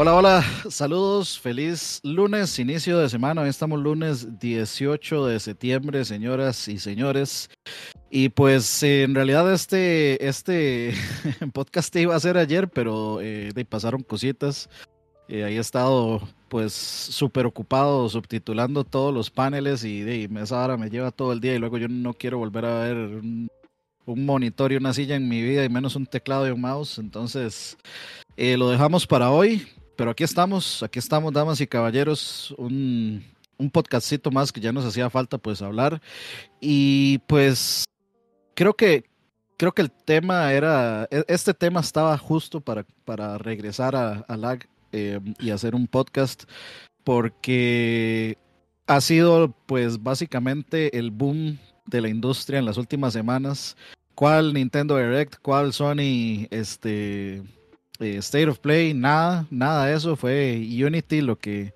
Hola, hola, saludos, feliz lunes, inicio de semana. Hoy estamos lunes 18 de septiembre, señoras y señores. Y pues en realidad este, este podcast iba a ser ayer, pero eh, pasaron cositas. Eh, ahí he estado pues súper ocupado subtitulando todos los paneles y, de, esa hora me lleva todo el día y luego yo no quiero volver a ver un, un monitor y una silla en mi vida y menos un teclado y un mouse. Entonces eh, lo dejamos para hoy pero aquí estamos, aquí estamos, damas y caballeros, un, un podcastito más que ya nos hacía falta pues hablar. Y pues creo que creo que el tema era, e, este tema estaba justo para, para regresar a, LAG eh, y hacer un podcast, porque ha sido pues básicamente el boom de la industria en las últimas semanas. ¿Cuál Nintendo Direct? ¿Cuál Sony este, eh, State of Play, nada, nada de eso. Fue Unity lo que,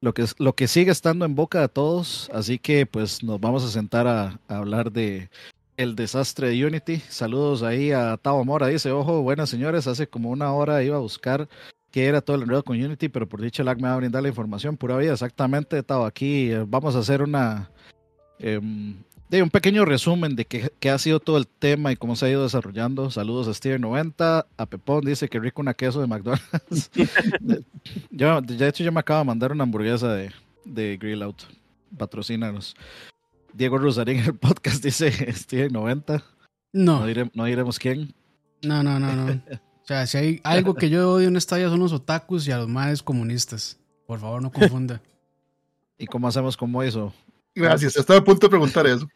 lo que, lo que sigue estando en boca de todos. Así que pues nos vamos a sentar a, hablar de el desastre de Unity. Saludos ahí a Tavo Mora. Dice, ojo, buenas señores, hace como una hora iba a buscar qué era todo el enredo con Unity, pero por dicho lag me va a brindar la información pura vida. Exactamente, Tavo, aquí eh, vamos a hacer una... Em, de un pequeño resumen de qué, ha sido todo el tema y cómo se ha ido desarrollando. Saludos a Steven90, a Pepón dice que rico una queso de McDonald's. yo, de hecho, yo me acabo de mandar una hamburguesa de, de Grill Out. Patrocínanos. Diego Rosarín en el podcast dice Steven90. No. No, diremos quién. No, no, no, no. O sea, si hay algo que yo odio en esta vida son los otakus y a los más comunistas. Por favor, no confunda. ¿Y cómo hacemos como eso? Gracias, estaba a punto de preguntar eso.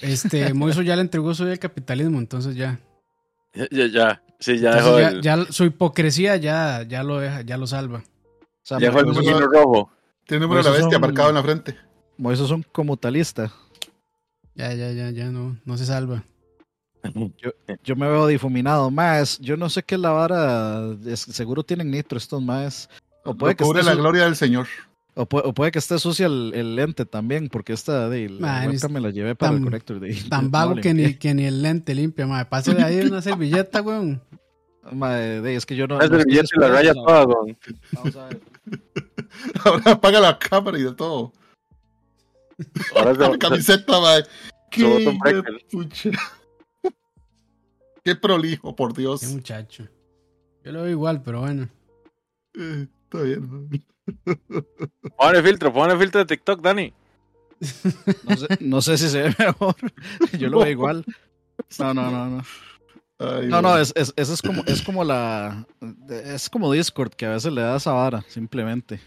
Este, Moiso ya le entregó su el capitalismo, entonces ya. Ya, ya, sí, ya dejó ya, su hipocresía ya, ya lo deja, ya lo salva. ya dejó el número rojo. Tiene el número de la bestia marcado en la frente. Moiso son como talista. Ya, ya, ya, ya, no, no se salva. Yo, yo me veo difuminado. Más, yo no sé qué la vara. seguro tienen nitro estos más. O puede que cubre la gloria del Señor. O puede, que esté sucia el, lente también, porque esta de la me la llevé para el conector. De, tan vago que ni, que ni el lente limpia, madre. Pase de ahí una servilleta, weón. Madre, es que yo no. Una servilleta y la raya toda, weón. Vamos a ver. Ahora apaga la cámara y de todo. Ahora la camiseta, madre. Qué, Qué prolijo, por Dios. Qué muchacho. Yo lo veo igual, pero bueno. Eh, está bien. Pone filtro, pone filtro de TikTok, Dani. No sé, si se ve mejor. Yo lo veo igual. No, no, no, no. no, no, es, es, es, como, es como la. Es como Discord, que a veces le da esa vara, simplemente.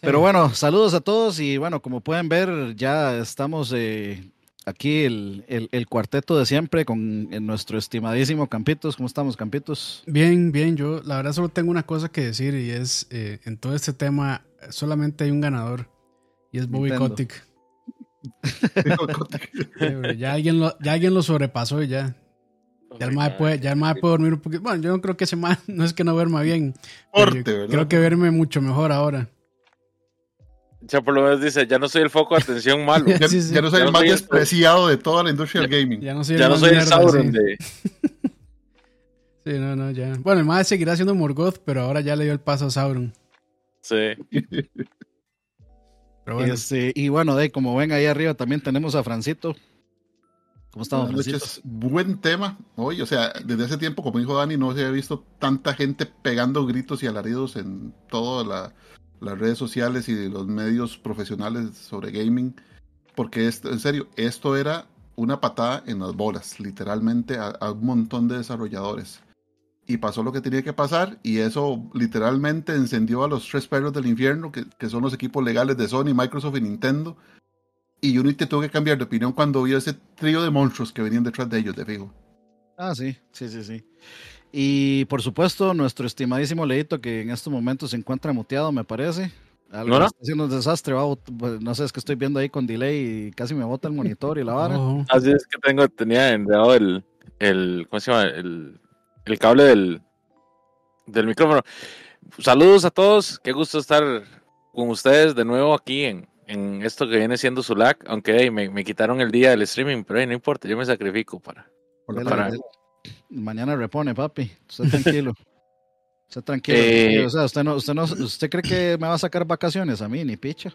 Pero bueno, saludos a todos y bueno, como pueden ver, ya estamos eh, aquí el, el, cuarteto de siempre con nuestro estimadísimo Campitos. ¿Cómo estamos, Campitos? Bien, bien. Yo la verdad solo tengo una cosa que decir y es, eh, en todo este tema solamente hay un ganador y es Bobby Kotick. ya, alguien lo, ya alguien lo sobrepasó y ya. Ya el mae puede, ya puede dormir un poquito. Bueno, yo no creo que ese mae no es que no duerma bien. creo que verme mucho mejor ahora. Ya por lo menos dice, ya no soy el foco de atención malo. ya, no soy el más despreciado de toda la industria del gaming. Ya no soy el, no Sauron de... sí, no, no, ya. Bueno, el más seguirá siendo Morgoth, pero ahora ya le dio el paso a Sauron. Sí. pero bueno. Este, y bueno, de como ven ahí arriba también tenemos a Francito. ¿Cómo estamos, Francito? Buen tema hoy. O sea, desde hace tiempo, como dijo Dani, no se había visto tanta gente pegando gritos y alaridos en toda la las redes sociales y los medios profesionales sobre gaming, porque esto, en serio, esto era una patada en las bolas, literalmente a, un montón de desarrolladores. Y pasó lo que tenía que pasar y eso literalmente encendió a los tres perros del infierno, que, que son los equipos legales de Sony, Microsoft y Nintendo. Y Unity tuvo que cambiar de opinión cuando vio ese trío de monstruos que venían detrás de ellos, de fijo. Ah, sí, sí, sí, sí. Y por supuesto, nuestro estimadísimo Leito, que en estos momentos se encuentra muteado, me parece. Algo ¿No, está haciendo un desastre, pues, no sé, es que estoy viendo ahí con delay y casi me bota el monitor y la vara. Así es que tengo, tenía enredado el, el, ¿cómo se llama? El, el cable del, del micrófono. Saludos a todos, qué gusto estar con ustedes de nuevo aquí en, en esto que viene siendo su lag, aunque me, me, quitaron el día del streaming, pero no importa, yo me sacrifico para, para, Mañana repone, papi. Estoy tranquilo. Tranquilo. Eh, o sea, usted no, usted no, usted cree que me va a sacar vacaciones a mí, ni picha.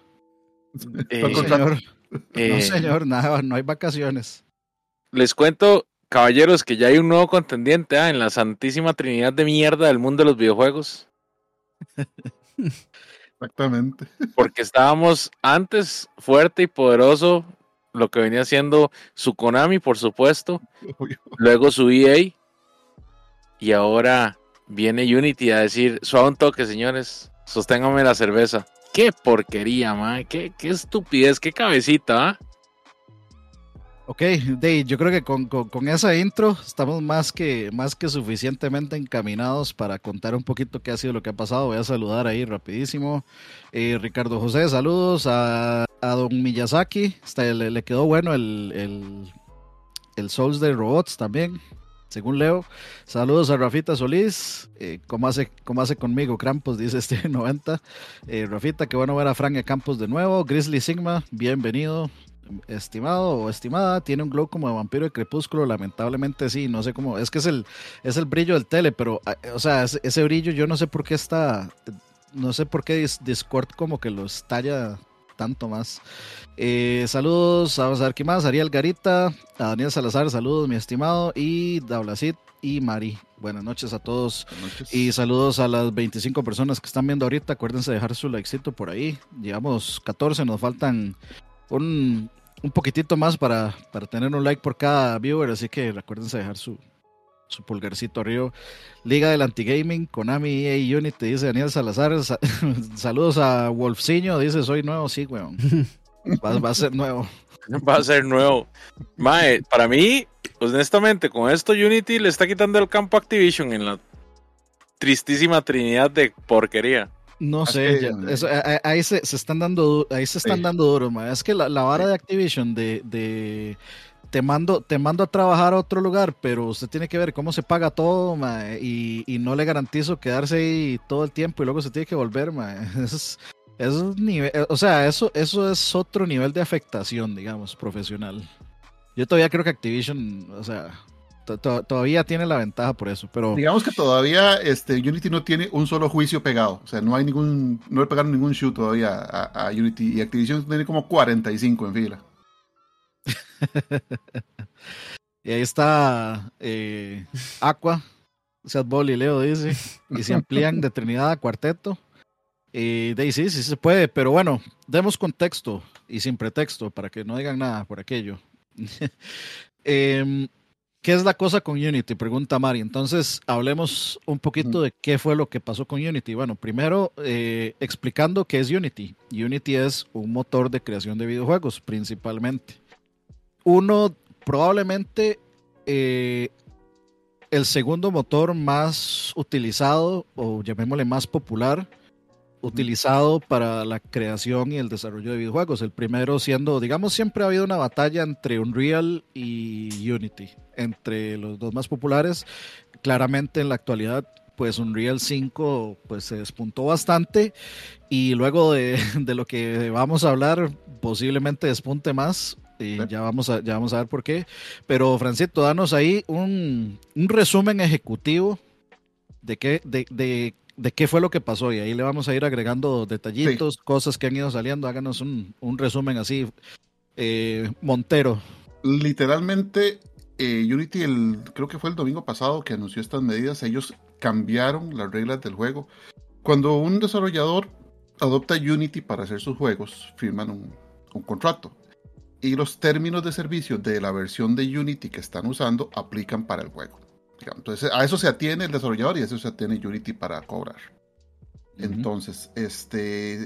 Eh, no, señor. no, eh, señor, nada, no hay vacaciones. Les cuento, caballeros, que ya hay un nuevo contendiente ¿ah? en la santísima trinidad de mierda del mundo de los videojuegos. Exactamente. Porque estábamos antes fuerte y poderoso, lo que venía siendo su Konami, por supuesto, luego su EA, y ahora viene Unity a decir, suave un toque, señores, sosténgame la cerveza. Qué porquería, man, qué, qué estupidez, qué cabecita, ¿ah? Ok, Dave, yo creo que con, con, esa intro estamos más que, más que suficientemente encaminados para contar un poquito qué ha sido lo que ha pasado. Voy a saludar ahí rapidísimo. Eh, Ricardo José, saludos a, a don Miyazaki. le, le, quedó bueno el, el, el Souls de Robots también según leo. Saludos a Rafita Solís, eh, como, hace, hace conmigo Krampus, dice este 90. Eh, Rafita, qué bueno ver a Frank Campos de nuevo. Grizzly Sigma, bienvenido estimado o estimada, tiene un glow como de vampiro de crepúsculo, lamentablemente sí, no sé cómo, es que es el, es el brillo del tele, pero, ah, o sea, ese, brillo yo no sé por qué está, no sé por qué Discord como que lo estalla tanto más. Eh, saludos, vamos a ver qué más, Ariel Garita, a Daniel Salazar, saludos mi estimado, y Dablacit y Mari. Buenas noches a todos. Y saludos a las 25 personas que están viendo ahorita. Acuérdense de dejar su likecito por ahí. Llevamos 14, nos faltan un, un poquitito más para, para tener un like por cada viewer, así que recuérdense dejar su, su pulgarcito arriba. Liga del Antigaming, Konami EA Unity, dice Daniel Salazar. saludos a Wolfciño, dice soy nuevo, sí, weón. Va, a ser nuevo. Va a ser nuevo. Mae, para mí, honestamente, con esto Unity le está quitando el campo a Activision en la tristísima trinidad de porquería. No sé, ahí, se, están dando, ahí se están dando duro, es que la, vara de Activision de, te mando, te mando a trabajar a otro lugar, pero usted tiene que ver cómo se paga todo, y, no le garantizo quedarse ahí todo el tiempo y luego se tiene que volver, Eso es, nivel, o sea, eso, eso es otro nivel de afectación, digamos, profesional. Yo todavía creo que Activision, o sea, todavía tiene la ventaja por eso, pero... Digamos que todavía este, Unity no tiene un solo juicio pegado, o sea, no hay ningún, no le pegaron ningún shoot todavía a, Unity y Activision tiene como 45 en fila. y ahí está eh, Aqua, Sad y Leo dice, y se amplían de Trinidad a cuarteto. Y de sí, sí se puede, pero bueno, demos contexto y sin pretexto para que no digan nada por aquello. eh, ¿Qué es la cosa con Unity? Pregunta Mari. Entonces, hablemos un poquito de qué fue lo que pasó con Unity. Bueno, primero, eh, explicando qué es Unity. Unity es un motor de creación de videojuegos, principalmente. Uno, probablemente, eh, el segundo motor más utilizado, o llamémosle más popular, utilizado para la creación y el desarrollo de videojuegos. El primero siendo, digamos, siempre ha habido una batalla entre Unreal y Unity, entre los dos más populares. Claramente en la actualidad, pues Unreal 5 pues se despuntó bastante y luego de, lo que vamos a hablar, posiblemente despunte más. Y ya vamos, a, ya vamos a ver por qué. Pero, Francito, danos ahí un, un resumen ejecutivo de qué, de, de de qué fue lo que pasó y ahí le vamos a ir agregando detallitos, cosas que han ido saliendo. Háganos un, resumen así, eh, Montero. Literalmente, eh, Unity, el, creo que fue el domingo pasado que anunció estas medidas, ellos cambiaron las reglas del juego. Cuando un desarrollador adopta Unity para hacer sus juegos, firman un, un contrato. Y los términos de servicio de la versión de Unity que están usando aplican para el juego. Entonces, a eso se atiene el desarrollador y a eso se atiene Unity para cobrar. Entonces, este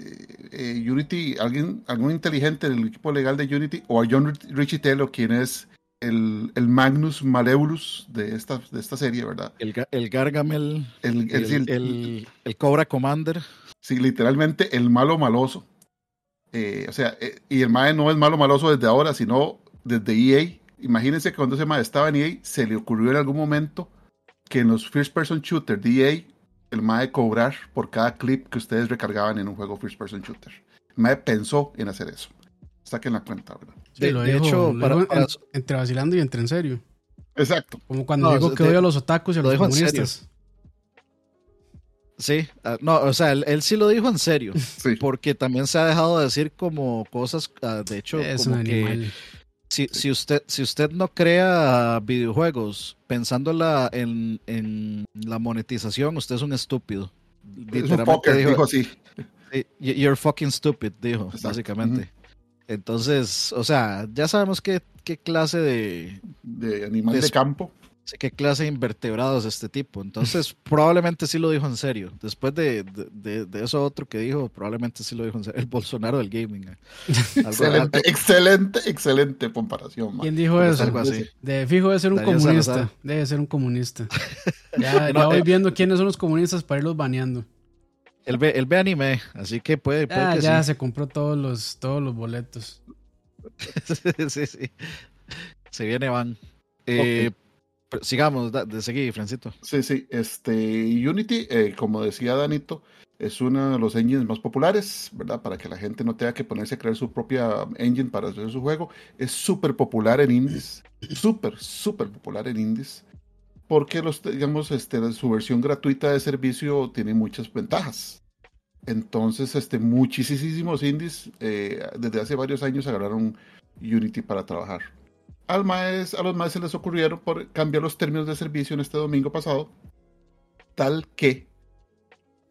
eh, Unity, alguien, algún inteligente del equipo legal de Unity, o a John Richitello, quien es el, el, Magnus Malevolus de esta, de esta serie, ¿verdad? El, el Gargamel, el, el, el, Cobra Commander. Sí, literalmente el malo maloso. Eh, o sea, eh, y el MAE no es malo maloso desde ahora, sino desde EA, Imagínense que cuando ese MAE estaba en EA, se le ocurrió en algún momento que en los First Person Shooter de EA, el MAE cobrar por cada clip que ustedes recargaban en un juego First Person Shooter. El MAE pensó en hacer eso. Saquen la cuenta, ¿verdad? Sí, lo de hecho, entre vacilando y entre en serio. Exacto. Como cuando digo que odio a los otakus y a los comunistas. Sí, ah, no, o sea, él, sí lo dijo en serio, sí. porque también se ha dejado de decir como cosas, ah, de hecho, como que si, si, usted, si usted no crea videojuegos pensando en, en, la monetización, usted es un estúpido. Literalmente dijo, así. You're fucking stupid, dijo, básicamente. Entonces, o sea, ya sabemos qué, qué clase de... De animal de campo qué clase de invertebrados este tipo. Entonces, probablemente sí lo dijo en serio. Después de, de, eso otro que dijo, probablemente sí lo dijo en serio. El Bolsonaro del gaming. Eh. excelente, excelente, excelente comparación. ¿Quién dijo eso? Algo así. De fijo debe ser un comunista. Debe ser un comunista. Ya, voy eh, viendo quiénes son los comunistas para irlos baneando. Él ve, él ve anime, así que puede, puede ah, ya se compró todos los, todos los boletos. sí, sí. Se viene van. Eh, sigamos, de seguir, Francito. Sí, sí. Este, Unity, eh, como decía Danito, es uno de los engines más populares, ¿verdad? Para que la gente no tenga que ponerse a crear su propia engine para hacer su juego. Es súper popular en indies. Súper, súper popular en indies. Porque los, digamos, este, su versión gratuita de servicio tiene muchas ventajas. Entonces, este, muchísimos indies eh, desde hace varios años agarraron Unity para trabajar a los maes se les ocurrieron por cambiar los términos de servicio en este domingo pasado, tal que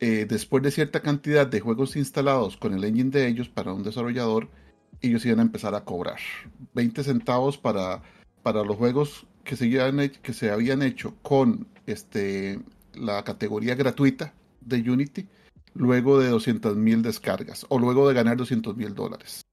eh, después de cierta cantidad de juegos instalados con el engine de ellos para un desarrollador, ellos iban a empezar a cobrar. 20 centavos para, para los juegos que se, habían, que se habían hecho con este, la categoría gratuita de Unity luego de 200.000 descargas o luego de ganar 200.000 dólares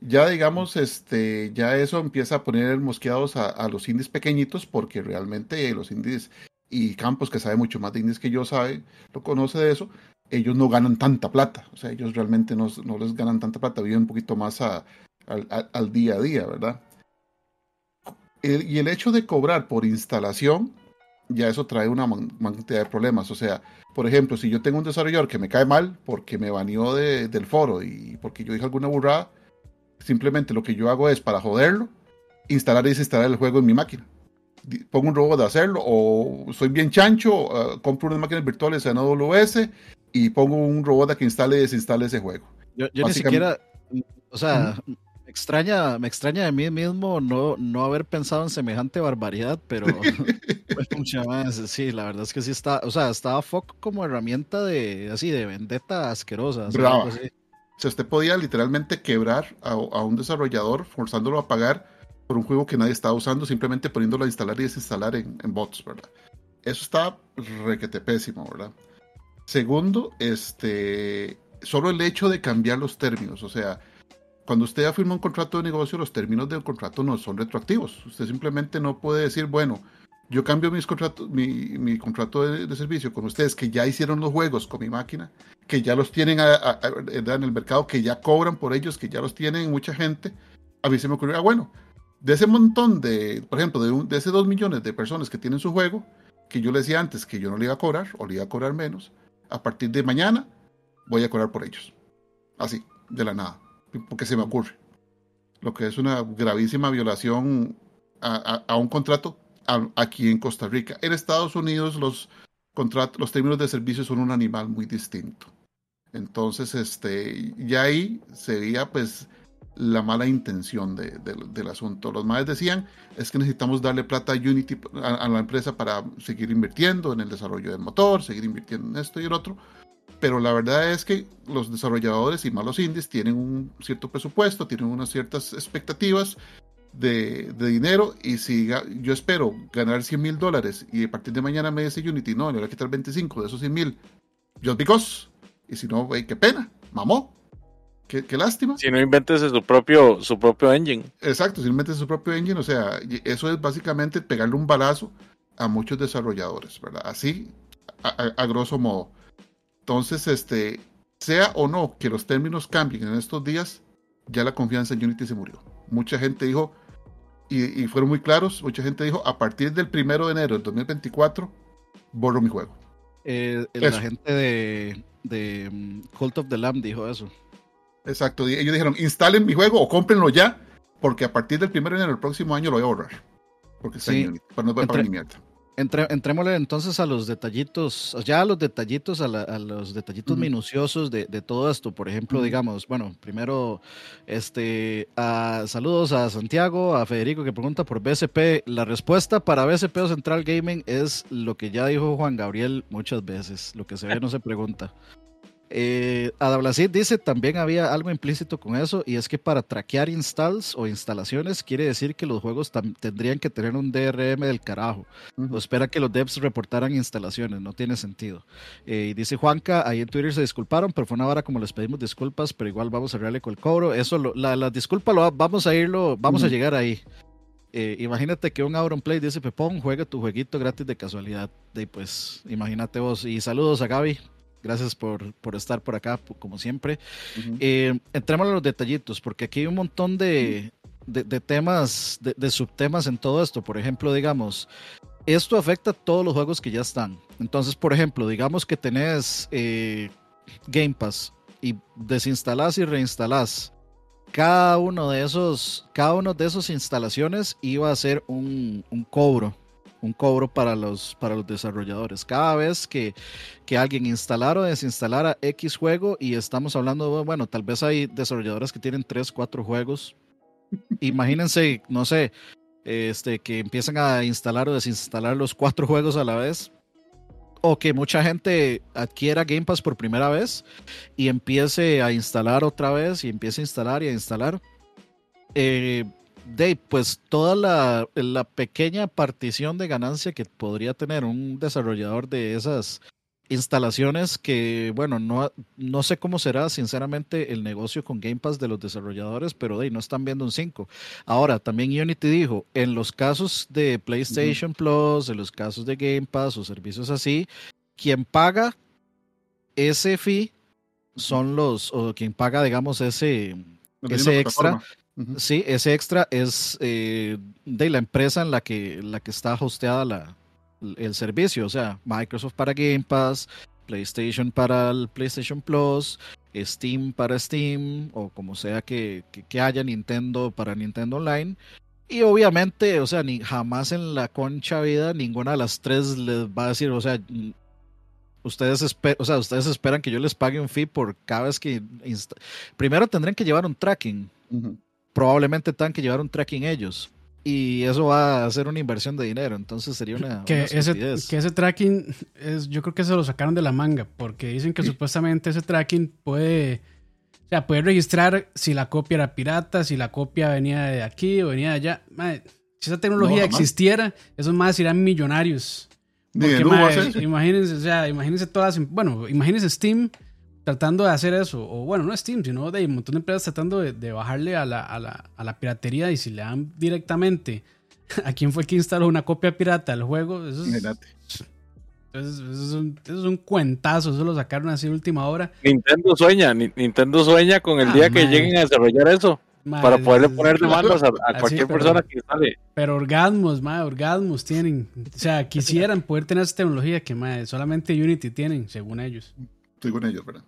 ya digamos, este, ya eso empieza a poner mosqueados a, los indies pequeñitos, porque realmente los indies y Campos, que sabe mucho más de indies que yo, sabe, lo conoce de eso, ellos no ganan tanta plata, o sea, ellos realmente no, no les ganan tanta plata, viven un poquito más al día a día, ¿verdad? y el hecho de cobrar por instalación, ya eso trae una cantidad de problemas. O sea, por ejemplo, si yo tengo un desarrollador que me cae mal porque me baneó del foro y porque yo dije alguna burrada, Simplemente lo que yo hago es para joderlo, instalar y desinstalar el juego en mi máquina. Pongo un robot de hacerlo, o soy bien chancho, ah, compro unas máquinas virtuales en AWS y pongo un robot a que instale y desinstale ese juego. Yo, ni siquiera, o sea, me extraña, me extraña de mí mismo no, no haber pensado en semejante barbaridad, pero sí, la verdad es que sí está, o sea, estaba FOC como herramienta de así de vendetta asquerosa. Sea, usted podía literalmente quebrar a, un desarrollador forzándolo a pagar por un juego que nadie estaba usando, simplemente poniéndolo a instalar y desinstalar en, bots, ¿verdad? Eso está requete pésimo, ¿verdad? Segundo, este, solo el hecho de cambiar los términos, o sea, cuando usted ya firma un contrato de negocio, los términos del contrato no son retroactivos. Usted simplemente no puede decir, bueno, yo cambio mis contratos, mi, contrato de, servicio con ustedes que ya hicieron los juegos con mi máquina, que ya los tienen en el mercado, que ya cobran por ellos, que ya los tienen mucha gente. A mí se me ocurrió, ah, bueno, de ese montón de, por ejemplo, de, un, de ese dos millones de personas que tienen su juego, que yo les decía antes que yo no le iba a cobrar o le iba a cobrar menos, a partir de mañana voy a cobrar por ellos. Así, de la nada, porque se me ocurre. Lo que es una gravísima violación a, a un contrato aquí en Costa Rica. En Estados Unidos los, los términos de servicio son un animal muy distinto. Entonces, este, ya ahí se veía pues la mala intención del asunto. Los más decían es que necesitamos darle plata a Unity, a, la empresa para seguir invirtiendo en el desarrollo del motor, seguir invirtiendo en esto y el otro. Pero la verdad es que los desarrolladores y malos indies tienen un cierto presupuesto, tienen unas ciertas expectativas de, dinero y si yo espero ganar 100 mil dólares y a partir de mañana me dice Unity, no, le voy a quitar 25 de esos 100 mil, just because. Y si no, qué pena, mamó. Qué, qué, lástima. Si no inventes su propio, su propio engine. Exacto, si no inventes su propio engine, o sea, eso es básicamente pegarle un balazo a muchos desarrolladores, ¿verdad? Así, a, grosso modo. Entonces, este, sea o no que los términos cambien en estos días, ya la confianza en Unity se murió. Mucha gente dijo, y, fueron muy claros, mucha gente dijo, a partir del primero de enero del 2024, borro mi juego. Eh, la gente de, de mm, Cult of the Lamb dijo eso. Exacto, ellos dijeron, instalen mi juego o cómprenlo ya, porque a partir del primero de enero del próximo año lo voy a borrar. Porque sí. para no pagar ni mierda entrémosle entonces a los detallitos, ya a los detallitos, a, los detallitos minuciosos de, todo esto. Por ejemplo, digamos, bueno, primero, este, saludos a Santiago, a Federico que pregunta por BSP. La respuesta para BSP o Central Gaming es lo que ya dijo Juan Gabriel muchas veces. Lo que se ve no se pregunta. Eh, dice también había algo implícito con eso y es que para traquear installs o instalaciones quiere decir que los juegos tendrían que tener un DRM del carajo. O espera que los devs reportaran instalaciones, no tiene sentido. Eh, y dice Juanca, ahí en Twitter se disculparon, pero fue una hora como les pedimos disculpas, pero igual vamos a darle con el cobro. Eso, la, la, disculpa lo, vamos a irlo, vamos a llegar ahí. Eh, imagínate que un Auronplay dice Pepón, juega tu jueguito gratis de casualidad. Y pues, imagínate vos. Y saludos a Gaby, Gracias por, por estar por acá, como siempre. Eh, entremos a los detallitos, porque aquí hay un montón de, de, temas, de, subtemas en todo esto. Por ejemplo, digamos, esto afecta a todos los juegos que ya están. Entonces, por ejemplo, digamos que tenés eh, Game Pass y desinstalás y reinstalás. Cada uno de esos, cada uno de esos instalaciones iba a ser un, un cobro un cobro para los, para los desarrolladores. Cada vez que, que alguien instalara o desinstalara X juego, y estamos hablando, bueno, tal vez hay desarrolladores que tienen 3, 4 juegos. Imagínense, no sé, este, que empiezan a instalar o desinstalar los cuatro juegos a la vez. O que mucha gente adquiera Game Pass por primera vez y empiece a instalar otra vez y empiece a instalar y a instalar. Eh, de pues toda la, pequeña partición de ganancia que podría tener un desarrollador de esas instalaciones que, bueno, no, no sé cómo será sinceramente el negocio con Game Pass de los desarrolladores, pero de no están viendo un 5. Ahora, también Unity dijo, en los casos de PlayStation Plus, en los casos de Game Pass o servicios así, quien paga ese fee son los, o quien paga, digamos, ese, ese extra Sí, ese extra es eh, de la empresa en la que, la que está hosteada la, el servicio, o sea, Microsoft para Game Pass, PlayStation para el PlayStation Plus, Steam para Steam, o como sea que, que, haya Nintendo para Nintendo Online. Y obviamente, o sea, ni jamás en la concha vida ninguna de las tres les va a decir, o sea, ustedes, o sea, ustedes esperan que yo les pague un fee por cada vez que... Primero tendrían que llevar un tracking probablemente tengan que llevar un tracking ellos. Y eso va a ser una inversión de dinero, entonces sería una... Que, ese, que ese tracking, es, yo creo que se lo sacaron de la manga, porque dicen que supuestamente ese tracking puede, o sea, puede registrar si la copia era pirata, si la copia venía de aquí o venía de allá. si esa tecnología existiera, esos más irán millonarios. imagínense, o sea, imagínense todas, bueno, imagínense Steam tratando de hacer eso, o bueno, no Steam, sino de un montón de empresas tratando de, bajarle a la, a, la, a la, piratería y si le dan directamente a quién fue que instaló una copia pirata del juego, eso es, eso es, un, eso es un cuentazo, eso lo sacaron así de última hora. Nintendo sueña, Nintendo sueña con el ah, día que lleguen a desarrollar eso. para poderle poner demandas a, cualquier persona que sale. Pero orgasmos, madre, orgasmos tienen. O sea, quisieran poder tener esa tecnología que madre, solamente Unity tienen, según ellos. Según ellos, ¿verdad?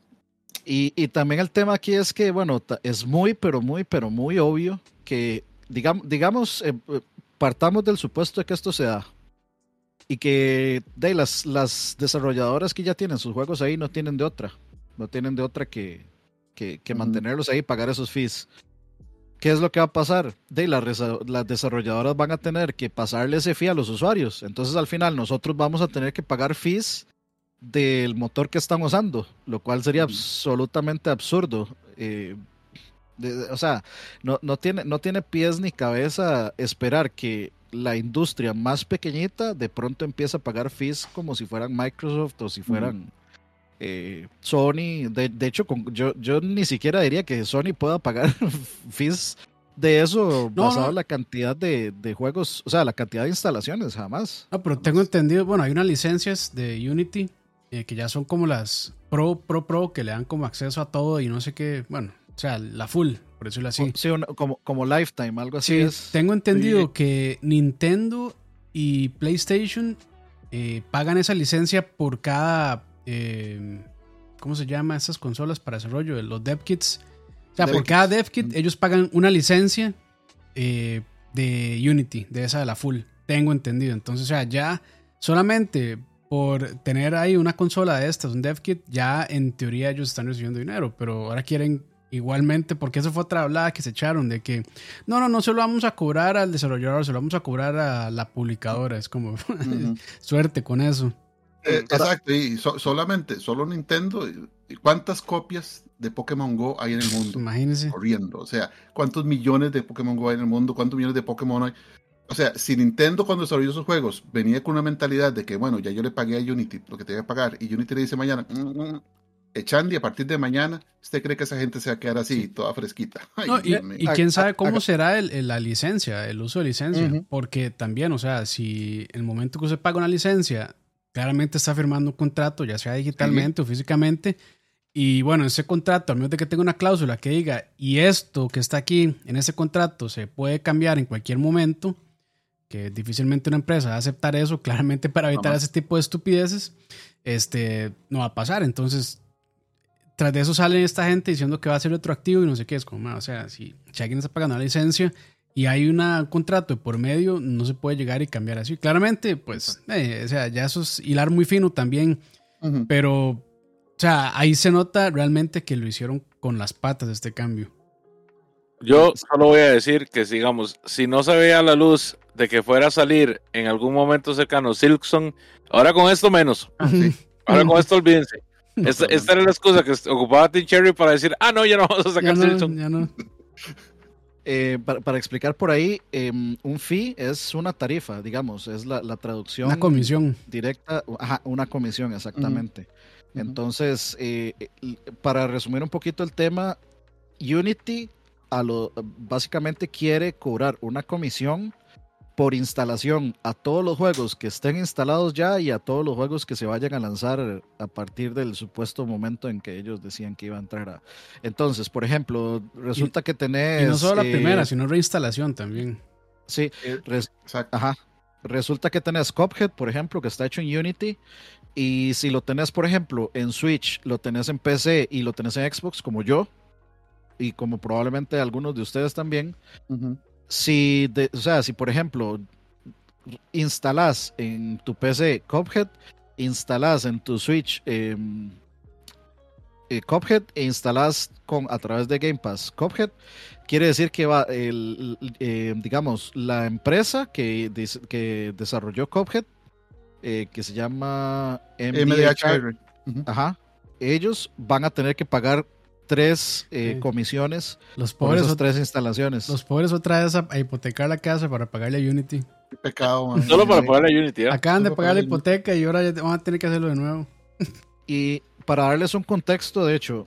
Y, también el tema aquí es que, bueno, es muy, pero muy, pero muy obvio que, digamos, digamos eh, eh, partamos del supuesto de que esto se da y que de las, las desarrolladoras que ya tienen sus juegos ahí no tienen de otra, no tienen de otra que, que, mantenerlos ahí y pagar esos fees. ¿Qué es lo que va a pasar? De las, las desarrolladoras van a tener que pasarle ese fee a los usuarios. Entonces al final nosotros vamos a tener que pagar fees del motor que están usando, lo cual sería absolutamente absurdo. Eh, o sea, no, no, tiene, no tiene pies ni cabeza esperar que la industria más pequeñita de pronto empiece a pagar fees como si fueran Microsoft o si fueran eh, Sony. De, hecho, yo, yo ni siquiera diría que Sony pueda pagar fees de eso basado en la cantidad de, de, juegos, o sea, la cantidad de instalaciones, jamás. No, pero tengo entendido, bueno, hay unas licencias de Unity eh, que ya son como las Pro, Pro, Pro, que le dan como acceso a todo y no sé qué, bueno, o sea, la full, por decirlo así. Sí, como, como Lifetime, algo así. Sí, tengo entendido que Nintendo y PlayStation eh, pagan esa licencia por cada, eh, ¿cómo se llama? Esas consolas para desarrollo, los dev kits. O sea, por cada dev kit ellos pagan una licencia de Unity, de esa de la full. Tengo entendido. Entonces, o sea, ya solamente por tener ahí una consola de estas, un dev kit, ya en teoría ellos están recibiendo dinero, pero ahora quieren igualmente, porque eso fue otra hablada que se echaron de que no, no, no se lo vamos a cobrar al desarrollador, se lo vamos a cobrar a la publicadora. Es como suerte con eso. Eh, exacto, y solamente, solo Nintendo, ¿cuántas copias de Pokémon Go hay en el mundo? Imagínense. Corriendo, o sea, ¿cuántos millones de Pokémon Go hay en el mundo? ¿Cuántos millones de Pokémon hay? O sea, si Nintendo cuando desarrolló sus juegos venía con una mentalidad de que, bueno, ya yo le pagué a Unity lo que te voy a pagar, y Unity le dice mañana, mm, mm, Echandi, a partir de mañana, ¿usted cree que esa gente se va a quedar así, toda fresquita? y, quién sabe cómo será el, la licencia, el uso de licencia, porque también, o sea, si el momento que usted paga una licencia claramente está firmando un contrato, ya sea digitalmente o físicamente. Y bueno, ese contrato, al menos de que tenga una cláusula que diga, y esto que está aquí en ese contrato se puede cambiar en cualquier momento, que difícilmente una empresa va a aceptar eso, claramente para evitar ese tipo de estupideces, este, no va a pasar. Entonces, tras de eso sale esta gente diciendo que va a ser retroactivo y no sé qué, es como, o sea, si, si alguien está pagando la licencia y hay un contrato por medio, no se puede llegar y cambiar así. Claramente, pues, eh, o sea, ya eso es hilar muy fino también, pero, o sea, ahí se nota realmente que lo hicieron con las patas este cambio. Yo solo voy a decir que, digamos, si no se veía la luz de que fuera a salir en algún momento cercano Silkson, ahora con esto menos. Ahora con esto olvídense. Esta, era la excusa que ocupaba Tim Cherry para decir, ah, no, ya no vamos a sacar Silkson. Ya no. Eh, para, explicar por ahí, em, un fee es una tarifa, digamos, es la, traducción. Una comisión. Directa, ajá, una comisión, exactamente. Entonces, eh, para resumir un poquito el tema, Unity a lo, básicamente quiere cobrar una comisión por instalación a todos los juegos que estén instalados ya y a todos los juegos que se vayan a lanzar a partir del supuesto momento en que ellos decían que iba a entrar a. Entonces, por ejemplo, resulta que tenés. Y no solo la primera, eh, sino reinstalación también. Sí, eh, ajá. Resulta que tenés Cuphead, por ejemplo, que está hecho en Unity. Y si lo tenés, por ejemplo, en Switch, lo tenés en PC y lo tenés en Xbox, como yo, y como probablemente algunos de ustedes también, si, o sea, si por ejemplo instalas en tu PC Cuphead, instalas en tu Switch em, eh, Cuphead e instalas con, a través de Game Pass Cuphead, quiere decir que va, el, em, digamos, la empresa que, que desarrolló Cuphead, eh, que se llama MDH, ajá, ellos van a tener que pagar tres eh, comisiones los pobres, por tres instalaciones. Los pobres otra vez a, hipotecar la casa para pagarle a Unity. Qué pecado, Solo para pagarle a Unity. ¿eh? Acaban de pagar la hipoteca y ahora van a tener que hacerlo de nuevo. y para darles un contexto, de hecho,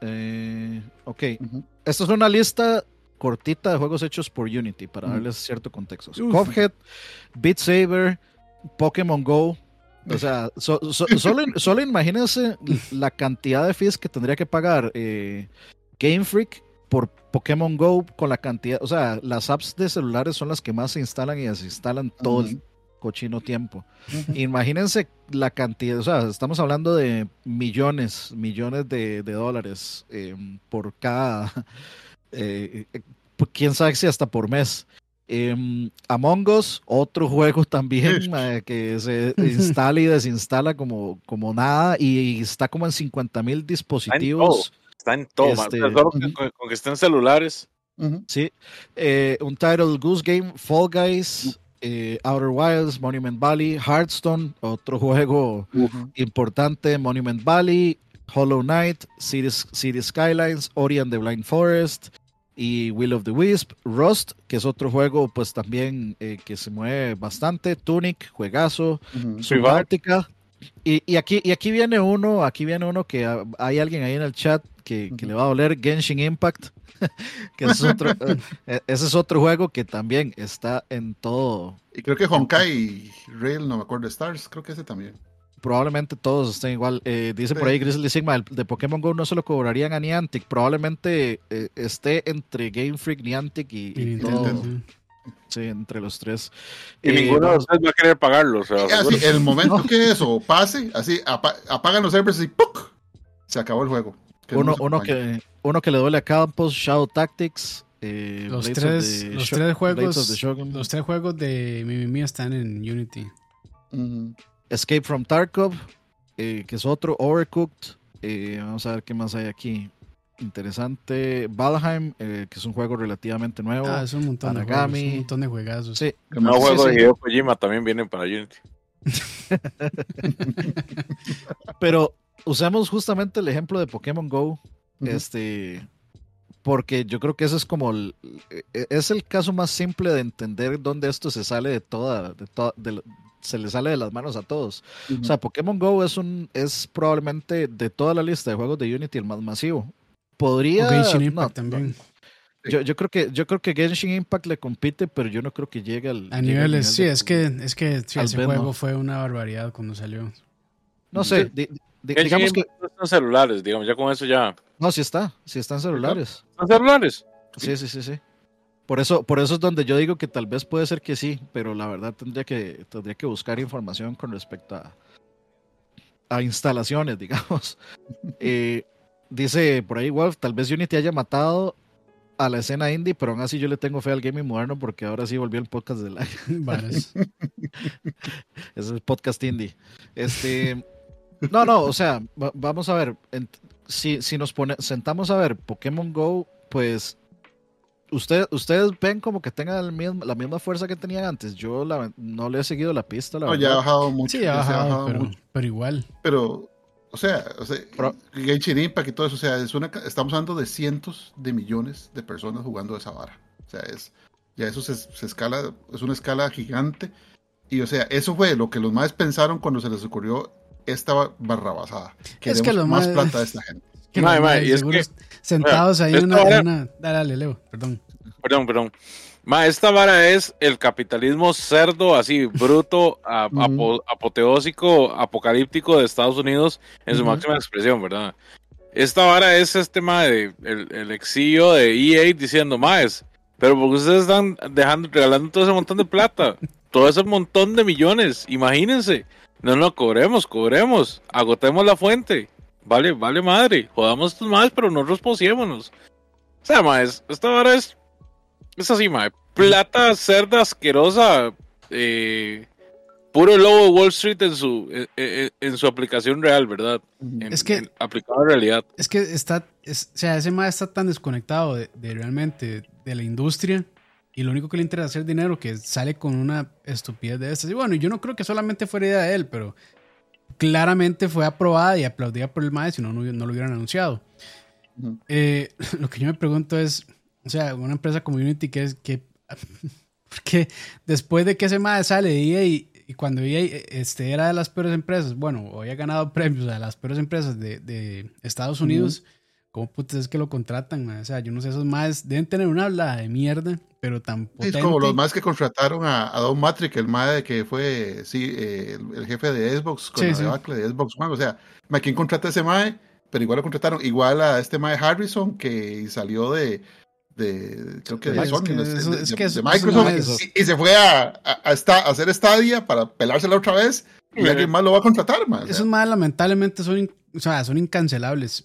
eh, ok, esta es una lista cortita de juegos hechos por Unity para darles cierto contexto. Cuphead, Beat Saber, Pokémon Go, o sea, solo, solo imagínense la cantidad de fees que tendría que pagar eh, Game Freak por Pokémon Go con la cantidad, o sea, las apps de celulares son las que más se instalan y se instalan todo el cochino tiempo. Imagínense la cantidad, o sea, estamos hablando de millones, millones de, dólares em, por cada, eh, eh, quién sabe si hasta por mes. Eh, Among Us, otro juego también que se instala y desinstala como, como nada y está como en 50 mil dispositivos. Está en todo, este, con, que estén celulares. Sí, eh, un title Goose Game, Fall Guys, eh, Outer Wilds, Monument Valley, Hearthstone, otro juego importante, Monument Valley, Hollow Knight, City, City Skylines, Ori and the Blind Forest, y Will of the Wisp, Rust, que es otro juego pues también eh, que se mueve bastante, Tunic, juegazo, Subartica. Y, y, aquí, y aquí viene uno, aquí viene uno que hay alguien ahí en el chat que, que le va a doler, Genshin Impact, que es otro, eh, ese es otro juego que también está en todo. Y creo que Honkai Rail, no me acuerdo, Stars, creo que ese también probablemente todos estén igual. Eh, dice por ahí Grizzly Sigma, de Pokémon Go no se lo cobrarían a Niantic, probablemente eh, esté entre Game Freak, Niantic y, todo. Sí, entre los tres. Y ninguno de ustedes va a querer pagarlo. O sea, el momento que eso pase, así apagan los servers y se acabó el juego. Uno, uno, que, uno que le duele a Campos, Shadow Tactics, eh, Los tres, the los tres juegos, los tres juegos de Mimimi están en Unity. Ujú. Escape from Tarkov, eh, que es otro, Overcooked. eh, vamos a ver qué más hay aquí. Interesante. Valheim, eh, que es un juego relativamente nuevo. Ah, es un montón de juegos, Anagami. un montón de juegazos. sí, ¿Qué No más? Sí, juego sí. de Hideo Kojima también vienen para Unity. pero usamos justamente el ejemplo de Pokémon Go. Este. Porque yo creo que ese es como el, e- es el caso más simple de entender dónde esto se sale de toda, de toda, de se le sale de las manos a todos. O sea, Pokémon Go es un, es probablemente de toda la lista de juegos de Unity el más masivo. Podría. O Genshin Impact no, también. yo, yo creo que, yo creo que Genshin Impact le compite, pero yo no creo que llegue al. A llegue al niveles, nivel sí, de- es que, es que sí, ese juego fue una barbaridad cuando salió. No sé, di- di- digamos que. Están celulares, digamos, ya con eso ya. No, sí está, sí está en celulares. ¿Están celulares? Sí, sí, sí, sí. Por eso, por eso es donde yo digo que tal vez puede ser que sí, pero la verdad tendría que, tendría que buscar información con respecto a, a instalaciones, digamos. Eh, dice por ahí Wolf, tal vez Unity haya matado a la escena indie, pero aún así yo le tengo fe al gaming moderno porque ahora sí volvió el podcast de la Varas. es el podcast indie. Este, no, no, o sea, va- vamos a ver, si, si nos pone, sentamos a ver Pokémon Go, pues usted, ustedes ven como que tengan el mismo- la misma fuerza que tenían antes. Yo la- no le he seguido la pista, la No, ya ha bajado mucho. Sí, ha bajado, pero, mucho. pero igual. Pero, o sea, o sea Pero- Genshin Impact y todo eso, o sea, es una, estamos hablando de cientos de millones de personas jugando esa vara. O sea, es, ya eso se, se escala, es una escala gigante. Y, o sea, eso fue lo que los más pensaron cuando se les ocurrió esta ba- barrabasada. Queremos que los más maes- plata de esta gente. Que es sentados ahí en una, vara- una- Dale, Leo, perdón. Perdón, perdón. Ma, esta vara es el capitalismo cerdo, así, bruto, a- apoteósico, apocalíptico de Estados Unidos en su máxima expresión, ¿verdad? Esta vara es este ma de, el, el ex CEO de EA diciendo, maes, pero porque ustedes están dejando, regalando todo ese montón de plata, todo ese montón de millones, imagínense. No, no, cobremos, cobremos, agotemos la fuente. Vale, vale madre, jodamos estos más, pero no respociémonos. O sea, maes, esta vara es es así, mae. Plata cerda asquerosa. eh, puro lobo de Wall Street en su, en, en- en su aplicación real, ¿verdad? En- Es que- aplicado a realidad. Es que está, es- o sea, ese mae está tan desconectado de, de realmente de la industria y lo único que le interesa es hacer dinero que sale con una estupidez de estas. Y bueno, yo no creo que solamente fuera idea de él, pero claramente fue aprobada y aplaudida por el mae, si no, no, no lo hubieran anunciado. Eh, lo que yo me pregunto es, o sea, una empresa como Unity que es que, porque después de que ese mae sale de EA y, y cuando EA este, era de las peores empresas, bueno, había ganado premios a las peores empresas de, de Estados Unidos, ¿cómo putas es que lo contratan? mae? O sea, yo no sé, esos maes deben tener una habla de mierda, pero tan Sí, potente. es como los más que contrataron a, a Don Matrix, el mae que fue sí, eh, el, el jefe de Xbox con Sí, la sí. debacle de Xbox One. O sea, mae, ¿quién contrata a ese mae? Pero igual lo contrataron. Igual a este mae Harrison que salió de, de creo que de Sony, Microsoft, y, y se fue a, a, a esta- a hacer Stadia para pelársela otra vez y Sí. alguien más lo va a contratar, mae. O sea, Esos más lamentablemente son, o sea, son incancelables.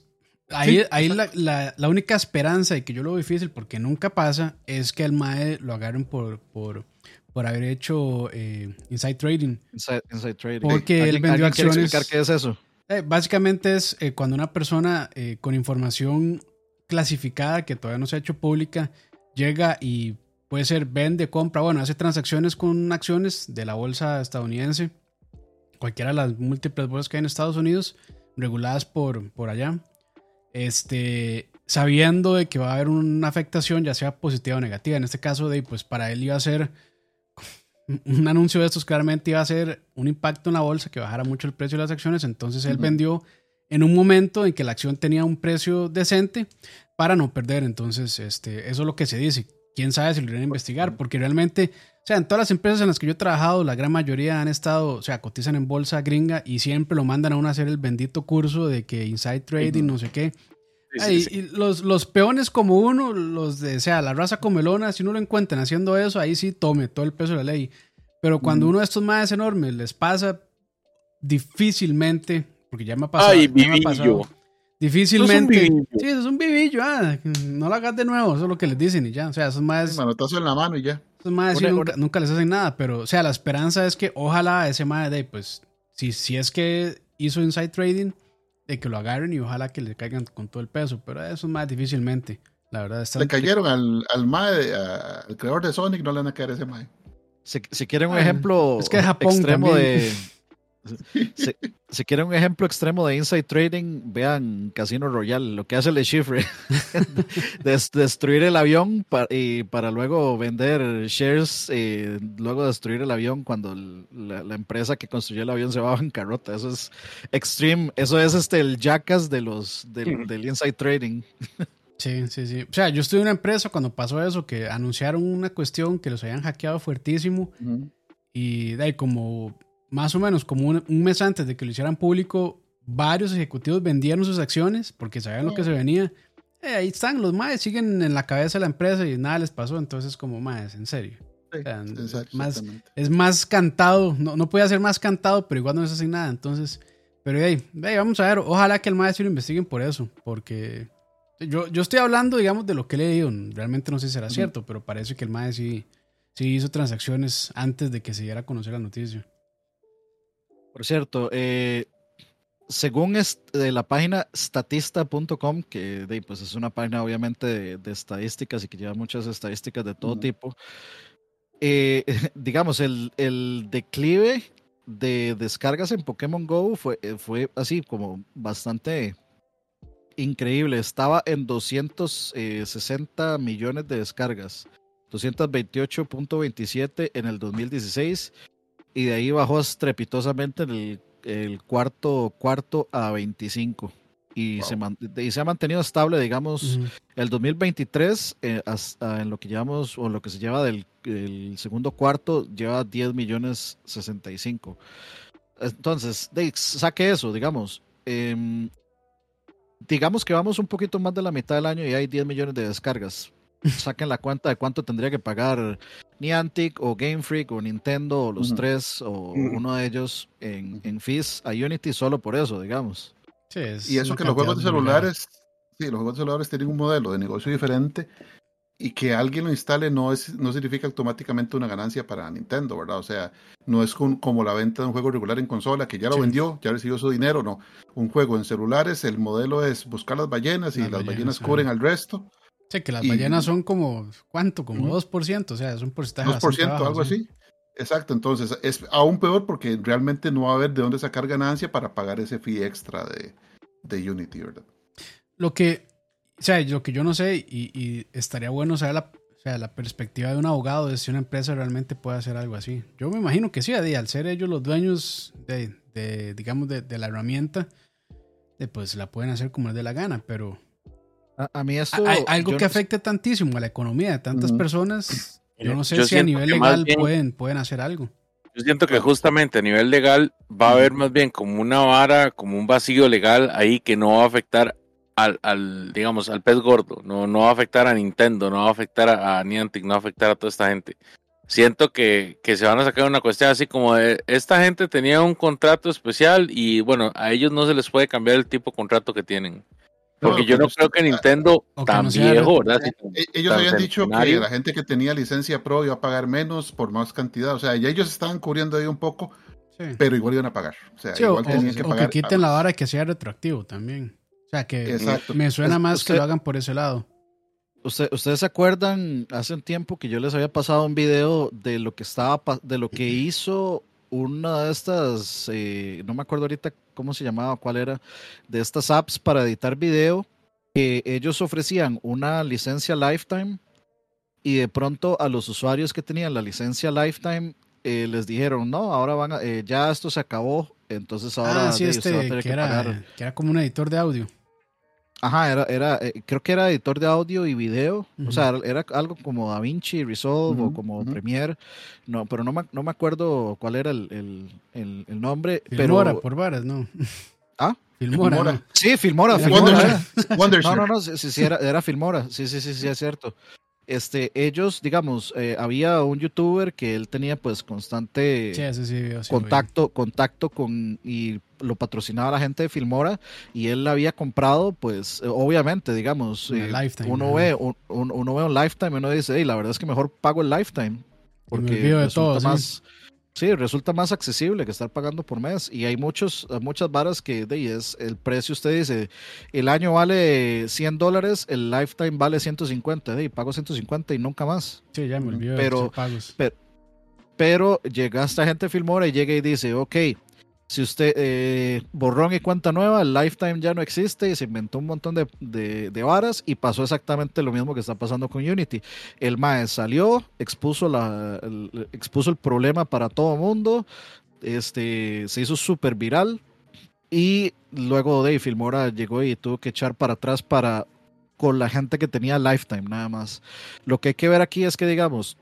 Ahí, Sí. ahí la, la- la única esperanza, y que yo lo veo difícil porque nunca pasa, es que al MAE lo agarren por, por, por haber hecho eh, inside trading. Inside, inside trading. Porque él ¿Alguien- vendió acciones- explicar qué es eso? Eh, básicamente es eh, cuando una persona eh, con información clasificada que todavía no se ha hecho pública llega y puede ser vende, compra, bueno, hace transacciones con acciones de la bolsa estadounidense, cualquiera de las múltiples bolsas que hay en Estados Unidos, reguladas por, por allá, este, sabiendo de que va a haber una afectación, ya sea positiva o negativa. En este caso, de, pues para él iba a ser un anuncio de estos claramente iba a ser un impacto en la bolsa que bajara mucho el precio de las acciones. Entonces él vendió en un momento en que la acción tenía un precio decente para no perder. Entonces, este, eso es lo que se dice. Quién sabe si lo irían a investigar, porque realmente, o sea, en todas las empresas en las que yo he trabajado, la gran mayoría han estado, o sea, cotizan en bolsa gringa y siempre lo mandan a uno a hacer el bendito curso de que inside trading, no sé qué. Sí, sí, Ay, sí. Y los, los peones como uno, los de, o sea, la raza comelona, si uno lo encuentran haciendo eso, ahí sí tome todo el peso de la ley. Pero cuando uno de estos más enormes les pasa difícilmente, porque ya me ha pasado, Ay, ya me ha difícilmente. sí, eso es un vivillo, ah, no lo hagas de nuevo, eso es lo que les dicen y ya. O sea, esos más, Manotazo en la mano y ya. esos maes sí Una- nunca, nunca les hacen nada, pero, o sea, la esperanza es que ojalá ese mae de, pues, si, si es que hizo inside trading, de que lo agarren y ojalá que le caigan con todo el peso, pero eso es más difícilmente. La verdad, está Le cayeron al, al mae, al creador de Sonic, no le van a caer a ese mae. Si, si quieren un Ah, ejemplo es que Japón extremo también. de. Si, si quieren un ejemplo extremo de inside trading, vean Casino Royale, lo que hace el chifre. Des- destruir el avión pa- y para luego vender shares, eh, luego destruir el avión cuando la, la empresa que construyó el avión se va a bancarrota. Eso es extreme, eso es este el jackass de los del, del inside trading. Sí, sí, sí. O sea, yo estuve en una empresa cuando pasó eso, que anunciaron una cuestión que los habían hackeado fuertísimo Ujú. y de ahí como más o menos como un, un mes antes de que lo hicieran público, varios ejecutivos vendieron sus acciones porque sabían lo que se venía. Eh, ahí están, los maes siguen en la cabeza de la empresa y nada les pasó, entonces como maes, en serio. O sea, Exacto, más, es más cantado, no, no podía ser más cantado, pero igual no les hacen nada, entonces, pero hey, hey, vamos a ver, ojalá que el maestro lo investiguen por eso, porque yo, yo estoy hablando, digamos, de lo que he leído, realmente no sé si será cierto, pero parece que el maestro sí, sí hizo transacciones antes de que se diera a conocer la noticia. Por cierto, eh, según est- de la página statista.com, que de, pues es una página obviamente de, de estadísticas y que lleva muchas estadísticas de todo tipo, eh, digamos, el, el declive de descargas en Pokémon Go fue, eh, fue así como bastante increíble. Estaba en 260 millones de descargas, 228.27 en el 2016 y de ahí bajó estrepitosamente en el, el cuarto cuarto a 25 y, Wow. se man- y se ha mantenido estable, digamos, el 2023 eh, hasta en lo que llevamos o lo que se lleva del el segundo cuarto lleva 10 millones 65. Entonces, de, saque eso, digamos. em, digamos que vamos un poquito más de la mitad del año y hay 10 millones de descargas. Saquen la cuenta de cuánto tendría que pagar Niantic o Game Freak o Nintendo o los tres o uno de ellos en, en fees a Unity solo por eso, digamos. Sí, es Y eso que los juegos de celulares, sí, los juegos de celulares tienen un modelo de negocio diferente y que alguien lo instale no es no significa automáticamente una ganancia para Nintendo, ¿verdad? O sea, no es con- como la venta de un juego regular en consola que ya lo Sí. vendió, ya recibió su dinero, no. Un juego en celulares, el modelo es buscar las ballenas y Las las, ballenas, cubren al resto, Sí, que las y- ballenas son como, ¿cuánto? Como Ujú. 2%, o sea, es un porcentaje 2%, bastante bajo, algo sí. así. Exacto, entonces es aún peor porque realmente no va a haber de dónde sacar ganancia para pagar ese fee extra de, de Unity, ¿verdad? Lo que, o sea, lo que yo no sé y, y estaría bueno saber la, o sea, la perspectiva de un abogado de si una empresa realmente puede hacer algo así. Yo me imagino que sí, al ser ellos los dueños de, de, digamos, de, de la herramienta, de, pues la pueden hacer como les dé la gana, pero A, a mí esto... hay algo que no sé- afecte tantísimo a la economía de tantas personas, yo no sé yo si a nivel legal bien- pueden, pueden hacer algo. Yo siento que justamente a nivel legal va a haber más bien como una vara, como un vacío legal ahí que no va a afectar al, al digamos, al pez gordo, no, no va a afectar a Nintendo, no va a afectar a, a Niantic, no va a afectar a toda esta gente. Siento que, que se van a sacar una cuestión así como de, esta gente tenía un contrato especial y bueno, a ellos no se les puede cambiar el tipo de contrato que tienen. Porque No, yo no pues, creo que Nintendo tan no viejo, ¿verdad? E- Ellos tan habían dicho que la gente que tenía licencia pro iba a pagar menos por más cantidad. O sea, ya ellos estaban cubriendo ahí un poco, Sí. pero igual iban a pagar. O sea, Sí, o, igual tenían o- que o pagar. que quiten la vara que sea retroactivo también. O sea, que Exacto. me suena Es- más que lo hagan por ese lado. Usted- ¿Ustedes se acuerdan hace un tiempo que yo les había pasado un video de lo que estaba de lo que hizo una de estas, eh, no me acuerdo ahorita cómo se llamaba, cuál era, de estas apps para editar video, que ellos ofrecían una licencia lifetime y de pronto a los usuarios que tenían la licencia lifetime eh, les dijeron, no, ahora van a, eh, ya esto se acabó, entonces ahora ah, sí, de, usted va a este, tener que que pagar". era, que era como un editor de audio. Ajá, era, era, eh, creo que era editor de audio y video, Ujú. o sea, era, era algo como DaVinci Resolve o Ujú, como ujú. Premiere, no, pero no me, no me acuerdo cuál era el, el, el, el nombre, Filmora, pero... por varas, ¿no? ¿Ah? Filmora. Filmora. ¿no? Sí, Filmora, Filmora. No, no, no, sí, sí, sí, era, era Filmora, sí, sí, sí, sí, es cierto. Este, ellos, digamos, eh, había un youtuber que él tenía pues constante Sí, ese sí, sí, contacto, contacto con y lo patrocinaba la gente de Filmora y él había comprado, pues, obviamente, digamos, eh, Lifetime, uno ve un, un- uno ve un lifetime y uno dice, hey, la verdad es que mejor pago el lifetime porque olvido de todo, más, sí, resulta más accesible que estar pagando por mes y hay muchos, muchas varas que de es el precio, usted dice, el año vale 100 dólares, el lifetime vale 150, de ahí pago 150 y nunca más. Sí, ya me olvidé Pero- pagos. Pero llega esta gente Filmora y llega y dice, ok, si usted eh, borrón y cuenta nueva, el lifetime ya no existe y se inventó un montón de, de, de varas y pasó exactamente lo mismo que está pasando con Unity. El MAE salió, expuso, la, el, expuso el problema para todo mundo, este, se hizo súper viral y luego de Filmora llegó y tuvo que echar para atrás para con la gente que tenía lifetime nada más. Lo que hay que ver aquí es que digamos,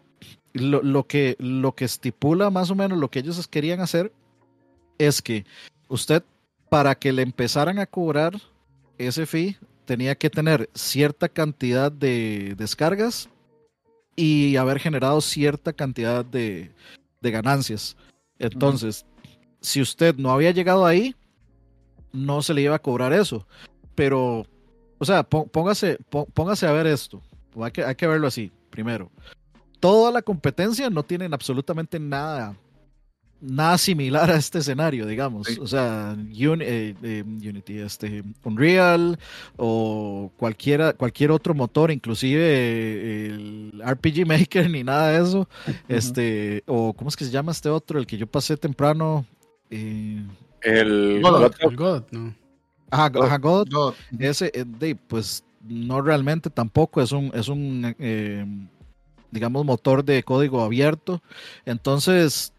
lo, lo, que, lo que estipula más o menos lo que ellos querían hacer es que usted, para que le empezaran a cobrar ese fee, tenía que tener cierta cantidad de descargas y haber generado cierta cantidad de, de ganancias. Entonces, si usted no había llegado ahí, no se le iba a cobrar eso. Pero, o sea, pó- póngase, pó- póngase a ver esto. Hay que, hay que verlo así, primero toda la competencia no tienen absolutamente nada nada similar a este escenario, digamos. Sí. O sea, eh, eh, Unity, este, Unreal o cualquiera, cualquier otro motor, inclusive eh, el RPG Maker ni nada de eso. Este, o ¿cómo es que se llama este otro? El que yo pasé temprano. Eh, El. God- El God, no. ajá, ajá, God. Ese, eh, de, pues, no realmente tampoco es un, es un eh, digamos, motor de código abierto. Entonces,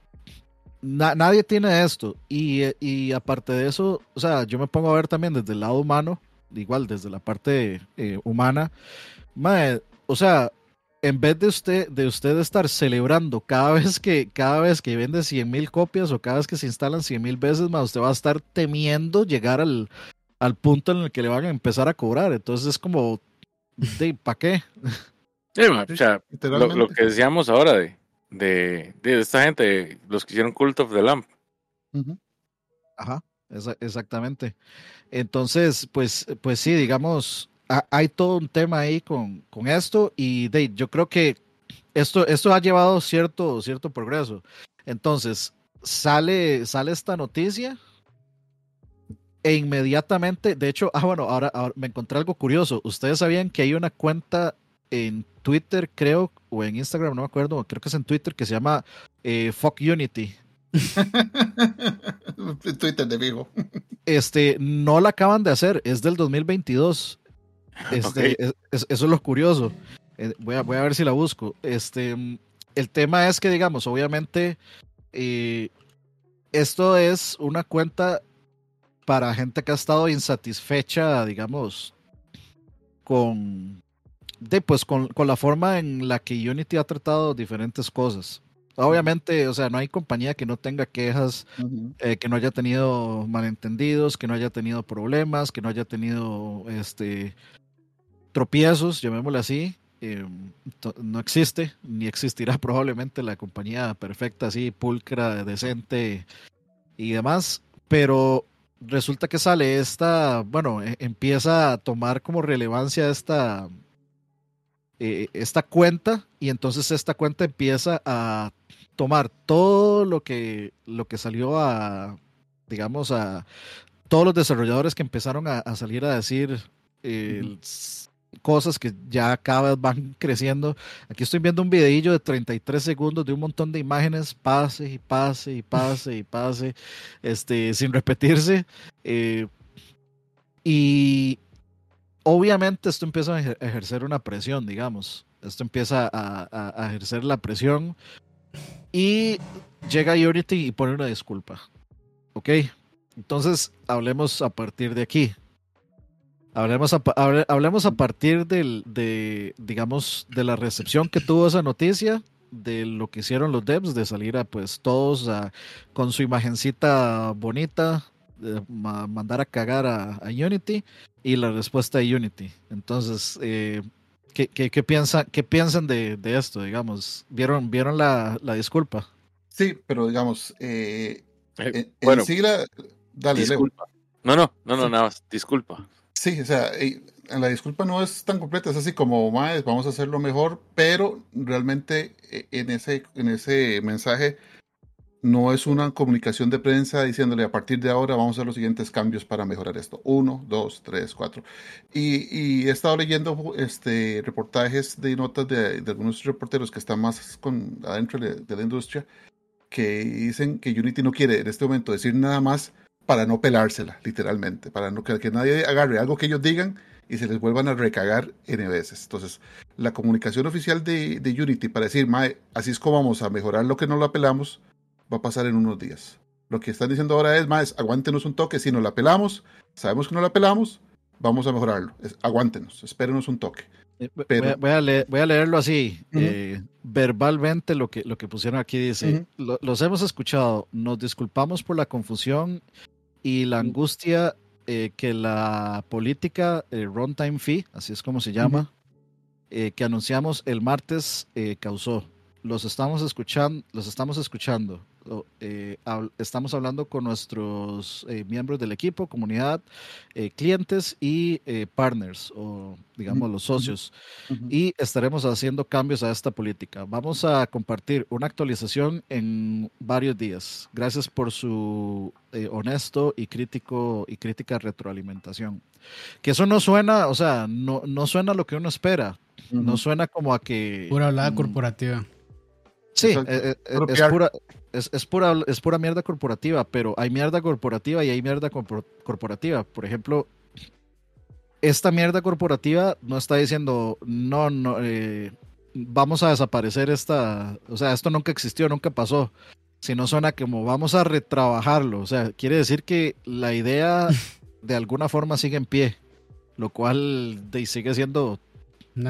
na- nadie tiene esto. Y, y aparte de eso, o sea, yo me pongo a ver también desde el lado humano, igual desde la parte eh, humana. Mae, o sea, en vez de usted, de usted estar celebrando cada vez que, cada vez que vende 100 mil copias o cada vez que se instalan 100 mil veces, más usted va a estar temiendo llegar al, al punto en el que le van a empezar a cobrar. Entonces es como, ¿para qué? Sí, ma, o sea, lo que decíamos ahora de, de, de esta gente, los que hicieron Cult of the Lamp. Ajá, esa- exactamente. Entonces, pues, pues sí, digamos, ha- hay todo un tema ahí con, con esto y de, yo creo que esto, esto ha llevado cierto, cierto progreso. Entonces, sale, sale esta noticia e inmediatamente, de hecho, ah, bueno, ahora, ahora me encontré algo curioso. Ustedes sabían que hay una cuenta en Twitter, creo, o en Instagram, no me acuerdo, creo que es en Twitter, que se llama eh, Fuck Unity. Twitter de vivo. Este, no la acaban de hacer, es del 2022. Este, Ok. es- es- eso es lo curioso. Eh, voy, a, voy a ver si la busco. Este, el tema es que, digamos, obviamente, eh, esto es una cuenta para gente que ha estado insatisfecha, digamos, con, de, pues, con, con la forma en la que Unity ha tratado diferentes cosas. Obviamente, o sea, no hay compañía que no tenga quejas eh, que no haya tenido malentendidos, que no haya tenido problemas, que no haya tenido este tropiezos, llamémosle así. Eh, to- no existe, ni existirá probablemente la compañía perfecta, así, pulcra, decente y demás. Pero resulta que sale esta, bueno, e- empieza a tomar como relevancia esta, eh, esta cuenta y entonces esta cuenta empieza a tomar todo lo que, lo que salió a, digamos, a todos los desarrolladores que empezaron a, a salir a decir eh, cosas que ya cada vez van creciendo. Aquí estoy viendo un videillo de 33 segundos de un montón de imágenes, pase y pase y pase y pase, este, sin repetirse. eh, y obviamente esto empieza a ejer- a ejercer una presión, digamos. Esto empieza a, ejercer la presión y llega Unity y pone una disculpa. ¿Ok? Entonces, hablemos a partir de aquí. Hablemos a, hablemos a partir del, de, digamos, de la recepción que tuvo esa noticia, de lo que hicieron los devs, de salir a, pues, todos a- con su imagencita bonita, mandar a cagar a, a Unity y la respuesta de Unity. Entonces, eh, ¿Qué, qué, qué, piensa, qué piensan de, de, esto, digamos? ¿Vieron, vieron la, la disculpa? Sí, pero digamos, eh, eh, bueno, sí la, dale, disculpa. No, no, no, no, nada más, disculpa. Sí, o sea, la disculpa no es tan completa, es así como, vamos a hacerlo mejor, pero realmente en ese, en ese mensaje no es una comunicación de prensa diciéndole a partir de ahora vamos a hacer los siguientes cambios para mejorar esto. Uno, dos, tres, cuatro. Y, he estado leyendo este, reportajes de notas de, algunos reporteros que están más con, adentro de, la industria que dicen que Unity no quiere en este momento decir nada más para no pelársela, literalmente, para no que, que nadie agarre algo que ellos digan y se les vuelvan a recagar N veces. Entonces, la comunicación oficial de, de Unity para decir, así es como vamos a mejorar lo que no lo apelamos, va a pasar en unos días. Lo que están diciendo ahora es, más, aguántenos un toque, si no la pelamos, sabemos que no la pelamos, vamos a mejorarlo. aguántenos, espérenos un toque. Eh, voy, a leerlo así, eh, verbalmente lo que, lo que pusieron aquí dice, los hemos escuchado, nos disculpamos por la confusión y la angustia eh, que la política runtime fee, así es como se llama, que anunciamos el martes causó. Los estamos escuchando, los estamos escuchando. Eh, estamos hablando con nuestros eh, miembros del equipo, comunidad, eh, clientes y partners, o digamos los socios, y estaremos haciendo cambios a esta política. Vamos a compartir una actualización en varios días. Gracias por su honesto y crítico y crítica retroalimentación. Que eso no suena, o sea, no, no suena lo que uno espera. No suena como a que. Pura hablada mm, corporativa. Sí, es, pura, es, pura, es pura mierda corporativa, pero hay mierda corporativa y hay mierda corporativa. Por ejemplo, esta mierda corporativa no está diciendo, no, no, eh, vamos a desaparecer esta, o sea, esto nunca existió, nunca pasó, sino suena como vamos a retrabajarlo, o sea, quiere decir que la idea de alguna forma sigue en pie, lo cual sigue siendo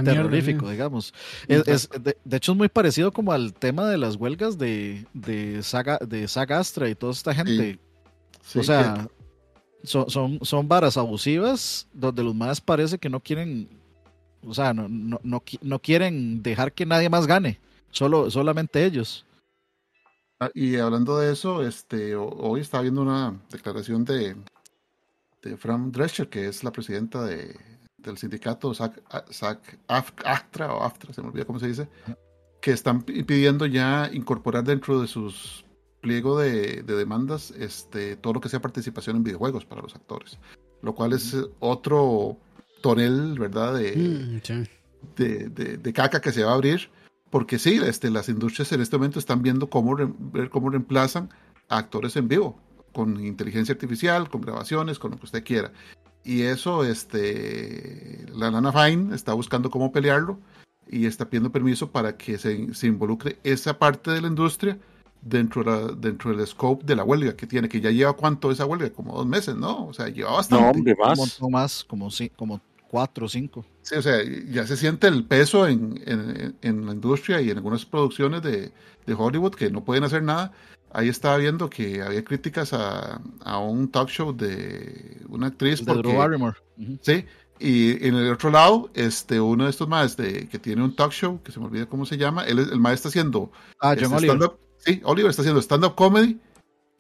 terrorífico, digamos. Es, de, hecho, es muy parecido como al tema de las huelgas de, de, Saga, de Saga Astra y toda esta gente. o sea, son, son, son, varas abusivas donde los más parece que no quieren, o sea, no, no, no, quieren dejar que nadie más gane, solo, solamente ellos. Ah, y hablando de eso, este, hoy estaba viendo una declaración de, de Fran Drescher, que es la presidenta de, del sindicato SAC, AFTRA o AFTRA, se me olvida cómo se dice, que están pidiendo ya incorporar dentro de sus pliego de, demandas este, todo lo que sea participación en videojuegos para los actores, lo cual es otro tonel, ¿verdad? De, mm, de, de, caca que se va a abrir, porque sí, este, las industrias en este momento están viendo cómo, ver cómo reemplazan a actores en vivo con inteligencia artificial, con grabaciones, con lo que usted quiera. Y eso, este, la Nana Fine está buscando cómo pelearlo y está pidiendo permiso para que se, se involucre esa parte de la industria dentro, la, dentro del scope de la huelga que tiene, que ya lleva cuánto esa huelga, como dos meses, ¿no? O sea, lleva bastante. No, hombre, más. Un más, como, sí, como cuatro o cinco. Sí, o sea, ya se siente el peso en, en, en la industria y en algunas producciones de, de Hollywood que no pueden hacer nada ahí estaba viendo que había críticas a, a un talk show de una actriz. De Barrymore. Sí, y en el otro lado, este, uno de estos más de, que tiene un talk show, que se me olvida cómo se llama, él, el maestro está haciendo... Ah, John este, Oliver. Sí, Oliver está haciendo stand-up comedy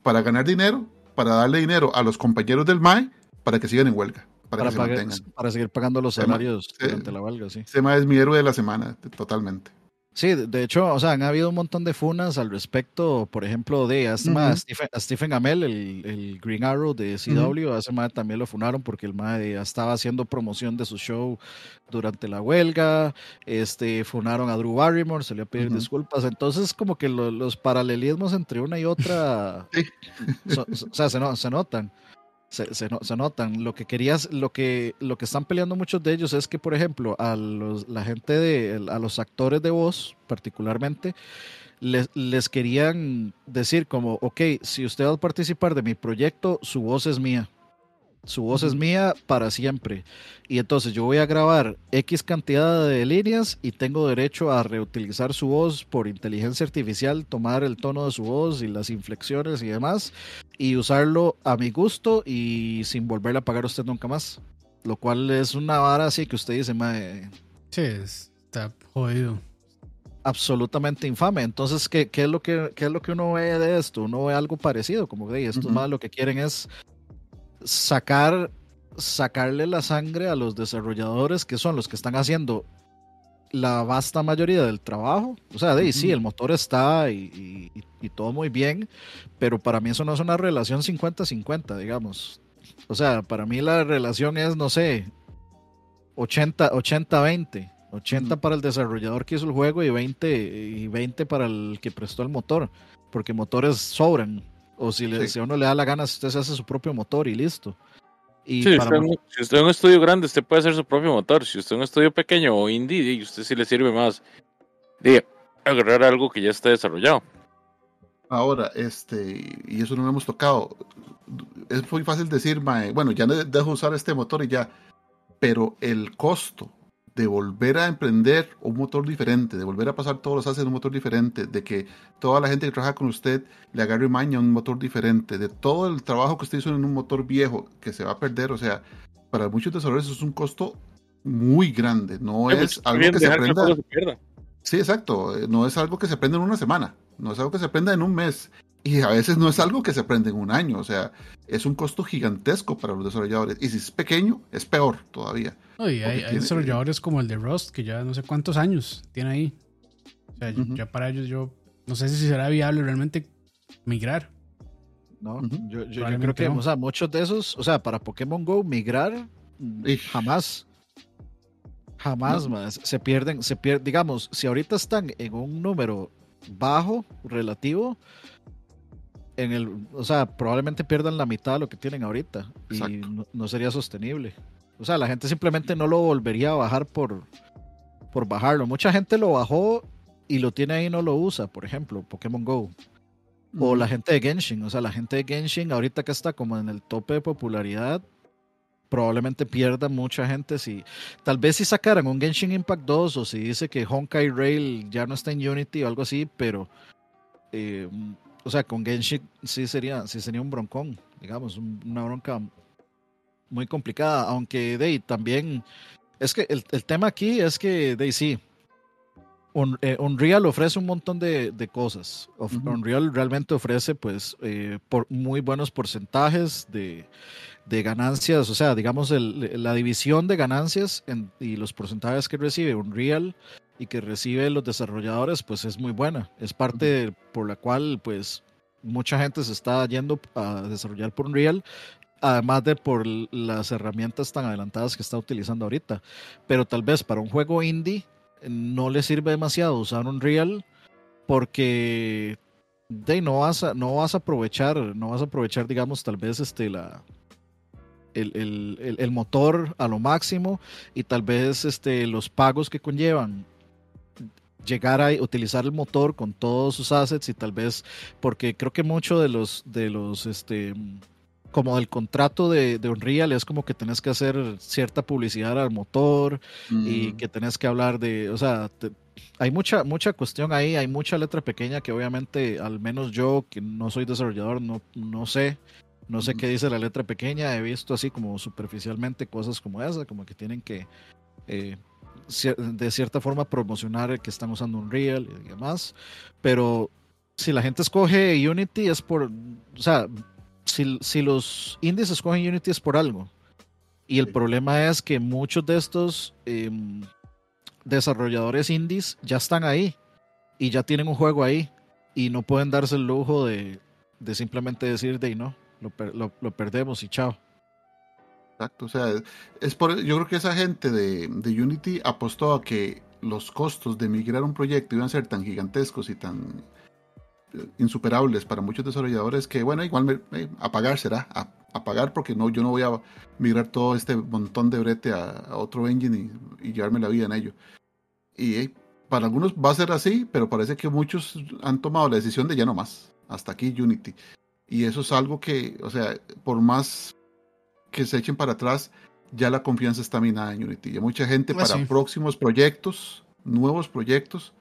para ganar dinero, para darle dinero a los compañeros del MAE para que sigan en huelga. Para, para seguir pagando los salarios durante la huelga, sí. Ese MAE es mi héroe de la semana, totalmente. Sí, de hecho, o sea, han habido un montón de funas al respecto, por ejemplo, de hace Stephen, Amell, el, Green Arrow de CW, hace más también lo funaron porque el MAE estaba haciendo promoción de su show durante la huelga, este, funaron a Drew Barrymore, se le a pedir disculpas, entonces como que los paralelismos entre una y otra, o sea, se, se notan se, se, notan. Lo que querías, lo que, lo que están peleando muchos de ellos es que, por ejemplo, a los, la gente de, a los actores de voz, particularmente, les, les querían decir como, ok, si usted va a participar de mi proyecto, su voz es mía. Su voz es mía para siempre. Y entonces yo voy a grabar X cantidad de líneas y tengo derecho a reutilizar su voz por inteligencia artificial, tomar el tono de su voz y las inflexiones y demás, y usarlo a mi gusto y sin volverle a pagar a usted nunca más. Lo cual es una vara así que usted dice, Sí, está jodido. Absolutamente infame. Entonces, ¿qué, qué es lo que, qué es lo que uno ve de esto? Uno ve algo parecido, como que estos más lo que quieren es sacar, sacarle la sangre a los desarrolladores que son los que están haciendo la vasta mayoría del trabajo. O sea, de, sí, el motor está y, y, todo muy bien, pero para mí eso no es una relación 50-50, digamos. O sea, para mí la relación es, no sé, 80-20. 80, para el desarrollador que hizo el juego y 20, y 20 para el que prestó el motor, porque motores sobran. O si, le, si a uno le da la gana, usted se hace su propio motor y listo. Y si usted en un estudio grande, usted puede hacer su propio motor. Si usted en un estudio pequeño o indie, usted sí le sirve más de agarrar algo que ya está desarrollado. Ahora, este, y eso no lo hemos tocado. Es muy fácil decir, bueno, ya dejo usar este motor y ya. Pero el costo de volver a emprender un motor diferente, de volver a pasar todos los haces en un motor diferente, de que toda la gente que trabaja con usted le agarre maña a un motor diferente, de todo el trabajo que usted hizo en un motor viejo que se va a perder, o sea, para muchos desarrolladores es un costo muy grande, no es algo que se aprenda. sí, exacto, eh, no es algo que se aprende en una semana, no es algo que se aprenda en un mes. Y a veces no es algo que se aprende en un año, o sea, es un costo gigantesco para los desarrolladores. Y si es pequeño, es peor todavía. y hay, desarrolladores como el de Rust, que ya no sé cuántos años tiene ahí. O sea, ya para ellos yo no sé si será viable realmente migrar. No, yo, creo que, o sea, muchos de esos, o sea, para Pokémon Go migrar, jamás. Jamás más. Se pierden, se pierden, digamos, si ahorita están en un número bajo, relativo, en el, o sea, probablemente pierdan la mitad de lo que tienen ahorita y no, sería sostenible. O sea, la gente simplemente no lo volvería a bajar por, por bajarlo. Mucha gente lo bajó y lo tiene ahí y no lo usa, por ejemplo, Pokémon Go. O la gente de Genshin, o sea, la gente de Genshin ahorita que está como en el tope de popularidad, probablemente pierda mucha gente si tal vez si sacaran un Genshin Impact 2 o si dice que Honkai Rail ya no está en Unity o algo así, pero eh, o sea, con Genshin sí sería, sí sería un broncón, digamos, una bronca muy complicada, aunque de también es que el, tema aquí es que de sí, eh, Unreal ofrece un montón de, cosas. Unreal realmente ofrece pues eh, por muy buenos porcentajes de, ganancias, o sea, digamos la división de ganancias y los porcentajes que recibe Unreal y que recibe los desarrolladores, pues es muy buena. Es parte por la cual, pues, mucha gente se está yendo a desarrollar por Unreal, además de por las herramientas tan adelantadas que está utilizando ahorita. Pero tal vez para un juego indie no le sirve demasiado usar Unreal porque de no vas a, no vas a aprovechar, no vas a aprovechar, digamos, tal vez este la el, el, el, motor a lo máximo y tal vez este, los pagos que conllevan llegar a utilizar el motor con todos sus assets y tal vez porque creo que mucho de los de los este como del contrato de, de Unreal es como que tenés que hacer cierta publicidad al motor y mm. que tenés que hablar de, o sea, hay mucha mucha cuestión ahí, hay mucha letra pequeña que obviamente al menos yo que no soy desarrollador no no sé no sé qué dice la letra pequeña, he visto así como superficialmente cosas como esa, como que tienen que eh, de cierta forma promocionar que están usando Unreal y demás, pero si la gente escoge Unity es por, o sea, si, si los indies escogen Unity es por algo. Y el problema es que muchos de estos em, desarrolladores indies ya están ahí y ya tienen un juego ahí y no pueden darse el lujo de, de simplemente decir de no, lo, perdemos y chao. Exacto, o sea, es por, yo creo que esa gente de, de, Unity apostó a que los costos de migrar un proyecto iban a ser tan gigantescos y tan eh, insuperables para muchos desarrolladores que, bueno, igual me, eh, a pagar será, a, pagar porque no, yo no voy a migrar todo este montón de brete a, otro engine y, llevarme la vida en ello. Y eh, para algunos va a ser así, pero parece que muchos han tomado la decisión de ya no más, hasta aquí Unity. Y eso es algo que, o sea, por más que se echen para atrás, ya la confianza está minada en Unity. Ya mucha gente pues para próximos proyectos, nuevos proyectos,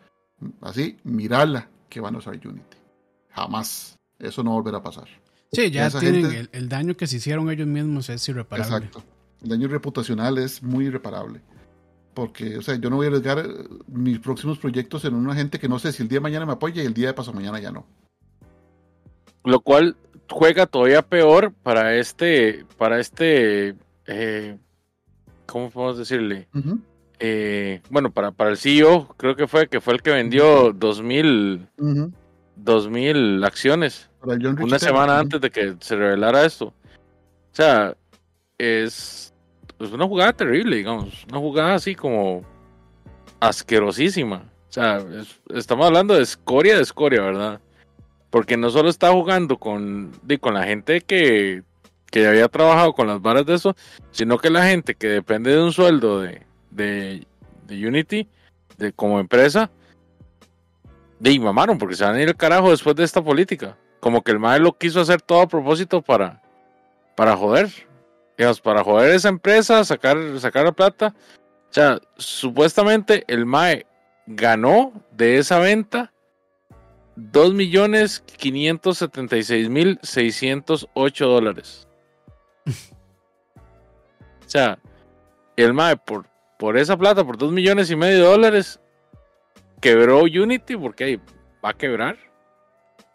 así, mirala que van a usar Unity. Jamás. Eso no volverá a pasar. Sí, ya tienen el, daño que se hicieron ellos mismos es irreparable. Exacto. El daño reputacional es muy irreparable. porque, o sea, yo no voy a arriesgar eh, mis próximos proyectos en una gente que no sé si el día de mañana me apoya y el día de paso mañana ya no. Lo cual juega todavía peor para este, para este, eh, ¿cómo podemos decirle? Eh, bueno, para, para el CEO, creo que fue, que fue el que vendió 2000, ujú. 2000 acciones una semana antes de que se revelara esto. O sea, es, es una jugada terrible, digamos. Una jugada así como asquerosísima. O sea, es- estamos hablando de escoria de escoria, ¿verdad? Porque no solo está jugando con, con la gente que, que había trabajado con las varas de eso, sino que la gente que depende de un sueldo de, de, de Unity, de, como empresa, de y mamaron, porque se van a ir al carajo después de esta política. Como que el MAE lo quiso hacer todo a propósito para, para joder. Digamos, para joder esa empresa, sacar, sacar la plata. O sea, supuestamente el MAE ganó de esa venta 2.576.608 dólares. o sea, el MAE por, por esa plata, por 2 millones y medio de dólares, quebró Unity porque ahí va a quebrar.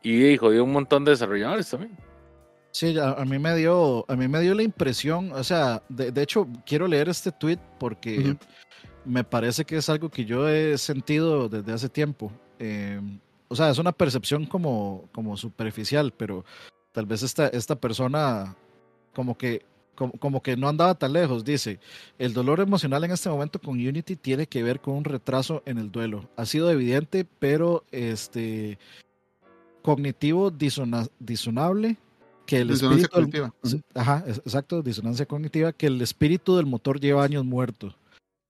Y jodió un montón de desarrolladores también. Sí, a, a mí me dio, a mí me dio la impresión, o sea, de, de hecho quiero leer este tweet porque me parece que es algo que yo he sentido desde hace tiempo. Eh, o sea, es una percepción como, como superficial, pero tal vez esta, esta persona como que, como, como que no andaba tan lejos. Dice, el dolor emocional en este momento con Unity tiene que ver con un retraso en el duelo. Ha sido evidente, pero este cognitivo disona- disonable que el Disonancia espíritu del- Ajá, exacto, disonancia cognitiva, que el espíritu del motor lleva años muerto.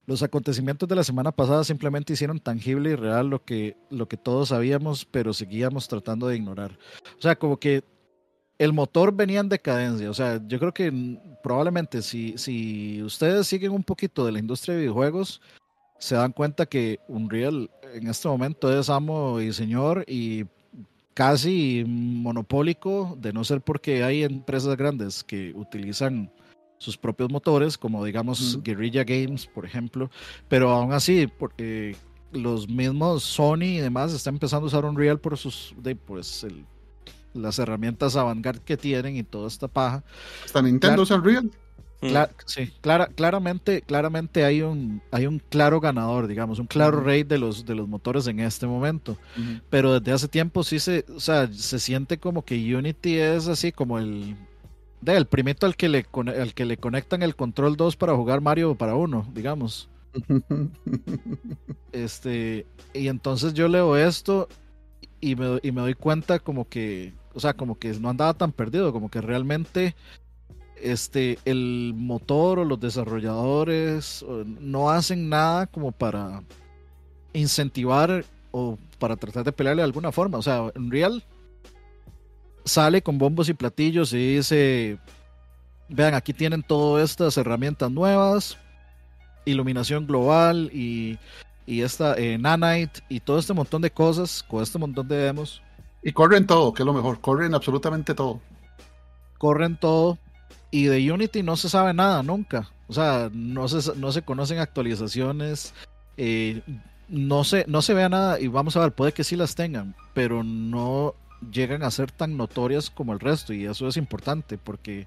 Los acontecimientos de la semana pasada simplemente hicieron tangible y real lo que, lo que todos sabíamos, pero seguíamos tratando de ignorar. O sea, como que el motor venía en decadencia. O sea, yo creo que probablemente si, si ustedes siguen un poquito de la industria de videojuegos, se dan cuenta que Unreal en este momento es amo y señor y casi monopólico, de no ser porque hay empresas grandes que utilizan sus propios motores, como digamos. Guerrilla Games, por ejemplo, pero aún así, porque los mismos Sony y demás están empezando a usar Unreal por sus, de, pues, el- las herramientas avant-garde que tienen y toda esta paja. Hasta Nintendo usa Unreal. Cla- sí, clara, claramente, claramente hay un, hay un claro ganador, digamos, un claro rey de los, de los motores en este momento. Pero desde hace tiempo sí se, o sea, se siente como que Unity es así como el, de, el primito al que, le, al que le conectan el control 2 para jugar Mario para uno, digamos. Este, y entonces yo leo esto y me, y me doy cuenta como que, o sea, como que no andaba tan perdido, como que realmente este, el motor o los desarrolladores no hacen nada como para incentivar o para tratar de pelearle de alguna forma. O sea, en real sale con bombos y platillos y dice, vean, aquí tienen todas estas herramientas nuevas, iluminación global y, y esta eh, Nanite y todo este montón de cosas, con este montón de demos, Y corren todo, que es lo mejor. Corren absolutamente todo. corren todo y de Unity no se sabe nada nunca. O sea, no se, no se conocen actualizaciones, eh, no, se, no se vea nada y vamos a ver, puede que sí las tengan, pero no llegan a ser tan notorias como el resto y eso es importante porque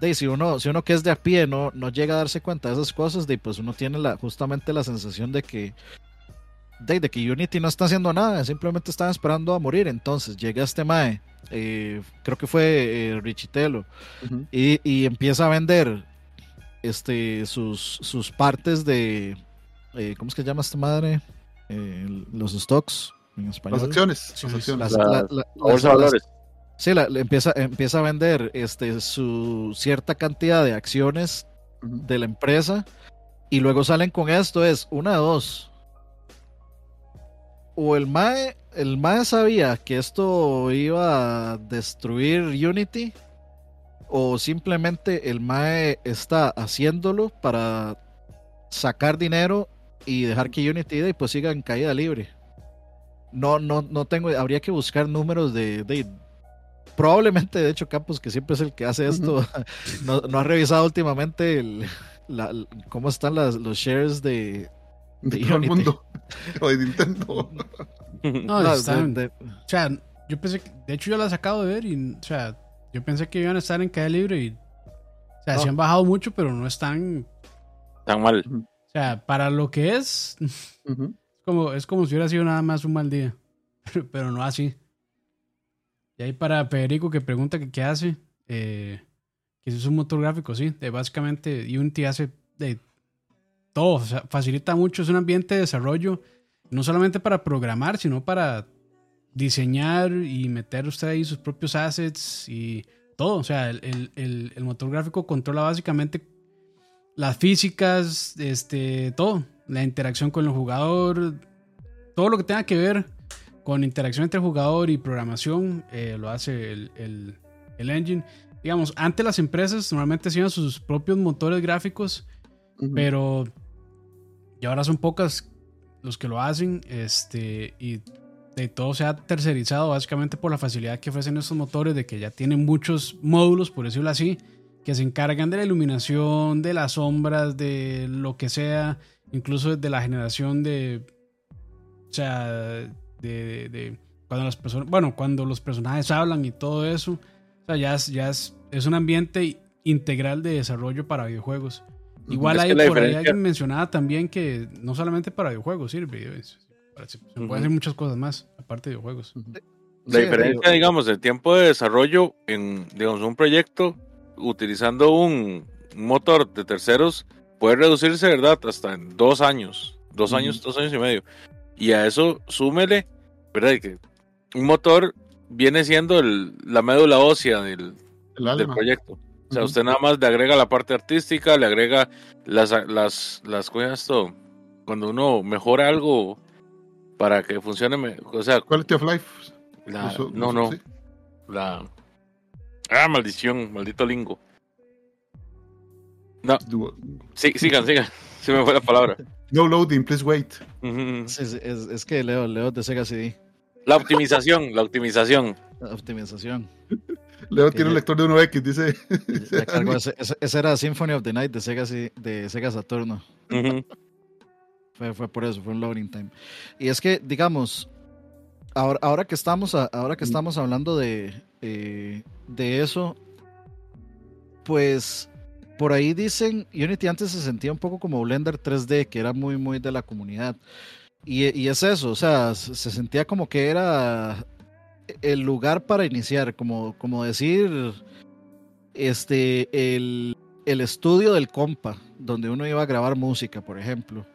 de, si, uno, si uno que es de a pie no, no llega a darse cuenta de esas cosas, de, pues uno tiene la, justamente la sensación de que de, de que Unity no está haciendo nada, simplemente están esperando a morir. Entonces llega este Mae, eh, creo que fue eh, Richitelo, y, y empieza a vender este, sus, sus partes de. eh, ¿Cómo es que llama esta madre? Eh, los stocks en español. Las acciones. Sí, las sí, acciones. Las- La- la- la- La bolsa las- de valores. Sí, la- la empieza, empieza a vender este, su cierta cantidad de acciones de la empresa y luego salen con esto, es una de dos. O el MAE, el MAE sabía que esto iba a destruir Unity, o simplemente el MAE está haciéndolo para sacar dinero y dejar que Unity de, pues siga en caída libre. No, no, no tengo, habría que buscar números de, de- probablemente de hecho Campos, que siempre es el que hace esto, no, no ha revisado últimamente el, la- cómo están las, los shares de, De todo el mundo. O de Nintendo. No, No, están- de- de- O sea, yo pensé que, de hecho yo las acabo de ver y, o sea, yo pensé que iban a estar en caída libre y, o sea, No. se han bajado mucho, pero no están, Tan mal. o sea, para lo que es, Ujú. Como, es como si hubiera sido nada más un mal día, pero, no así. Y ahí para Federico que pregunta que qué hace, eh, que es un motor gráfico, sí, de básicamente Unity hace de todo, o sea, facilita mucho, es un ambiente de desarrollo, no solamente para programar, sino para diseñar y meter usted ahí sus propios assets y todo, o sea, el- el- el motor gráfico controla básicamente las físicas, este, todo, la interacción con el jugador, todo lo que tenga que ver con interacción entre jugador y programación, eh, lo hace el, el- el engine. Digamos, antes las empresas normalmente hacían sus propios motores gráficos, pero y ahora son pocas los que lo hacen, este, y de todo se ha tercerizado básicamente por la facilidad que ofrecen estos motores, de que ya tienen muchos módulos, por decirlo así, que se encargan de la iluminación, de las sombras, de lo que sea, incluso de la generación de, o sea, de, de- de cuando las personas, bueno, cuando los personajes hablan y todo eso, o sea, ya es, ya es, es un ambiente integral de desarrollo para videojuegos. Igual hay por ahí alguien mencionaba también que no solamente para videojuegos sirve, es- para- se pueden hacer muchas cosas más, aparte de videojuegos. La Sí, diferencia, digo- digamos, del tiempo de desarrollo en, digamos, un proyecto utilizando un motor de terceros puede reducirse, ¿verdad? Hasta en dos años, dos años, dos años y medio. Y a eso súmele, ¿verdad? Que un motor viene siendo el- la médula ósea del, proyecto. O sea, usted nada más le agrega la parte artística, le agrega las, las, las cosas, esto, cuando uno mejora algo para que funcione, o sea, Quality of life. la- no, no, sí. la... Ah, maldición, maldito lingo. No, sí, sigan, sigan. Se me fue la palabra. No loading, please wait. Es, es que Leo, Leo de Sega CD, La optimización, la optimización. la optimización. Leo tiene un lector de 1X, dice. Ya cargó ese, ese- ese era Symphony of the Night de Sega, de Sega Saturno. Fue, fue por eso, fue un loading time. Y es que, digamos, ahora, ahora que estamos a- ahora que estamos hablando de, eh, de eso, pues por ahí dicen, Unity antes se sentía un poco como Blender 3D, que era muy, muy de la comunidad. Y, y es eso, o sea, se se sentía como que era el lugar para iniciar, como, como decir, este, el, el estudio del compa, donde uno iba a grabar música, por ejemplo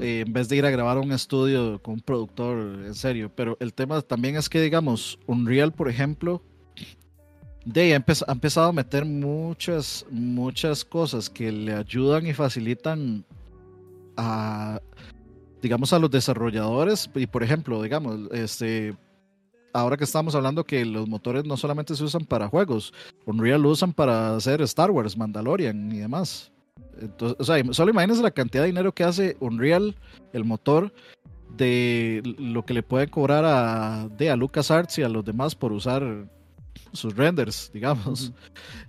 eh, en vez de ir a grabar a un estudio con un productor, en serio. Pero el tema también es que, digamos, Unreal, por ejemplo, de ahí ha, empe- ha empezado a meter muchas, muchas cosas que le ayudan y facilitan a, digamos, a los desarrolladores. Y por ejemplo, digamos, este, ahora que estamos hablando que los motores no solamente se usan para juegos, Unreal lo usan para hacer Star Wars, Mandalorian y demás. Entonces, o sea, solo imagínense la cantidad de dinero que hace Unreal, el motor, de lo que le pueden cobrar a, de, a LucasArts y a los demás por usar sus renders, digamos.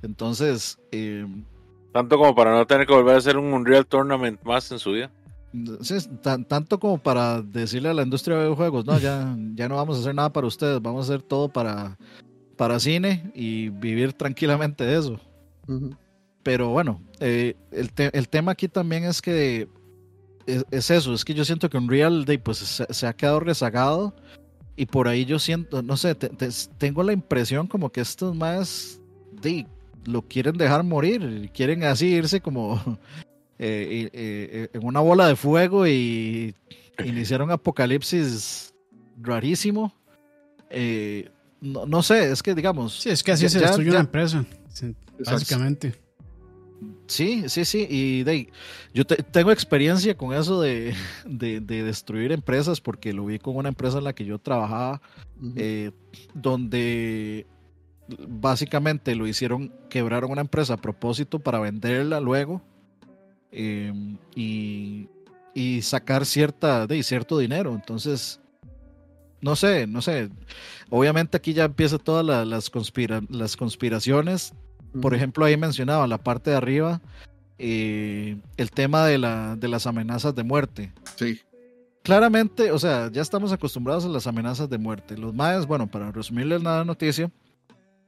Entonces, eh, Tanto como para no tener que volver a hacer un Unreal Tournament más en su vida. tan- tanto como para decirle a la industria de videojuegos, no, ya, ya no vamos a hacer nada para ustedes, vamos a hacer todo para, para cine y vivir tranquilamente de eso. Pero bueno, eh, el, te- el tema aquí también es que es, es eso, es que yo siento que Unreal Day pues se, se ha quedado rezagado y por ahí yo siento, no sé, te- te- tengo la impresión como que estos más de, lo quieren dejar morir, quieren así irse como eh, eh, eh, en una bola de fuego y iniciar un apocalipsis rarísimo. Eh, no, no sé, es que digamos... Sí, es que así ya- se destruye ya- una empresa, sí, básicamente. Sí, sí, sí. Y de, yo te- tengo experiencia con eso de, de- de destruir empresas porque lo vi con una empresa en la que yo trabajaba, eh, donde básicamente lo hicieron, quebraron una empresa a propósito para venderla luego eh, y, y sacar cierta, de, cierto dinero. Entonces, no sé, no sé. Obviamente aquí ya empiezan todas la- las, conspira- las conspiraciones por ejemplo, ahí mencionaba la parte de arriba, eh, el tema de, la, de las amenazas de muerte. Sí. Claramente, o sea, ya estamos acostumbrados a las amenazas de muerte. Los mayas, bueno, para resumirles la noticia,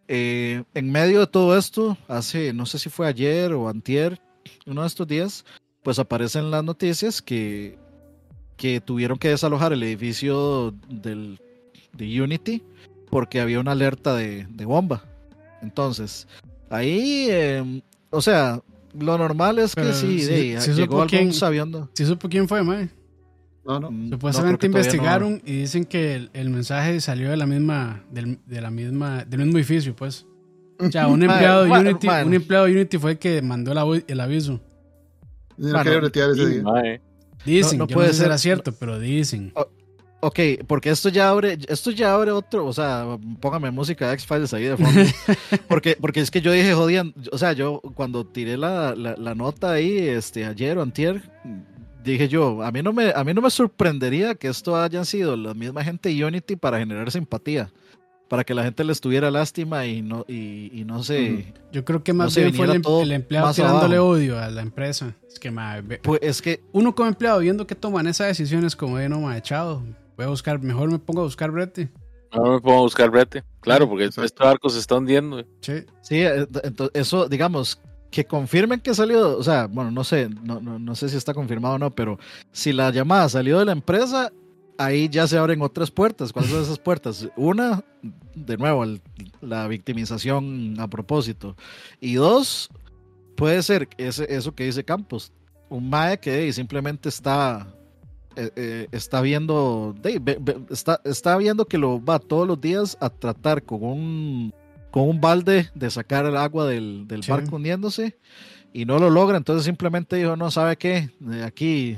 eh, en medio de todo esto, hace, no sé si fue ayer o antier, uno de estos días, pues aparecen las noticias que, que tuvieron que desalojar el edificio del, de Unity porque había una alerta de, de bomba. Entonces, ahí, eh, o sea, lo normal es que Pero sí, de, sí llegó supo algún quién- sabiendo. ¿Sí supo quién fue, mae? No, no. Mm, no, Supuestamente no. investigaron y dicen que el, el mensaje salió de la misma, del, de la misma, del mismo edificio, pues. O sea, un empleado de Unity, bueno. un empleado de Unity fue el que mandó el, avi- el aviso. No Bueno, ese día. Dicen, No- no yo puede no sé si ser- era cierto, pero dicen. Ok, porque esto ya abre, esto ya abre otro, o sea, póngame música de X-Files ahí de fondo. porque, porque es que yo dije, jodían, o sea, yo cuando tiré la, la, la nota ahí, este, ayer o antier, dije yo, a mí no me, a mí no me sorprendería que esto hayan sido la misma gente de Unity para generar simpatía, para que la gente les tuviera lástima y no, y, y no se, Yo creo que No más se bien fue el, em- el empleado tirándole abajo. odio a la empresa. Es que, pues es que, uno como empleado viendo que toman esas decisiones como de no, mae, chao, voy a buscar, mejor me pongo a buscar brete. No me puedo buscar brete. Claro, porque Exacto. este barco se está hundiendo. Sí. Sí, entonces eso, digamos, que confirmen que salió, o sea, bueno, no sé, no, no, no sé si está confirmado o no, pero si la llamada salió de la empresa, ahí ya se abren otras puertas. ¿Cuáles son esas puertas? Una, de nuevo, el- la victimización a propósito. Y dos, puede ser ese, eso que dice Campos, un MAE que simplemente está... eh, eh, está viendo de- está, está viendo que lo va todos los días a tratar con un con un balde de sacar el agua del, del Sí. barco hundiéndose y no lo logra, entonces simplemente dijo, no sabe qué, De aquí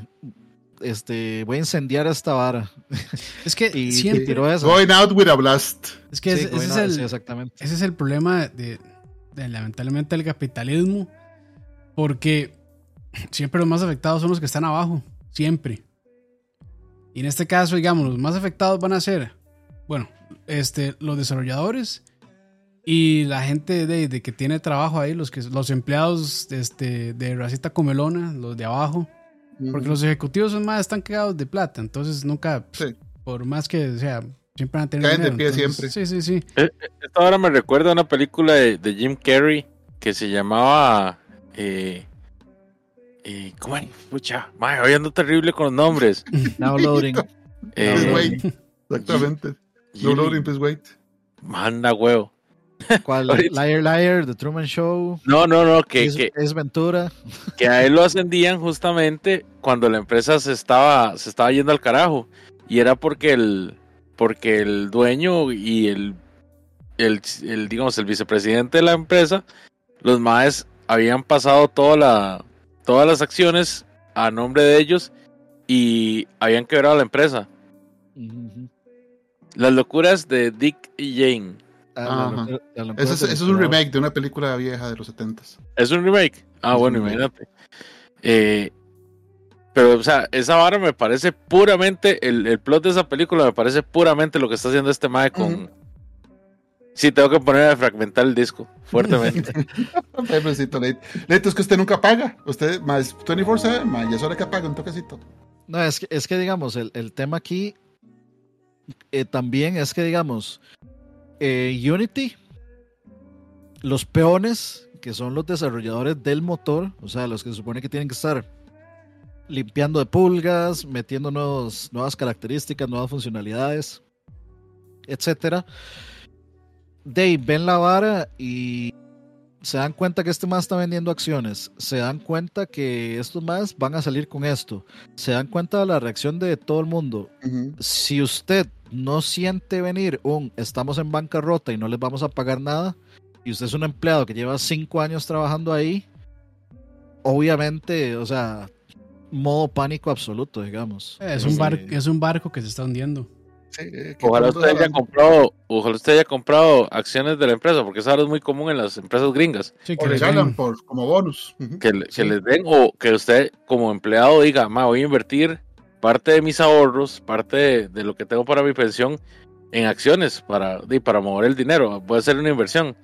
este voy a incendiar esta vara Es que y, y siempre, tiró esa. Going out with a blast. es que Sí, ese, going ese out, es sí, el, exactamente. ese es el problema de, de, lamentablemente el capitalismo, porque siempre los más afectados son los que están abajo, siempre. Y en este caso, digamos, los más afectados van a ser, bueno, este, los desarrolladores y la gente de, de que tiene trabajo ahí, los que los empleados este, de racita comelona, los de abajo, porque los ejecutivos son más están cagados de plata, entonces nunca, Sí. por más que, o sea, siempre van a tener Caen de pie entonces- siempre. Sí, sí, sí. Esta ahora me recuerda a una película de, de Jim Carrey que se llamaba. Eh, eh, ¿Cómo? Pucha, mae, hoy ando terrible con los nombres. Now loading. Eh, Please no, wait. Exactamente. No loading, please wait. Manda huevo. ¿Cuál? Liar Liar, The Truman Show, No, no, no, que, es, que, es Ventura. que a él lo ascendían justamente cuando la empresa se estaba, se estaba yendo al carajo. Y era porque el, porque el dueño y el, el, el, digamos, el vicepresidente de la empresa, los maes habían pasado toda la, todas las acciones a nombre de ellos y habían quebrado la empresa. Las locuras de Dick y Jane. Ah, la la Ese es, un remake de una película vieja de los 70s. ¿Es un remake? Ah, Es bueno, remake. imagínate. Eh, pero, o sea, esa vara me parece puramente, el, el plot de esa película me parece puramente lo que está haciendo este mae con... Sí, tengo que poner a fragmentar el disco, fuertemente. Pobrecito, Leito. Leito, es que usted nunca paga. Usted, más 24-7, más, ya es hora que paga un toquecito. No, es que, es que digamos, el, el tema aquí eh, también es que, digamos, eh, Unity, los peones, que son los desarrolladores del motor, o sea, los que se supone que tienen que estar limpiando de pulgas, metiendo nuevos, nuevas características, nuevas funcionalidades, etcétera. Dave ven la vara y se dan cuenta que este más está vendiendo acciones, se dan cuenta que estos más van a salir con esto, se dan cuenta de la reacción de todo el mundo. Si usted no siente venir un estamos en bancarrota y no les vamos a pagar nada, y usted es un empleado que lleva cinco años trabajando ahí, obviamente, o sea, modo pánico absoluto, digamos. Es un, Este, bar, es un barco que se está hundiendo. Sí, eh, que Ojalá usted haya comprado, ojalá usted haya comprado acciones de la empresa, porque eso ahora es muy común en las empresas gringas, Sí, O que les regalan den- por, como bonus. Que, le- que Sí. les den, o que usted como empleado diga, ma, voy a invertir parte de mis ahorros, parte de, de lo que tengo para mi pensión en acciones para, di, para mover el dinero, voy a hacer una inversión.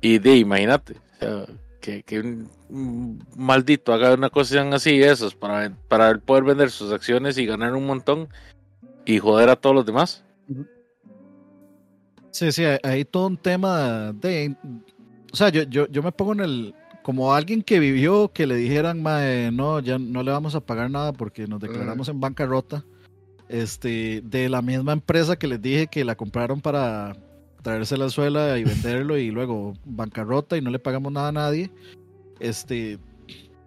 Y di, imagínate, o sea, que, que un, un maldito haga una cosa así, esos, para, para él poder vender sus acciones y ganar un montón y joder a todos los demás. Sí, sí, hay, hay todo un tema de... O sea, yo, yo, yo me pongo en el... Como alguien que vivió, que le dijeran, "Mae, no, ya no le vamos a pagar nada porque nos declaramos en bancarrota. Este, de la misma empresa que les dije que la compraron para traerse la suela y venderlo y luego bancarrota y no le pagamos nada a nadie. Este,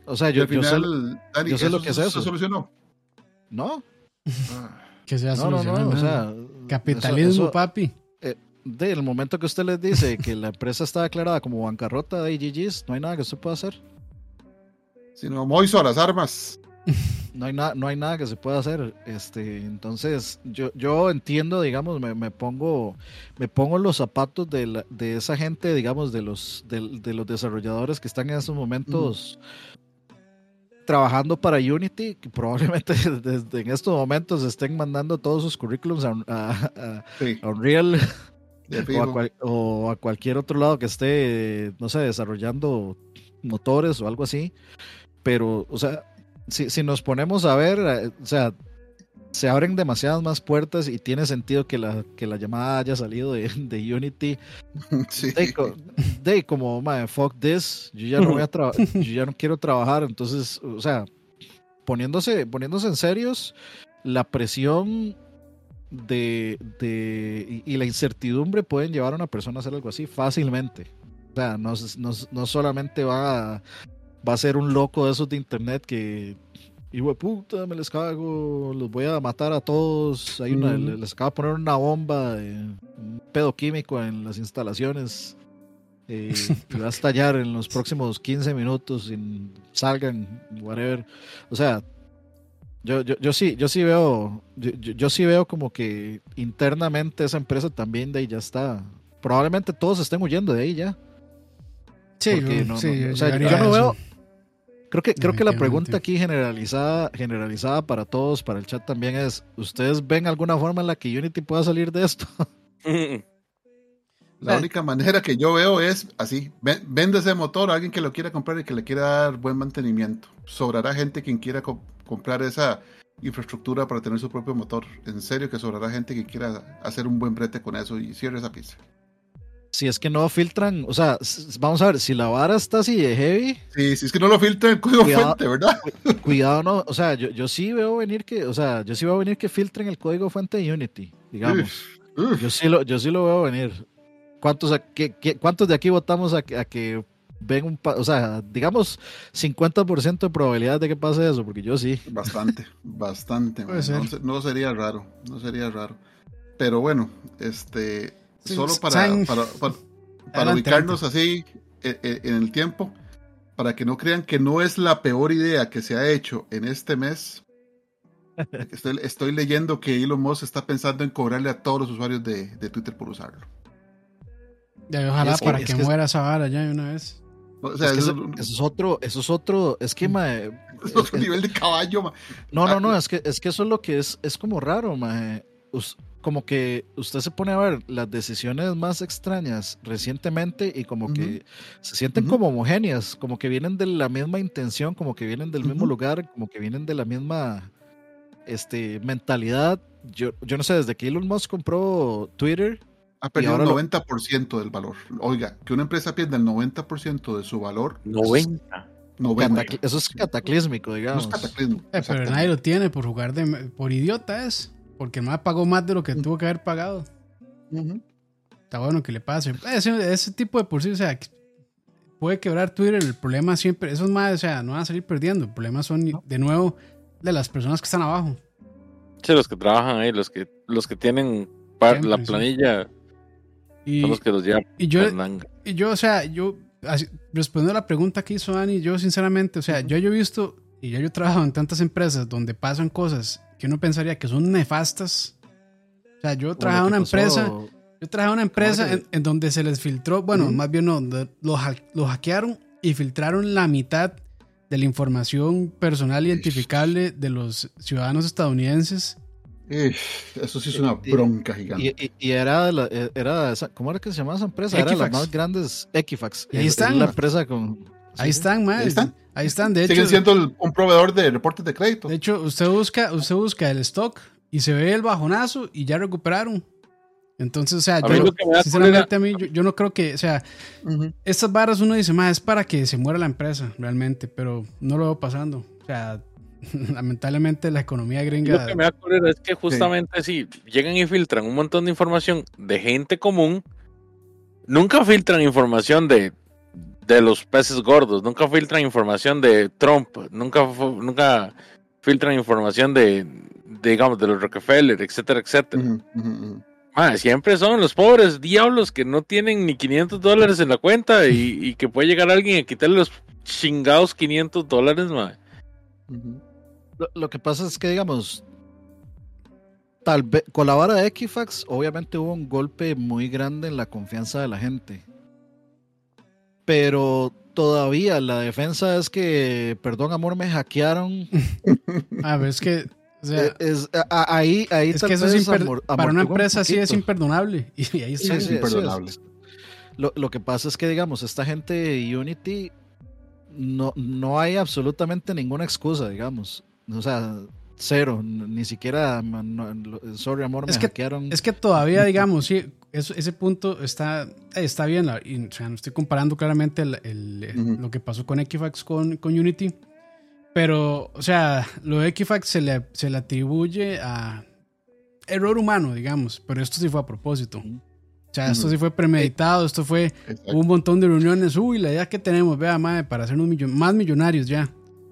o sea, yo, yo sé, final, Dani, yo sé lo que es se- eso. Se solucionó. no, Ah, Que sea no, no, no, o sea, Capitalismo, eso- eso- papi. del momento que usted les dice que la empresa está declarada como bancarrota de GG's, no hay nada que usted pueda hacer. Sino Moiso a las armas. No hay, nada no hay nada que se pueda hacer. Este, entonces, yo, yo entiendo, digamos, me, me pongo me pongo en los zapatos de, la- de esa gente, digamos, de los, de, de los desarrolladores que están en esos momentos trabajando para Unity, que probablemente desde en estos momentos estén mandando todos sus currículums a, a- a- Sí, a Unreal cual- o a cualquier otro lado que esté, no sé, desarrollando motores o algo así. Pero, o sea, si, si nos ponemos a ver, eh, o sea, se abren demasiadas más puertas y tiene sentido que la, que la llamada haya salido de, de Unity. Sí. De, de como, "Mae, fuck this, yo ya no voy a trabajar, yo ya no quiero trabajar. Entonces, o sea, poniéndose, poniéndose en serios, la presión de, de y, y la incertidumbre pueden llevar a una persona a hacer algo así fácilmente. O sea, no, no, no solamente va a, va a ser un loco de esos de internet que, hijo de puta, me les cago, los voy a matar a todos. Hay una, les acaba de poner una bomba, eh, un pedo químico en las instalaciones. eh, y va a estallar en los próximos 15 minutos y salgan, whatever. O sea, yo, yo, yo sí, yo sí veo, yo, sí veo como que internamente esa empresa también de ahí ya está. Probablemente todos estén huyendo de ahí ya. Sí, no- sí, no- o sea, yo no veo-. Creo que, creo que la pregunta aquí generalizada, generalizada para todos, para el chat también es, ¿ustedes ven alguna forma en la que Unity pueda salir de esto? La única manera que yo veo es así: ven- vende ese motor a alguien que lo quiera comprar y que le quiera dar buen mantenimiento. Sobrará gente quien quiera co- comprar esa infraestructura para tener su propio motor. En serio que sobrará gente que quiera hacer un buen brete con eso y cierre esa pizza. Si es que no filtran, o sea, vamos a ver, si la vara está así de heavy, Sí, si es que no lo filtra el código Cuidado. fuente, ¿verdad? cuidado, no, o sea, yo, yo sí veo venir que, o sea, yo sí veo venir que filtren el código fuente de Unity, digamos. Uf, uf. Yo sí lo, yo sí lo veo venir. ¿Cuántos, a- qué- qué- cuántos de aquí votamos a, que- a que ven un, o sea, digamos 50% de probabilidad de que pase eso? Porque yo sí. Bastante, bastante. Puede ser. No, no sería raro, no sería raro. Pero bueno, este, solo para, para, para- para Adelante, ubicarnos así eh, eh, en el tiempo, para que no crean que no es la peor idea que se ha hecho en este mes. Estoy, estoy leyendo que Elon Musk está pensando en cobrarle a todos los usuarios de, de Twitter por usarlo. Ya, ojalá Es que- para es que, que- muera esa vara ya de una vez. O sea, Es que eso, eso, eso es otro, eso es otro, es que, mae, es otro nivel de caballo. ma. No, no, no, es que, es que eso es lo que es, es como raro, mae. Como que usted se pone a ver las decisiones más extrañas recientemente y como que se sienten como homogéneas, como que vienen de la misma intención, como que vienen del mismo lugar, como que vienen de la misma este, mentalidad. Yo, yo no sé, desde que Elon Musk compró Twitter, Ha perdido el lo- 90% del valor. Oiga, que una empresa pierda el 90% de su valor, 90. 90. catacl- eso es cataclísmico, No digamos. es cataclismo. Eh, pero nadie lo tiene por jugar de. Por idiota es. Porque el más pagó más de lo que tuvo que haber pagado. Está bueno que le pase. Ese, ese tipo de por sí, o sea, puede quebrar Twitter. El problema siempre, esos más, o sea, no van a salir perdiendo. El problema son, de nuevo, de las personas que están abajo. Sí, los que trabajan ahí, los que, los que tienen par- Siempre, la sí. planilla, Y, son los que los llevan y yo, y yo, o sea, yo, así- respondiendo a la pregunta que hizo Dani, yo sinceramente, o sea, yo, yo he visto y ya yo he trabajado en tantas empresas donde pasan cosas que uno pensaría que son nefastas. O sea, yo lo en una pasó- empresa Yo trabajé en una empresa en, en donde se les filtró, bueno, más bien no, lo, lo hackearon y filtraron la mitad de la información personal identificable de los ciudadanos estadounidenses. Eso sí es una bronca gigante. Y, y- y era, de la, era de esa, ¿cómo era que se llamaba esa empresa? Era de las Equifax. más grandes, Equifax. Y ahí Es- es están. la empresa con... Ahí están, mae. Ahí están. Ahí están, de Siguen hecho. siendo el- un proveedor de reportes de crédito. De hecho, usted busca, usted busca el stock y se ve el bajonazo y ya recuperaron. Entonces, o sea, A yo, sinceramente a mí, yo, yo no creo que, o sea, estas varas uno dice, más es para que se muera la empresa, realmente, pero no lo veo pasando. O sea, lamentablemente la economía Y gringa... Lo que me da cólera es que justamente si llegan y filtran un montón de información de gente común, nunca filtran información de, de los peces gordos, nunca filtran información de Trump, nunca, nunca filtran información de, de, digamos, de los Rockefeller, etcétera, etcétera. Siempre son los pobres diablos que no tienen ni 500 dólares en la cuenta y, y que puede llegar alguien a quitarle los chingados 500 dólares. Lo, lo que pasa es que, digamos, tal vez con la vara de Equifax, obviamente hubo un golpe muy grande en la confianza de la gente. Pero todavía la defensa es que, perdón, amor, me hackearon. A ver, es que, o sea, Eh, es, a- a- ahí, ahí es que eso es vez imper- amor- para una empresa así es imperdonable. Y ahí Sí, está. sí, imperdonable. es- Lo, lo que pasa es que, digamos, esta gente de Unity no, no hay absolutamente ninguna excusa, digamos. O sea, cero, ni siquiera, no, sorry amor, Es me que- hackearon. Es que todavía, digamos, sí, eso- ese punto está, eh, está bien. la- y, o sea, no estoy comparando claramente el- el- el- Ujú. lo que pasó con Equifax con, con Unity. Pero, o sea, lo de Equifax se le, se le atribuye a error humano, digamos. Pero esto sí fue a propósito. O sea, esto sí fue premeditado. Esto fue Exacto. Un montón de reuniones. Uy, la idea que tenemos, vea, madre, para hacernos millo- más millonarios ya.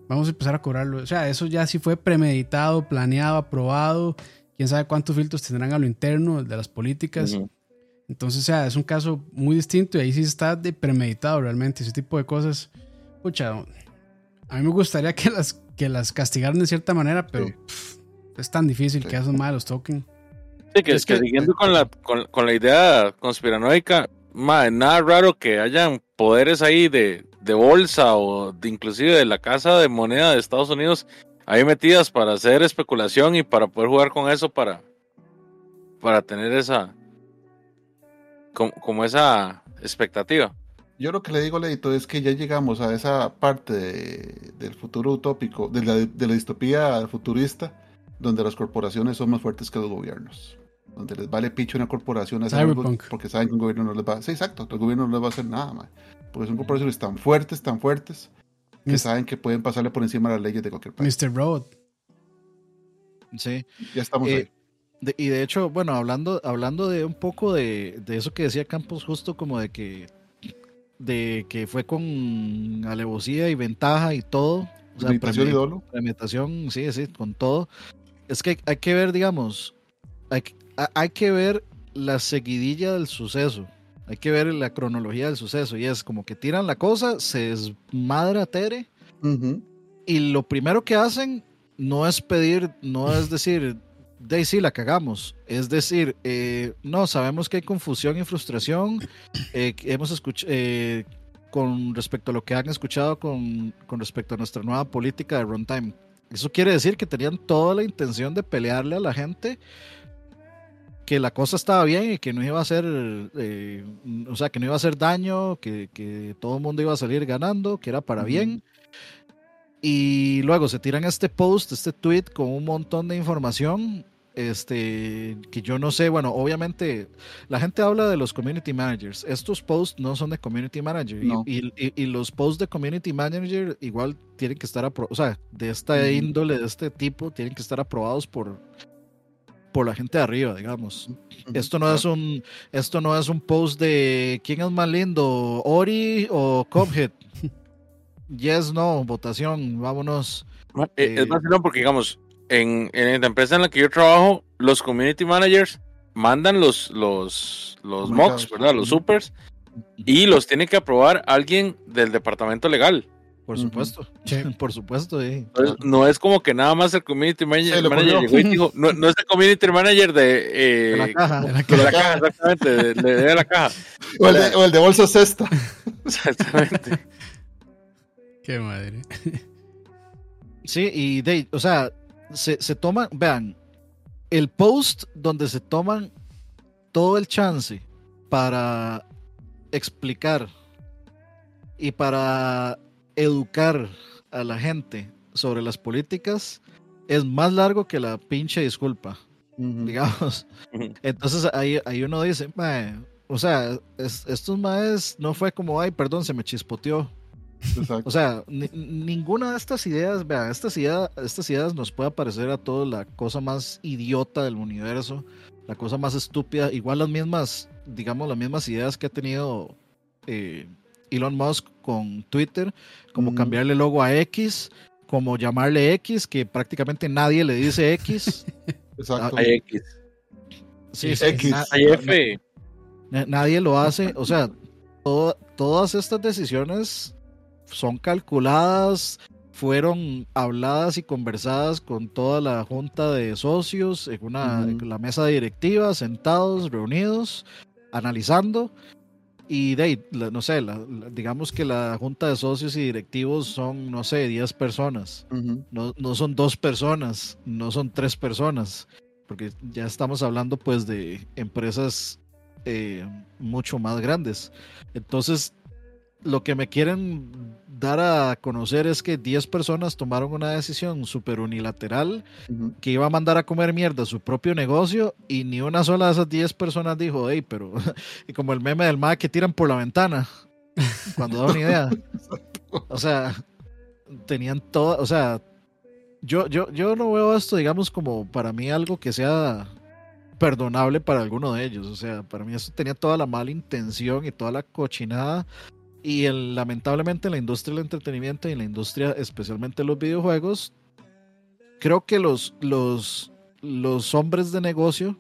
Vamos a empezar a cobrarlo. O sea, eso ya sí fue premeditado, planeado, aprobado. Quién sabe cuántos filtros tendrán a lo interno de las políticas. Ujú. Entonces, o sea, es un caso muy distinto y ahí sí está de premeditado realmente. Ese tipo de cosas. Pucha, a mí me gustaría que las, que las castigaran de cierta manera, pero Sí. pff, es tan difícil Sí. que esos malos toquen. Sí, que, Es que que- siguiendo con la, con, con la idea conspiranoica, ma, nada raro que hayan poderes ahí de, de bolsa o de, inclusive de la casa de moneda de Estados Unidos ahí metidas para hacer especulación y para poder jugar con eso para, para tener esa como, como esa expectativa. Yo lo que le digo, Leito, es que ya llegamos a esa parte de- del futuro utópico, de la, de la distopía futurista, donde las corporaciones son más fuertes que los gobiernos. Donde les vale picho una corporación hacer algo porque saben que un gobierno no les va Sí, exacto, el gobierno no les va a hacer nada, mae. Porque son corporaciones tan fuertes, tan fuertes, que saben que pueden pasarle por encima de las leyes de cualquier país. Mr. Robot. Sí. Ya estamos Eh, ahí. De- y de hecho, bueno, hablando, hablando de un poco de, de eso que decía Campos, justo como de que de que fue con alevosía y ventaja y todo. O sea, y dolo. premeditación, sí, sí, con todo. Es que hay que ver, digamos, hay, hay que ver la seguidilla del suceso. Hay que ver la cronología del suceso. Y es como que tiran la cosa, se desmadra Tere. Ujú. Y lo primero que hacen no es pedir, no es decir, de sí, la cagamos. Es decir, eh, no, sabemos que hay confusión y frustración. eh, hemos escuchado con respecto a lo que han escuchado con, con respecto a nuestra nueva política de runtime. Eso quiere decir que tenían toda la intención de pelearle a la gente que la cosa estaba bien y que no iba a hacer, eh, o sea, que no iba a hacer daño, que, que todo el mundo iba a salir ganando, que era para Ujú. bien. Y luego se tiran este post, este tweet con un montón de información. Este, que yo no sé, bueno, obviamente la gente habla de los community managers. Estos posts no son de community manager. y- No. Y, y- y los posts de community manager igual tienen que estar aprobados, o sea, de esta índole, de este tipo, tienen que estar aprobados por, por la gente de arriba, digamos. Esto no es un, esto no es un post de quién es más lindo, Ori o Cuphead. yes, no, votación, vámonos. Eh, Eh, es vacilón porque, digamos, en, en la empresa en la que yo trabajo, los community managers mandan los, los, los Comunicados. mocks, ¿verdad? Los supers, y los tiene que aprobar alguien del departamento legal. Por supuesto, Che. por supuesto, sí. Entonces, no es como que nada más el community manager, manager llegó y dijo, no, no es el community manager de, eh, De la caja. De la de la caja, exactamente, de, de- de la caja. O el de, o el de bolsa cesta. Exactamente. Qué madre. Sí, y de, o sea, se, se toman, vean, el post donde se toman todo el chance para explicar y para educar a la gente sobre las políticas es más largo que la pinche disculpa, digamos. Entonces ahí, ahí uno dice, "Mae, o sea, es- estos maes no fue como, ay, perdón, se me chispoteó. Exacto. O sea, ni- ninguna de estas ideas, vean, estas ideas, estas ideas nos puede parecer a todos la cosa más idiota del universo, la cosa más estúpida, igual las mismas, digamos, las mismas ideas que ha tenido eh, Elon Musk con Twitter, como cambiarle logo a X, como llamarle X, que prácticamente nadie le dice X. Exacto. Hay X. Sí, sí, X. na- Hay F. Na- Nadie lo hace, o sea, to- todas estas decisiones son calculadas, fueron habladas y conversadas con toda la junta de socios en una Ujú. en la mesa directiva, sentados, reunidos, analizando. Y de ahí, la- no sé, la- la- digamos que la junta de socios y directivos son, no sé, 10 personas. Ujú. No, no son dos personas, no son tres personas, porque ya estamos hablando pues de empresas eh, mucho más grandes. Entonces, lo que me quieren dar a conocer es que 10 personas tomaron una decisión súper unilateral que iba a mandar a comer mierda a su propio negocio y ni una sola de esas 10 personas dijo, hey, pero, y como el meme del MAD que tiran por la ventana, cuando da una idea. O sea, tenían todo, o sea, yo, yo, yo no veo esto, digamos, como para mí algo que sea perdonable para alguno de ellos. O sea, para mí esto tenía toda la mala intención y toda la cochinada. Y el- lamentablemente en la industria del entretenimiento y en la industria especialmente los videojuegos, creo que los, los, los hombres de negocio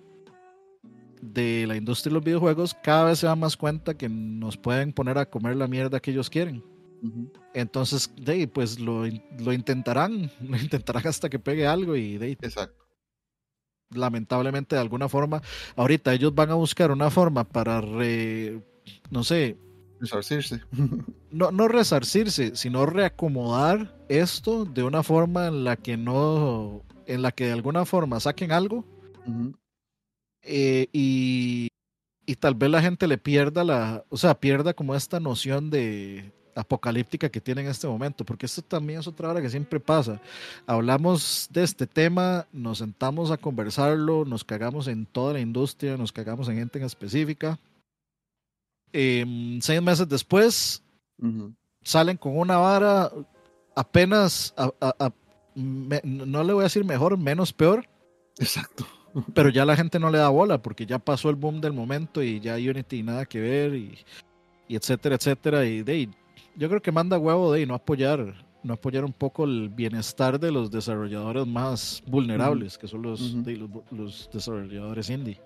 de la industria de los videojuegos cada vez se dan más cuenta que nos pueden poner a comer la mierda que ellos quieren. Entonces, de ahí, pues lo, lo intentarán, lo intentarán hasta que pegue algo y de ahí, Exacto. lamentablemente de alguna forma, ahorita ellos van a buscar una forma para, re- no sé, Resarcirse. no, no resarcirse, sino reacomodar esto de una forma en la que no, en la que de alguna forma saquen algo eh, y, y tal vez la gente le pierda la, o sea, pierda como esta noción de apocalíptica que tiene en este momento, porque esto también es otra hora que siempre pasa. Hablamos de este tema, nos sentamos a conversarlo, nos cagamos en toda la industria, nos cagamos en gente en específica. Em, seis meses después salen con una vara apenas, a- a- a- me- no le voy a decir mejor, menos peor, Exacto. pero ya la gente no le da bola porque ya pasó el boom del momento y ya Unity nada que ver y, y etcétera, etcétera. Y de yo creo que manda huevo de no apoyar, no apoyar un poco el bienestar de los desarrolladores más vulnerables, que son los, de los, los desarrolladores indie.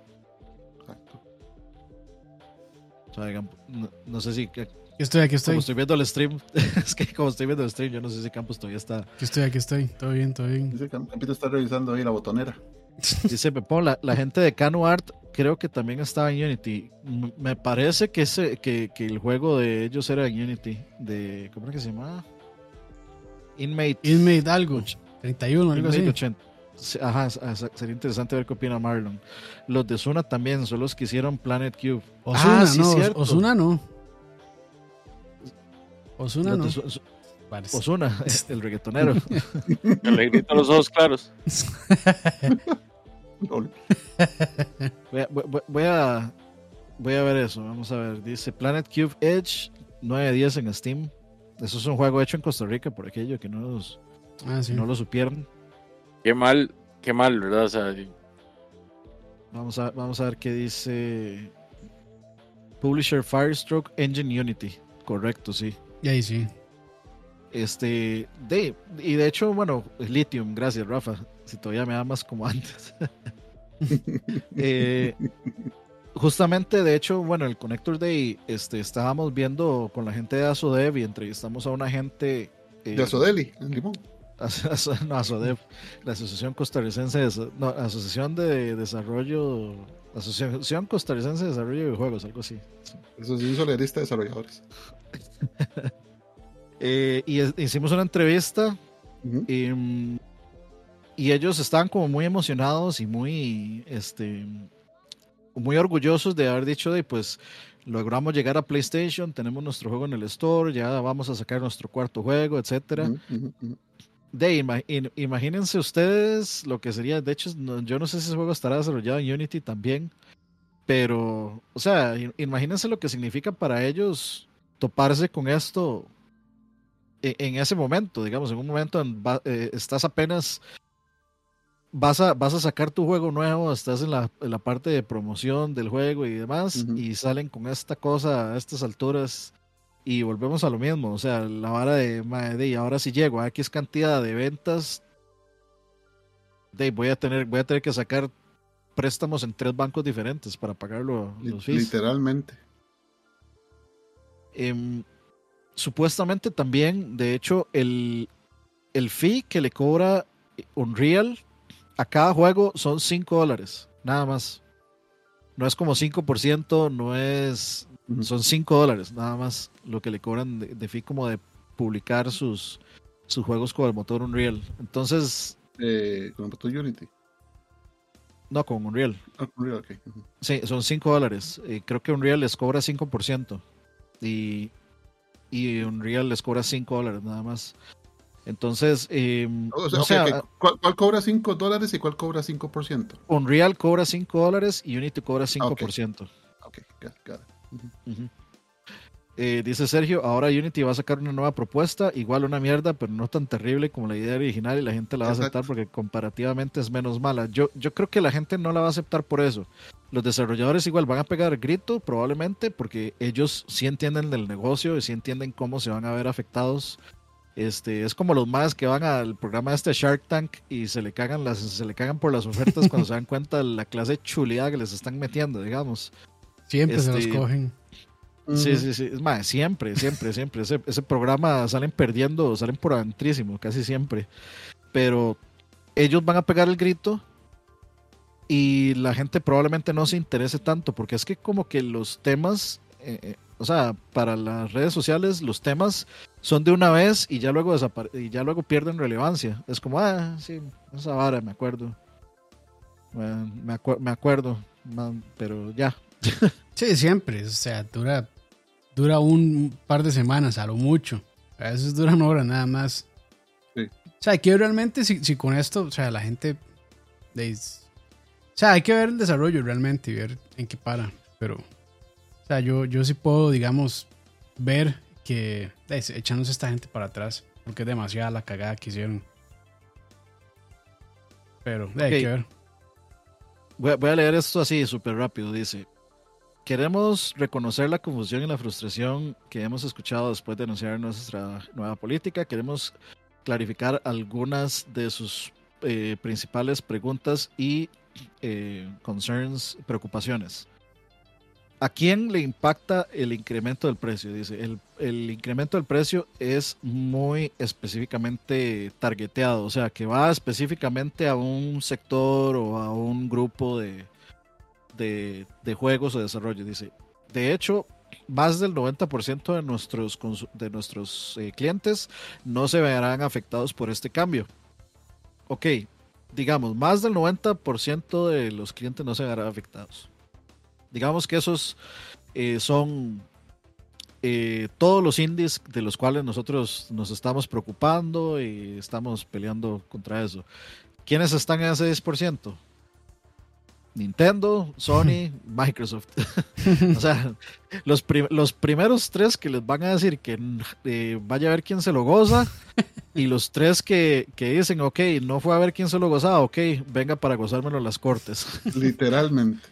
No, no sé si, estoy, aquí estoy. como estoy viendo el stream, es que como estoy viendo el stream, yo no sé si Campos todavía está. Aquí estoy, aquí estoy. Todo bien, todo bien. Dice Campito está revisando ahí la botonera. Dice Pepón, la, la gente de Cano Art creo que también estaba en Unity. M- me parece que, ese, que, que el juego de ellos era en Unity. De, ¿Cómo era que se llamaba? Inmate. Inmate algo. 31, algo Inmate así. 80. Ajá, ah, sería interesante ver qué opina Marlon. Los de Zuna también son los que hicieron Planet Cube. Osuna, Ah, sí, no. cierto. Osuna no. Osuna Los no. Ozuna, el reggaetonero. El a los ojos claros. Voy a, voy- voy a, voy a ver eso. Vamos a ver. Dice Planet Cube Edge 910 en Steam. Eso es un juego hecho en Costa Rica, por aquello que no, los- Ah, sí. no lo supieron. Qué mal, qué mal, ¿verdad? O sea, Vamos a, vamos a ver qué dice. Publisher Firestroke Engine Unity. Correcto, sí. Y ahí sí. Este, de, y de hecho, bueno, Lithium, gracias Rafa. Si todavía me amas como antes. Eh, justamente, de hecho, bueno, el Connector Day, este, estábamos viendo con la gente de Asodev y entrevistamos a una gente. eh, De Azodeli, en Limón. No, Asodev, la Asociación Costarricense de, no, Asociación de Desarrollo, Asociación Costarricense de Desarrollo de Videojuegos, algo así. sí. Asociación Solidarista de Desarrolladores. Eh, y es- hicimos una entrevista Ujú. y, mm, y ellos estaban como muy emocionados y muy, este, muy orgullosos de haber dicho de pues logramos llegar a PlayStation, tenemos nuestro juego en el store, ya vamos a sacar nuestro cuarto juego, etcétera. De, imagínense ustedes lo que sería, de hecho, yo no sé si ese juego estará desarrollado en Unity también, pero, o sea, imagínense lo que significa para ellos toparse con esto e, en, ese momento, digamos, en un momento eh, estás apenas vas a, vas a sacar tu juego nuevo, estás en la, en la parte de promoción del juego y demás, y salen con esta cosa a estas alturas y volvemos a lo mismo, o sea, la vara de, de y ahora si llego a X cantidad de ventas, de, voy, a tener, voy a tener que sacar préstamos en tres bancos diferentes para pagarlo los fees. Literalmente. Em, supuestamente también, de hecho, el, el fee que le cobra Unreal a cada juego son 5 dólares, nada más. No es como 5%, no es. Son 5 dólares, nada más lo que le cobran de, de, fee como de publicar sus, sus juegos con el motor Unreal. Entonces. Eh, ¿Con el motor Unity? No, con Unreal. Ah, Unreal okay. Sí, son 5 dólares. creo que Unreal les cobra 5%. Y, y Unreal les cobra 5 dólares nada más. Entonces, eh, o sea, ¿cuál, cobra 5 dólares y cuál cobra 5%? Unreal cobra 5 dólares y Unity cobra 5%. Ah, ok, got, eh, dice Sergio, ahora Unity va a sacar una nueva propuesta, igual una mierda, pero no tan terrible como la idea original y la gente la va a aceptar porque comparativamente es menos mala. Yo, yo creo que la gente no la va a aceptar por eso. Los desarrolladores igual van a pegar grito probablemente porque ellos sí entienden del negocio y sí entienden cómo se van a ver afectados este, es como los más que van al programa de este Shark Tank y se le cagan las, se le cagan por las ofertas cuando se dan cuenta de la clase de chulidad que les están metiendo, digamos. Siempre se los este, cogen. Sí, sí, sí. Es más, siempre, siempre, siempre. Ese, ese, programa salen perdiendo, salen por adentrísimo, casi siempre. Pero ellos van a pegar el grito y la gente probablemente no se interese tanto, porque es que como que los temas, eh, eh, o sea, para las redes sociales, los temas son de una vez y ya luego y ya luego pierden relevancia. Es como, ah, sí, esa vara, me acuerdo. me, me acuerdo, pero ya. sí, siempre. O sea, dura dura un par de semanas, a lo mucho. A veces dura una hora nada más. O sea, hay que realmente si, si, con esto, o sea, la gente... o sea, hay que ver el desarrollo realmente y ver en qué para. Pero, o sea, yo, yo sí puedo, digamos, ver que echándose esta gente para atrás. Porque es demasiada la cagada que hicieron. Pero, hay que ver. voy a leer esto así súper rápido. Dice, Queremos reconocer la confusión y la frustración que hemos escuchado después de anunciar nuestra nueva política. Queremos clarificar algunas de sus eh, principales preguntas y eh, concerns, preocupaciones. ¿A quién le impacta el incremento del precio? Dice, el, el, incremento del precio es muy específicamente targeteado, o sea, que va específicamente a un sector o a un grupo de, de, juegos o desarrollo. Dice, de hecho, más del 90% de nuestros, de nuestros eh, clientes no se verán afectados por este cambio. Ok, digamos, más del 90% de los clientes no se verán afectados. Digamos que esos eh, son eh, todos los indies de los cuales nosotros nos estamos preocupando y estamos peleando contra eso. ¿Quiénes están en ese 10%? Nintendo, Sony, Microsoft. o sea, los, los primeros tres que les van a decir que eh, vaya a ver quién se lo goza y los tres que, que, dicen, ok, no fue a ver quién se lo gozaba, ok, venga para gozármelo las cortes. Literalmente.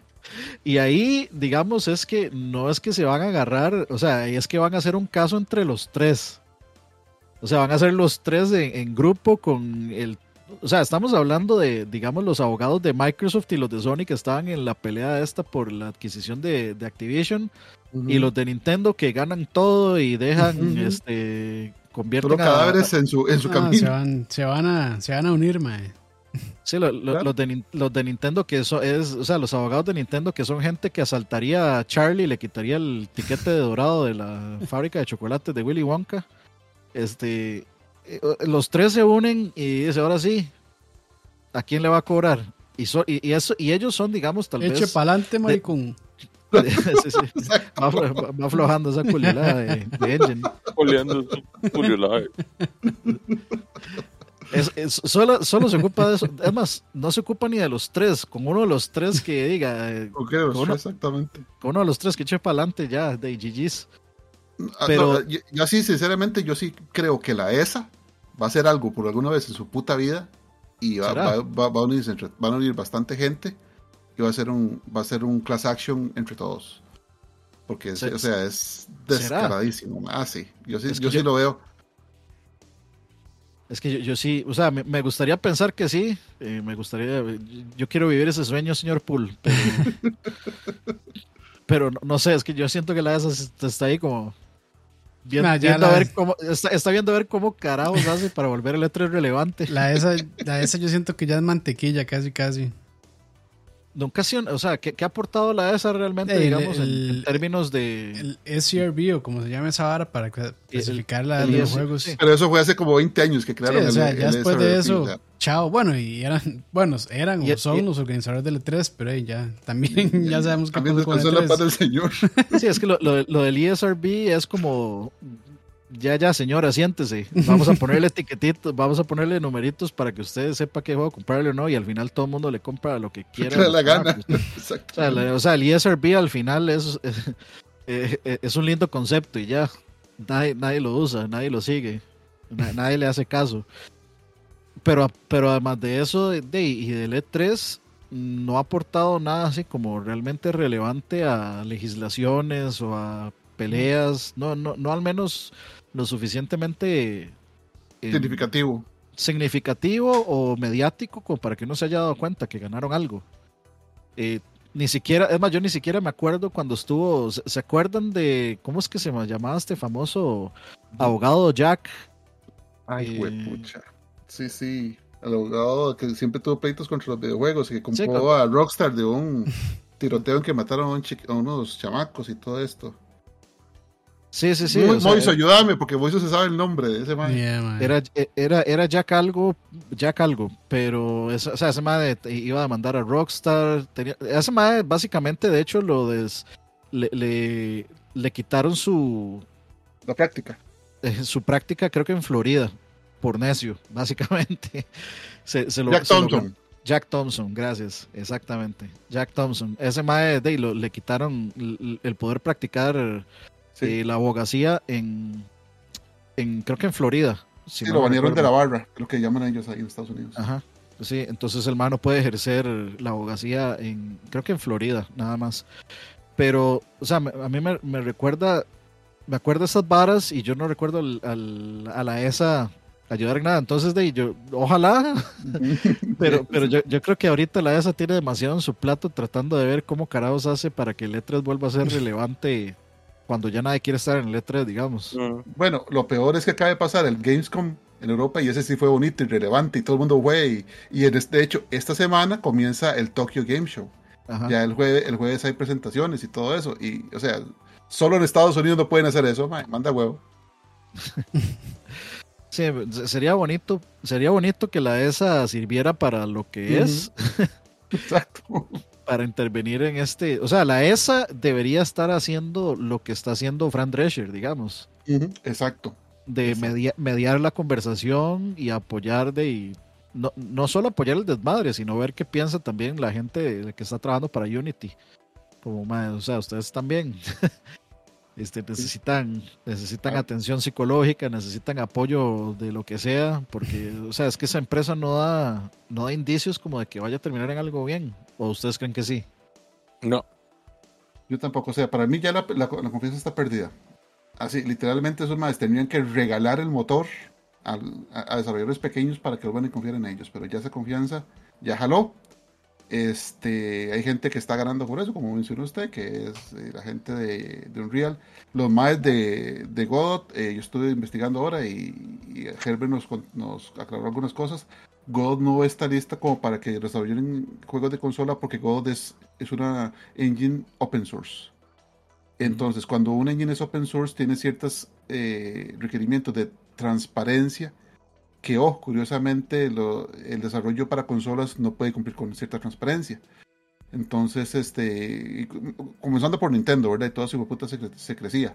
Y ahí, digamos, es que no es que se van a agarrar, o sea, es que van a hacer un caso entre los tres. O sea, van a ser los tres en grupo con el o sea, estamos hablando de, digamos, los abogados de Microsoft y los de Sony que estaban en la pelea esta por la adquisición de, Activision y los de Nintendo que ganan todo y dejan, este, convierten los cadáveres en su, en su ah, camino. Se van, se van, a, se van a unir, mae. Sí, los, de, los de Nintendo que eso es, o sea, los abogados de Nintendo que son gente que asaltaría a Charlie y le quitaría el tiquete de dorado de la fábrica de chocolates de Willy Wonka. Este, los tres se unen y dice, ahora sí, ¿a quién le va a cobrar? Y, y, eso, y ellos son, digamos, tal Eche vez... pa'lante, maricón. Sí, sí. Va, va aflojando esa culiolada de, de engine. Lave. Es, es- solo, solo se ocupa de eso. Es más, no se ocupa ni de los tres. Con uno de los tres que diga, eh, Ok, los ¿Cómo no? tres, exactamente. con uno de los tres que eche para adelante ya, de GG's. Ah, Pero- no, yo, yo sí, sinceramente, yo sí creo que la ESA va a hacer algo por alguna vez en su puta vida y va, ¿Será? va- va- va a unirse a unir bastante gente y va a ser un va a ser un class action entre todos. Porque, Se- o sea, es ¿Será? descaradísimo. Ah, sí. Yo sí, Es que yo sí lo veo. Es que yo, yo sí, o sea, me, me gustaría pensar que sí. eh, me gustaría, yo quiero vivir ese sueño, señor Pool. Pero, pero no, no sé, es que yo siento que la ESA está- está ahí como. Viendo, Nah, viendo a ver cómo, está, está viendo a ver cómo carajos hace para volver el E3 relevante. La esa, la esa yo siento que ya es mantequilla, casi, casi. Nunca ha sido- o sea, ¿qué, qué ha aportado la ESA realmente, El- digamos, en- el- en, términos de. El SCRB o como se llama esa vara para cla- clasificar la, el los juegos. sí. Sí, Pero eso fue hace como 20 años que crearon o sea, el, ya el después de SRP, eso, sea, chao. Bueno, y eran, bueno, eran Y- o son y- los organizadores del E3, pero ahí ya, también ya sabemos qué también E descansó en la paz E3. del Señor. Sí, es que lo, lo- lo del ESRB es como. Ya, ya, señora, siéntese. Vamos a ponerle etiquetitos, vamos a ponerle numeritos para que usted sepa qué juego comprarle o no. Y al final todo el mundo le compra lo que quiera. Le la gana. pues, Exacto. O sea, o sea, el ESRB al final es, eh, eh, es un lindo concepto y ya. Nadie, nadie lo usa, nadie lo sigue, na- nadie le hace caso. Pero, pero además de eso de, de- y del E3, no ha aportado nada así como realmente relevante a legislaciones o a peleas. No, no, no al menos lo suficientemente eh, Significativo. significativo o mediático como para que uno se haya dado cuenta que ganaron algo. Eh, ni siquiera, es más, yo ni siquiera me acuerdo cuando estuvo, ¿se, se acuerdan de cómo es que se llamaba este famoso abogado Jack? Ay, Eh, huepucha. Sí, sí. El abogado que siempre tuvo pleitos contra los videojuegos y que Sí, compró a Rockstar de un tiroteo en que mataron a, un chi- a unos chamacos y todo esto. Sí, sí, sí. Mo- o sea, Moiso, ayúdame, porque Moiso se sabe el nombre de ese man. Yeah, man. era, era, era Jack algo, Jack algo, pero esa, o sea, ese madre iba a demandar a Rockstar. Tenía, ese madre básicamente, de hecho, lo des, le, le, le quitaron su, La práctica. eh, su práctica creo que en Florida, por necio, básicamente. Se, se lo, Jack se Thompson. Jack Thompson, gracias, exactamente. Jack Thompson. Ese mae de, lo- le quitaron el, el poder practicar Sí, eh, la abogacía en, en, creo que en Florida. si Sí, lo banearon de la barra, lo que llaman ellos ahí en Estados Unidos. Ajá. Sí, entonces el mae no puede ejercer la abogacía en, creo que en Florida, nada más. Pero, o sea, me- a mí me, me recuerda, me acuerdo esas varas y yo no recuerdo al, al- a la ESA ayudar en nada. Entonces, de yo, ojalá, pero, pero yo, yo creo que ahorita la ESA tiene demasiado en su plato tratando de ver cómo carajos hace para que el E3 vuelva a ser relevante cuando ya nadie quiere estar en el E3, digamos. Mm. Bueno, lo peor es que acaba de pasar el Gamescom en Europa y ese sí fue bonito y relevante y todo el mundo fue. Y, y en este- de hecho, esta semana comienza el Tokyo Game Show. Ajá. Ya el jueves, el jueves hay presentaciones y todo eso. Y, o sea, solo en Estados Unidos no pueden hacer eso. man, manda huevo. Sí, sería bonito, sería bonito que la ESA sirviera para lo que es, Exacto. Para intervenir en este, o sea, la ESA debería estar haciendo lo que está haciendo Fran Drescher, digamos, Exacto. de Exacto. media- mediar la conversación y apoyar de y no, no solo apoyar el desmadre, sino ver qué piensa también la gente que está trabajando para Unity. Como, o sea, ustedes también este, necesitan, necesitan Ah. atención psicológica, necesitan apoyo de lo que sea, porque, o sea, es que esa empresa no da, no da indicios como de que vaya a terminar en algo bien. ¿O ustedes creen que sí? No. Yo tampoco. O sea, para mí ya la, la- la confianza está perdida. Así, literalmente esos más tendrían que regalar el motor al- a, a desarrolladores pequeños para que vuelvan a confiar en ellos. Pero ya esa confianza ya jaló. Este, hay gente que está ganando por eso, como mencionó usted, que es eh, la gente de, de Unreal. Los más de, de Godot, eh, yo estuve investigando ahora y, y Herbert nos aclaró algunas cosas. Godot no está lista como para que desarrollen juegos de consola porque Godot es, es una engine open source. Entonces, cuando un engine es open source, tiene ciertos eh, requerimientos de transparencia que, oh, curiosamente, lo- el desarrollo para consolas no puede cumplir con cierta transparencia. Entonces, este, comenzando por Nintendo, ¿verdad? Y todo ese puta se, se, crecía.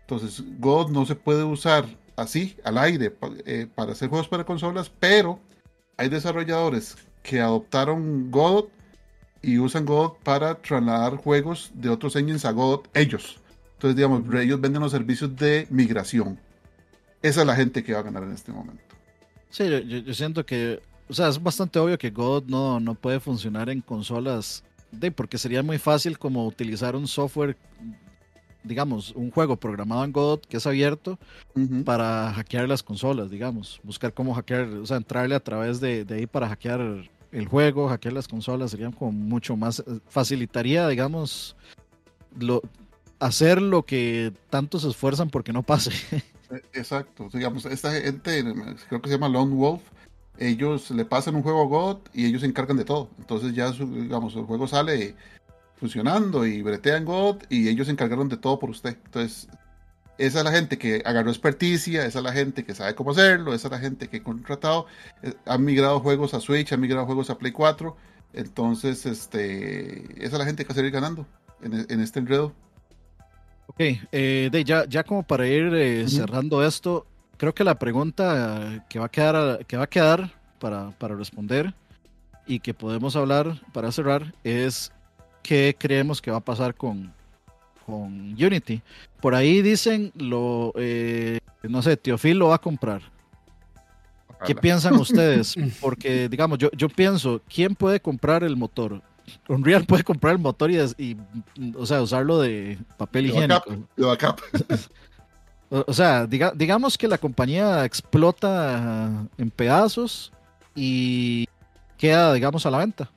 Entonces, God no se puede usar así, al aire, eh, para hacer juegos para consolas, pero hay desarrolladores que adoptaron God y usan God para trasladar juegos de otros engines a God ellos. Entonces, digamos, ellos venden los servicios de migración. Esa es la gente que va a ganar en este momento. Sí, yo, siento que, o sea, es bastante obvio que God no, no puede funcionar en consolas, de, porque sería muy fácil como utilizar un software, digamos, un juego programado en God que es abierto para hackear las consolas, digamos, buscar cómo hackear, o sea, entrarle a través de, de ahí para hackear el juego, hackear las consolas, sería como mucho más, eh, facilitaría, digamos, lo, hacer lo que tanto se esfuerzan porque no pase. E, exacto, digamos, esta gente, creo que se llama Lone Wolf, ellos le pasan un juego a God y ellos se encargan de todo. Entonces ya, digamos, el juego sale funcionando y bretean God y ellos se encargaron de todo por usted. Entonces, esa es la gente que agarró experticia, esa es la gente que sabe cómo hacerlo, esa es la gente que ha contratado, eh, han migrado juegos a Switch, han migrado juegos a Play 4. Entonces, este, esa es la gente que va a seguir ganando en este enredo. Ok, eh, de, ya, ya como para ir eh, cerrando esto, creo que la pregunta que va a quedar, que va a quedar para, para responder y que podemos hablar para cerrar es qué creemos que va a pasar con, con Unity. Por ahí dicen, lo, eh, no sé, Teofil lo va a comprar. ¿Qué piensan ustedes? Porque, digamos, yo, yo pienso, ¿quién puede comprar el motor? Unreal puede comprar el motor y, o sea, usarlo de papel higiénico. o, sea, digamos que la compañía explota en pedazos y queda, digamos, a la venta.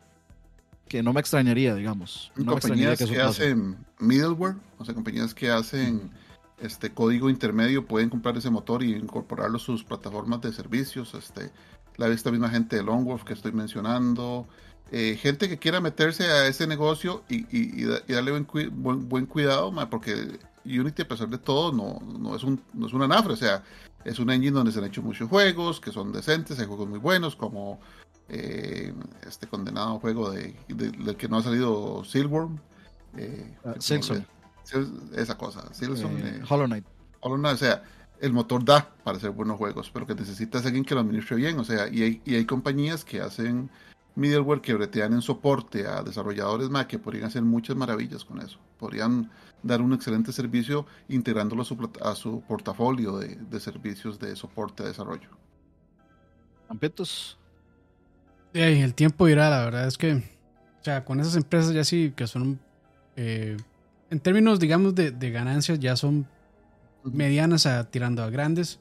Que no me extrañaría, digamos. compañías que, hacen middleware, o sea, compañías que hacen este código intermedio pueden comprar ese motor y incorporarlo a sus plataformas de servicios. Este, la esta misma gente de Longwolf que estoy mencionando. Eh, gente que quiera meterse a ese negocio y, darle buen, buen, cuidado, porque Unity, a pesar de todo, no, no, es un, no es una nafra, o sea, es un engine donde se han hecho muchos juegos que son decentes, hay juegos muy buenos, como eh, este condenado juego de, del que no ha salido Silverworm. Eh, ah, esa cosa, Silson, eh, Hollow Knight. Hollow Knight, o sea, el motor da para hacer buenos juegos, pero que necesitas alguien que lo administre bien, o sea, y hay, y hay compañías que hacen middleware que bretean en soporte a desarrolladores más que podrían hacer muchas maravillas con eso. Podrían dar un excelente servicio integrándolo a su, a su portafolio de, de, servicios de soporte a desarrollo. Ampetos. el tiempo irá, la verdad es que, o sea, con esas empresas ya sí que son, eh, en términos, digamos, de, de, ganancias, ya son medianas a tirando a grandes.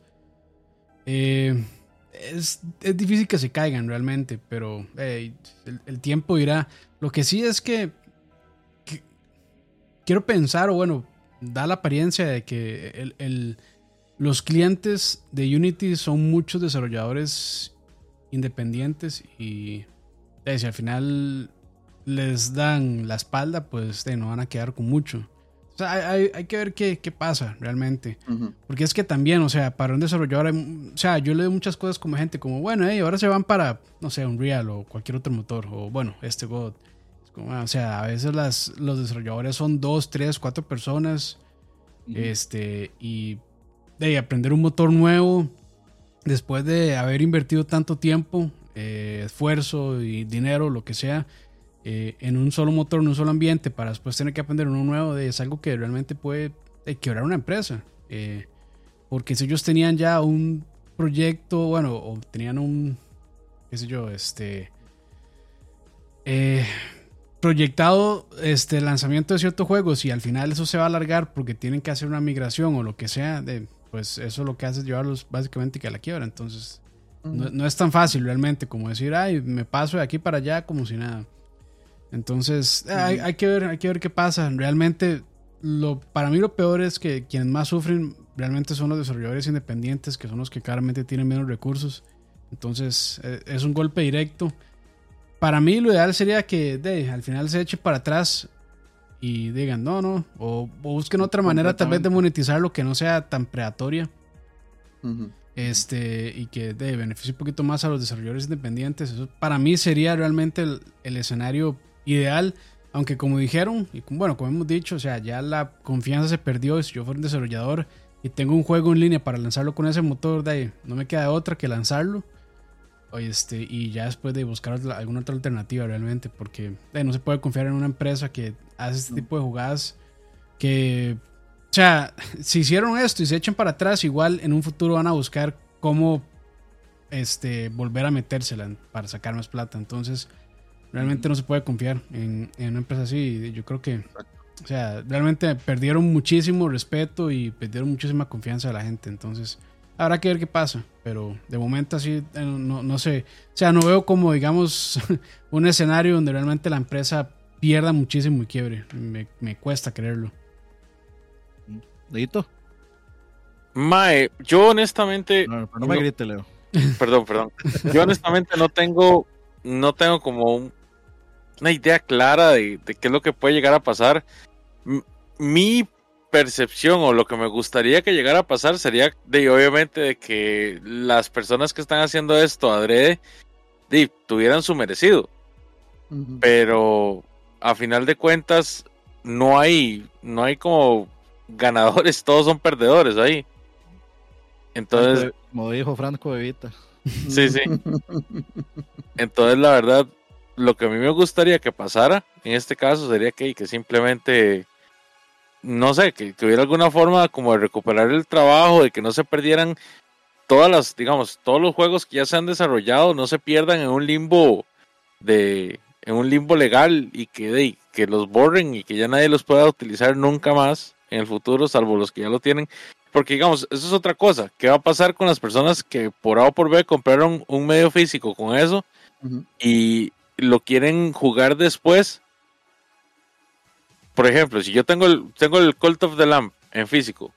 Eh, es, difícil que se caigan realmente, pero el, tiempo irá. Lo que sí es que, quiero pensar, o bueno, da la apariencia de que el, los clientes de Unity son muchos desarrolladores independientes y si al final les dan la espalda, pues no van a quedar con mucho hay, hay, que ver qué, qué pasa realmente. Porque es que también, o sea, para un desarrollador, o sea, yo leo muchas cosas como gente como, bueno, hey, ahora se van para, no sé, Unreal o cualquier otro motor, o bueno, este God. o sea, a veces las, los desarrolladores son dos, tres, cuatro personas. Este, y de aprender un motor nuevo, después de haber invertido tanto tiempo, eh, esfuerzo y dinero, lo que sea, eh, en un solo motor, en un solo ambiente, para después tener que aprender uno nuevo, es algo que realmente puede eh, quebrar una empresa. Eh, porque si ellos tenían ya un proyecto, bueno, o tenían un, qué sé yo, este, proyectado este lanzamiento de ciertos juegos y al final eso se va a alargar porque tienen que hacer una migración o lo que sea, de, pues eso lo que hace es llevarlos básicamente que a la quiebra. Entonces, no, no, es tan fácil realmente como decir, ay, me paso de aquí para allá como si nada. Entonces, hay, que ver, hay que ver qué pasa. Realmente, lo, para mí lo peor es que quienes más sufren realmente son los desarrolladores independientes, que son los que claramente tienen menos recursos. Entonces, e, es un golpe directo. Para mí lo ideal sería que de, al final se eche para atrás y digan, no, no, o, busquen otra manera tal vez de monetizar lo que no sea tan predatoria. Este, y que de beneficie un poquito más a los desarrolladores independientes. Eso para mí sería realmente el escenario ideal, aunque como dijeron, y bueno, como hemos dicho, o sea, ya la confianza se perdió. Si yo fuera un desarrollador y tengo un juego en línea para lanzarlo con ese motor, de ahí, no me queda otra que lanzarlo. Este, y ya después de buscar alguna otra alternativa realmente, porque no se puede confiar en una empresa que hace este tipo de jugadas que, o sea, si hicieron esto y se echan para atrás, igual en un futuro van a buscar cómo este, volver a metérsela para sacar más plata. Entonces, realmente no se puede confiar en, en una empresa así. Yo creo que, o sea, realmente perdieron muchísimo respeto y perdieron muchísima confianza de la gente. Entonces, Habrá que ver qué pasa, pero de momento así eh, no, no sé. O sea, no veo como, digamos, un escenario donde realmente la empresa pierda muchísimo y quiebre. Me, me cuesta creerlo. ¿Dedito? Mae, yo honestamente. No, no me grite, Leo. Perdón, perdón. Yo honestamente no tengo. No tengo como una idea clara de, de, qué es lo que puede llegar a pasar. Mi percepción o lo que me gustaría que llegara a pasar sería de obviamente de que las personas que están haciendo esto adrede de, tuvieran su merecido. Pero a final de cuentas no hay no hay como ganadores, todos son perdedores ahí. Entonces, como dijo Franco Evita. Sí, sí. Entonces, la verdad, lo que a mí me gustaría que pasara en este caso sería que, que simplemente no sé, que, hubiera alguna forma como de recuperar el trabajo, de que no se perdieran todas las, digamos, todos los juegos que ya se han desarrollado, no se pierdan en un limbo de, en un limbo legal y que, que los borren y que ya nadie los pueda utilizar nunca más en el futuro, salvo los que ya lo tienen. Porque digamos, eso es otra cosa. ¿Qué va a pasar con las personas que por A o por B compraron un medio físico con eso y lo quieren jugar después? por ejemplo, si yo tengo el, tengo el Cult of the Lamp en físico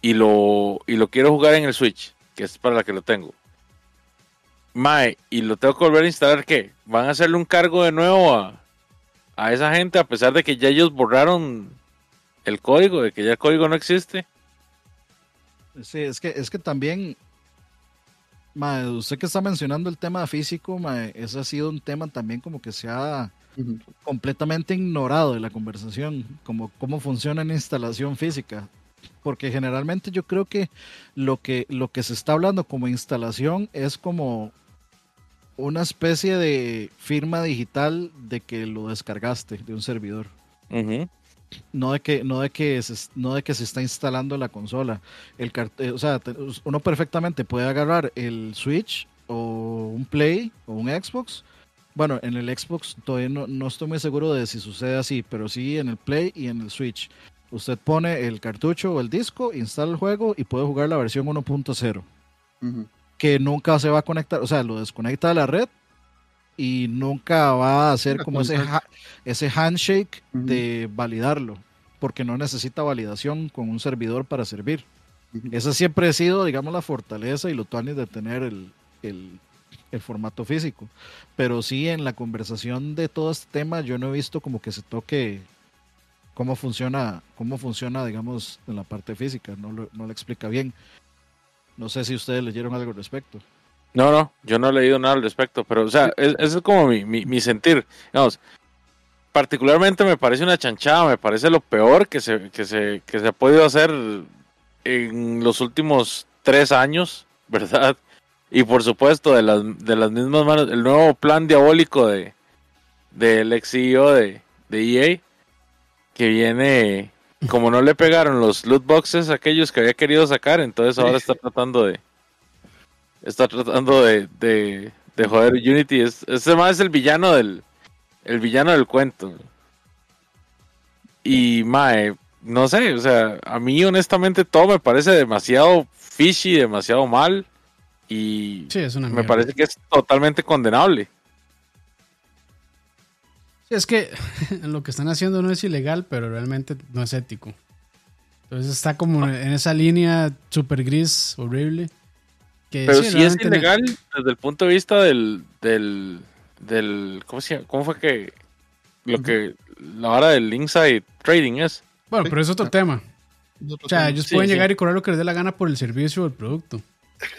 y, lo, y lo quiero jugar en el Switch, que es para la que lo tengo, Mae, y lo tengo que volver a instalar, ¿qué? ¿Van a hacerle un cargo de nuevo a, a esa gente a pesar de que ya ellos borraron el código, de que ya el código no existe? Sí, es que, es que también, mae, usted que está mencionando el tema físico, mae, ese ha sido un tema también como que se ha completamente ignorado de la conversación, como cómo funciona la instalación física. Porque generalmente yo creo que lo que, lo que se está hablando como instalación es como una especie de firma digital de que lo descargaste de un servidor. No de que, no de que se, no de que se está instalando la consola. El, eh, o sea, uno perfectamente puede agarrar el Switch o un Play o un Xbox bueno, en el Xbox todavía no, estoy muy seguro de si sucede así, pero sí en el Play y en el Switch. Usted pone el cartucho o el disco, instala el juego y puede jugar la versión 1.0. Que nunca se va a conectar, o sea, lo desconecta de la red y nunca va a hacer como ese, ese handshake de validarlo, porque no necesita validación con un servidor para servir. Esa siempre ha sido, digamos, la fortaleza y lo tuanis de tener el, el formato físico. Pero sí, en la conversación de todo este tema, yo no he visto como que se toque cómo funciona, cómo funciona, digamos, en la parte física. No lo, no explica bien. No sé si ustedes leyeron algo al respecto. No, no, yo no he leído nada al respecto, pero, o sea, ese es, como mi, mi, sentir. Digamos, particularmente me parece una chanchada, me parece lo peor que se, que se, que se ha podido hacer en los últimos tres años, ¿verdad? Y por supuesto, de las, de las mismas manos, el nuevo plan diabólico de del ex CEO de, de EA, que viene, como no le pegaron los loot boxes a aquellos que había querido sacar, entonces ahora está tratando de, está tratando de, de, de joder Unity. Es, ese más es el villano del, el villano del cuento. Y mae, no sé, o sea, a mí honestamente todo me parece demasiado fishy, demasiado mal. Y me parece que es totalmente condenable. es que lo que están haciendo no es ilegal, pero realmente no es ético. Entonces está como en esa línea super gris, horrible. Pero sí, es ilegal desde el punto de vista del, del, del ¿cómo, se ¿cómo fue que lo que la hora del inside trading es? Bueno, pero es otro tema. O sea, ellos pueden llegar y cobrar lo que les dé la gana por el servicio o el producto.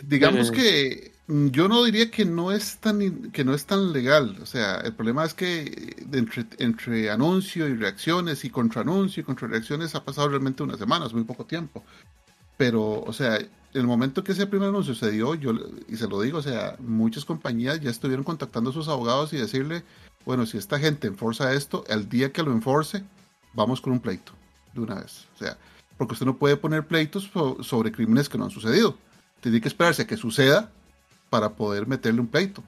digamos que Mm, yo no diría que no es tan que no es tan legal. O sea, el problema es que entre, entre anuncio y reacciones y contra anuncio y contra reacciones ha pasado realmente unas semanas, muy poco tiempo. Pero, o sea, el momento que ese primer anuncio se dio, yo, y se lo digo, o sea, muchas compañías ya estuvieron contactando a sus abogados y decirle, bueno, si esta gente enforza esto, el día que lo enforce, vamos con un pleito, de una vez. O sea, porque usted no puede poner pleitos sobre crímenes que no han sucedido. Tiene que esperarse a que suceda para poder meterle un pleito.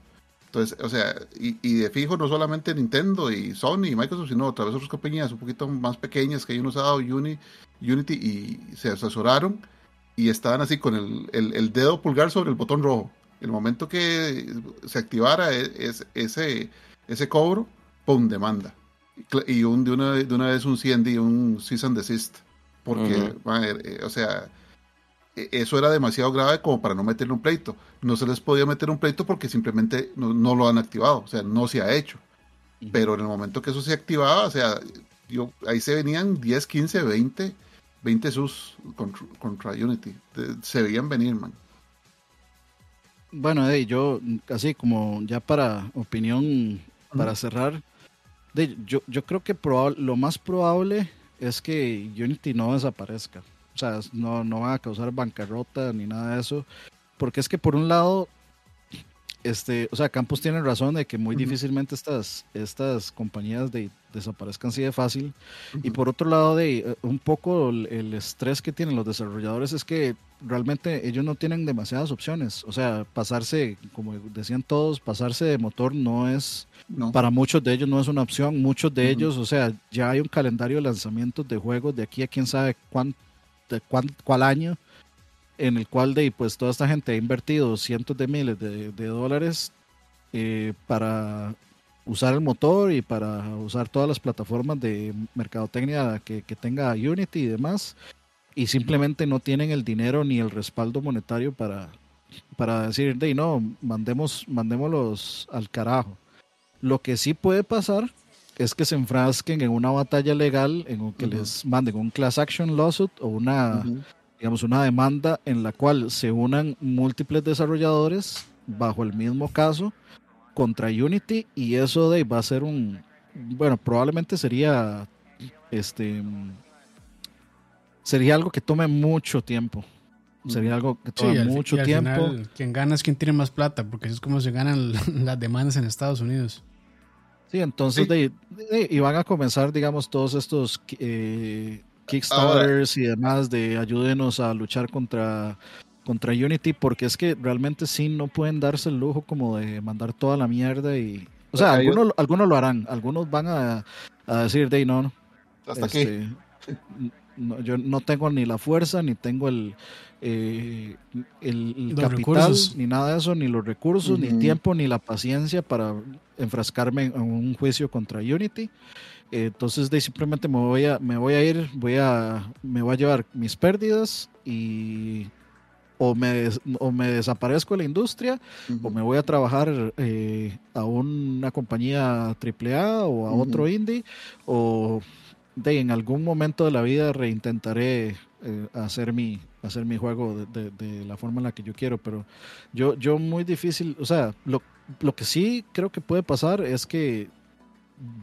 Entonces, o sea, y, de fijo no solamente Nintendo y Sony y Microsoft, sino otra vez otras compañías un poquito más pequeñas que hay unos dado Uni, Unity y se asesoraron y estaban así con el, el, dedo pulgar sobre el botón rojo. El momento que se activara e, es, ese, ese cobro, ¡pum! demanda. Y un, de, una, de una vez un CND, un cease and desist. Porque, eh, o sea, e, eso era demasiado grave como para no meterle un pleito. No se les podía meter un pleito porque simplemente no, no lo han activado, o sea, no se ha hecho. Pero en el momento que eso se activaba, o sea, yo, ahí se venían 10, 15, 20 20 sus contra, Unity. Se veían venir, man. Bueno, yo, así como ya para opinión, para cerrar, yo, yo creo que lo más probable es que Unity no desaparezca. O sea, no, no va a causar bancarrota ni nada de eso. Porque es que por un lado, este, o sea, Campos tiene razón de que muy difícilmente estas, estas compañías de, desaparezcan así de fácil. Y por otro lado, de eh, un poco el, estrés que tienen los desarrolladores es que realmente ellos no tienen demasiadas opciones. O sea, pasarse, como decían todos, pasarse de motor no es, para muchos de ellos no es una opción. Muchos de ellos, o sea, ya hay un calendario de lanzamientos de juegos de aquí a quién sabe cuán, de cuál año en el cual de, pues, toda esta gente ha invertido cientos de miles de, dólares eh, para usar el motor y para usar todas las plataformas de mercadotecnia que, que, tenga Unity y demás, y simplemente no tienen el dinero ni el respaldo monetario para, para decir, de no, mandemos, mandémoslos al carajo. Lo que sí puede pasar es que se enfrasquen en una batalla legal, en que les manden un class action lawsuit o una digamos, una demanda en la cual se unan múltiples desarrolladores bajo el mismo caso contra Unity y eso de va a ser un, bueno, probablemente sería, este, sería algo que tome mucho tiempo. Sería algo que tome mucho tiempo. quien gana es quien tiene más plata, porque es como se ganan las demandas en Estados Unidos. Sí, entonces De, y van a comenzar, digamos, todos estos eh, Kickstarters y demás de ayúdenos a luchar contra, contra Unity, porque es que realmente sí no pueden darse el lujo como de mandar toda la mierda y... O sea, algunos, algunos lo harán, algunos van a, decir, de no, hasta este, yo no tengo ni la fuerza, ni tengo el, eh, el, capital, ni nada de eso, ni los recursos, ni tiempo, ni la paciencia para enfrascarme en un juicio contra Unity entonces de simplemente me voy a me voy a ir, voy a me voy a llevar mis pérdidas y o me, o me desaparezco de la industria o me voy a trabajar eh, a una compañía AAA o a otro indie o de en algún momento de la vida reintentaré eh, hacer mi hacer mi juego de, de, la forma en la que yo quiero pero yo yo muy difícil o sea lo, lo que sí creo que puede pasar es que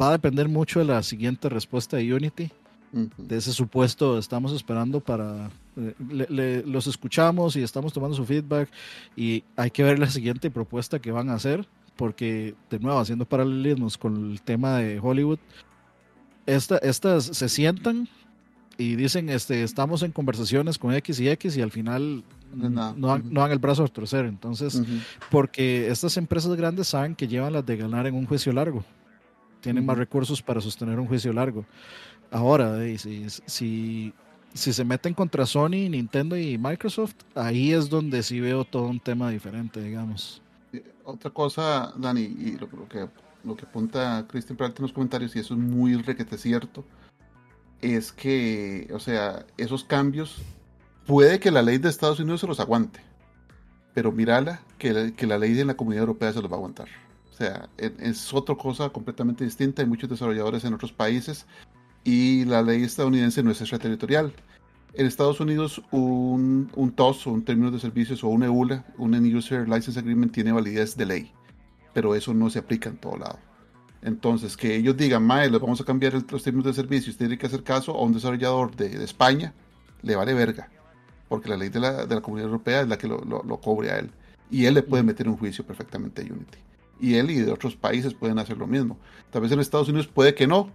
va a depender mucho de la siguiente respuesta de Unity. De ese supuesto estamos esperando para... Eh, los escuchamos y estamos tomando su feedback y hay que ver la siguiente propuesta que van a hacer porque de nuevo haciendo paralelismos con el tema de Hollywood, esta, estas se sientan y dicen este estamos en conversaciones con X y X y al final no, dan, el brazo a torcer. Entonces, porque estas empresas grandes saben que llevan las de ganar en un juicio largo tienen más recursos para sostener un juicio largo. Ahora, si, si, si, se meten contra Sony, Nintendo y Microsoft, ahí es donde sí veo todo un tema diferente, digamos. Otra cosa, Dani, y lo, que, lo que apunta Christian Pratt en los comentarios, y eso es muy requete cierto, es que, o sea, esos cambios, puede que la ley de Estados Unidos se los aguante, pero mírala, que, que la ley de la Comunidad Europea se los va a aguantar. O sea, e, es otra cosa completamente distinta. Hay muchos desarrolladores en otros países y la ley estadounidense no es extraterritorial. En Estados Unidos, un, un TOS, un término de servicios, o un EULA, un End User License Agreement, tiene validez de ley, pero eso no se aplica en todo lado. Entonces, que ellos digan, Mae, les vamos a cambiar los términos de servicios, tiene que hacer caso a un desarrollador de, de España, le vale verga, porque la ley de la, de la Comunidad Europea es la que lo, lo, lo cobre a él. Y él le puede meter un juicio perfectamente a Unity. Y él y de otros países pueden hacer lo mismo. Tal vez en Estados Unidos puede que no,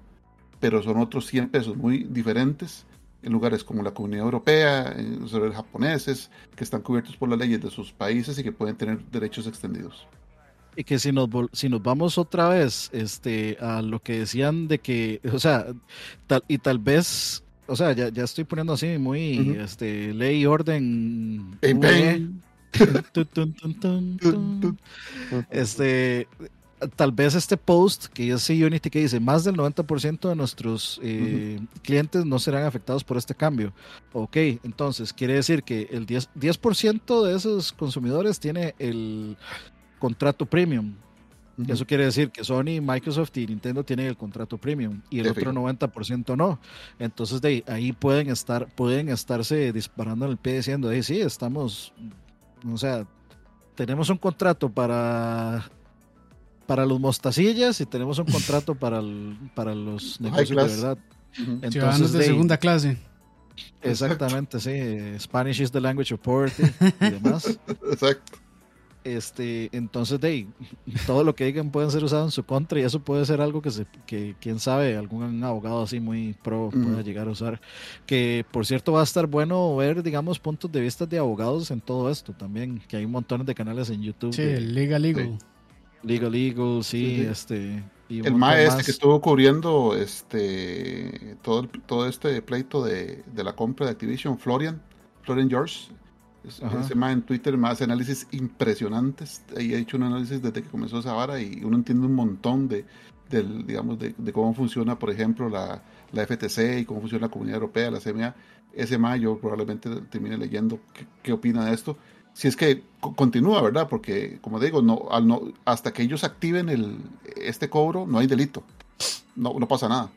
pero son otros 100 pesos muy diferentes en lugares como la Comunidad Europea, en los servidores japoneses, que están cubiertos por las leyes de sus países y que pueden tener derechos extendidos. Y que si nos, si nos vamos otra vez este, a lo que decían de que, o sea, tal, y tal vez, o sea, ya, ya estoy poniendo así muy uh -huh. este, ley, orden. Este, tal vez este post que es Unity que dice más del 90% de nuestros eh, uh -huh. clientes no serán afectados por este cambio. Ok, entonces quiere decir que el 10%, 10 de esos consumidores tiene el contrato premium. Uh -huh. Eso quiere decir que Sony, Microsoft y Nintendo tienen el contrato premium y el de otro 90% no. Entonces de ahí pueden estar, pueden estarse disparando en el pie diciendo, hey, sí, estamos, o sea, tenemos un contrato para para los mostacillas y tenemos un contrato para, el, para los negocios de verdad. Uh -huh. Entonces, Ciudadanos de, de, segunda clase. Exactamente, sí. Spanish is the language of poverty y demás. Exacto. Este, entonces, de todo lo que digan pueden ser usado en su contra y eso puede ser algo que, se, que quién sabe, algún abogado así muy pro pueda uh -huh. llegar a usar. Que por cierto va a estar bueno ver, digamos, puntos de vista de abogados en todo esto también, que hay un montón de canales en YouTube. Sí, de, el Legal Legal. Sí. Legal Eagle, sí, sí, sí. este. Y el maestro que estuvo cubriendo este todo, el, todo este pleito de, de, la compra de Activision, Florian, Florian George. Ajá. Ese más en Twitter más análisis impresionantes. Ahí he hecho un análisis desde que comenzó esa vara y uno entiende un montón de, del, digamos, de, de, cómo funciona, por ejemplo, la, la, FTC y cómo funciona la Comunidad Europea, la CMA. Ese más yo probablemente termine leyendo qué, qué opina de esto si es que continúa, ¿verdad? Porque, como digo, no, al no, hasta que ellos activen el, este cobro, no hay delito. No, no pasa nada.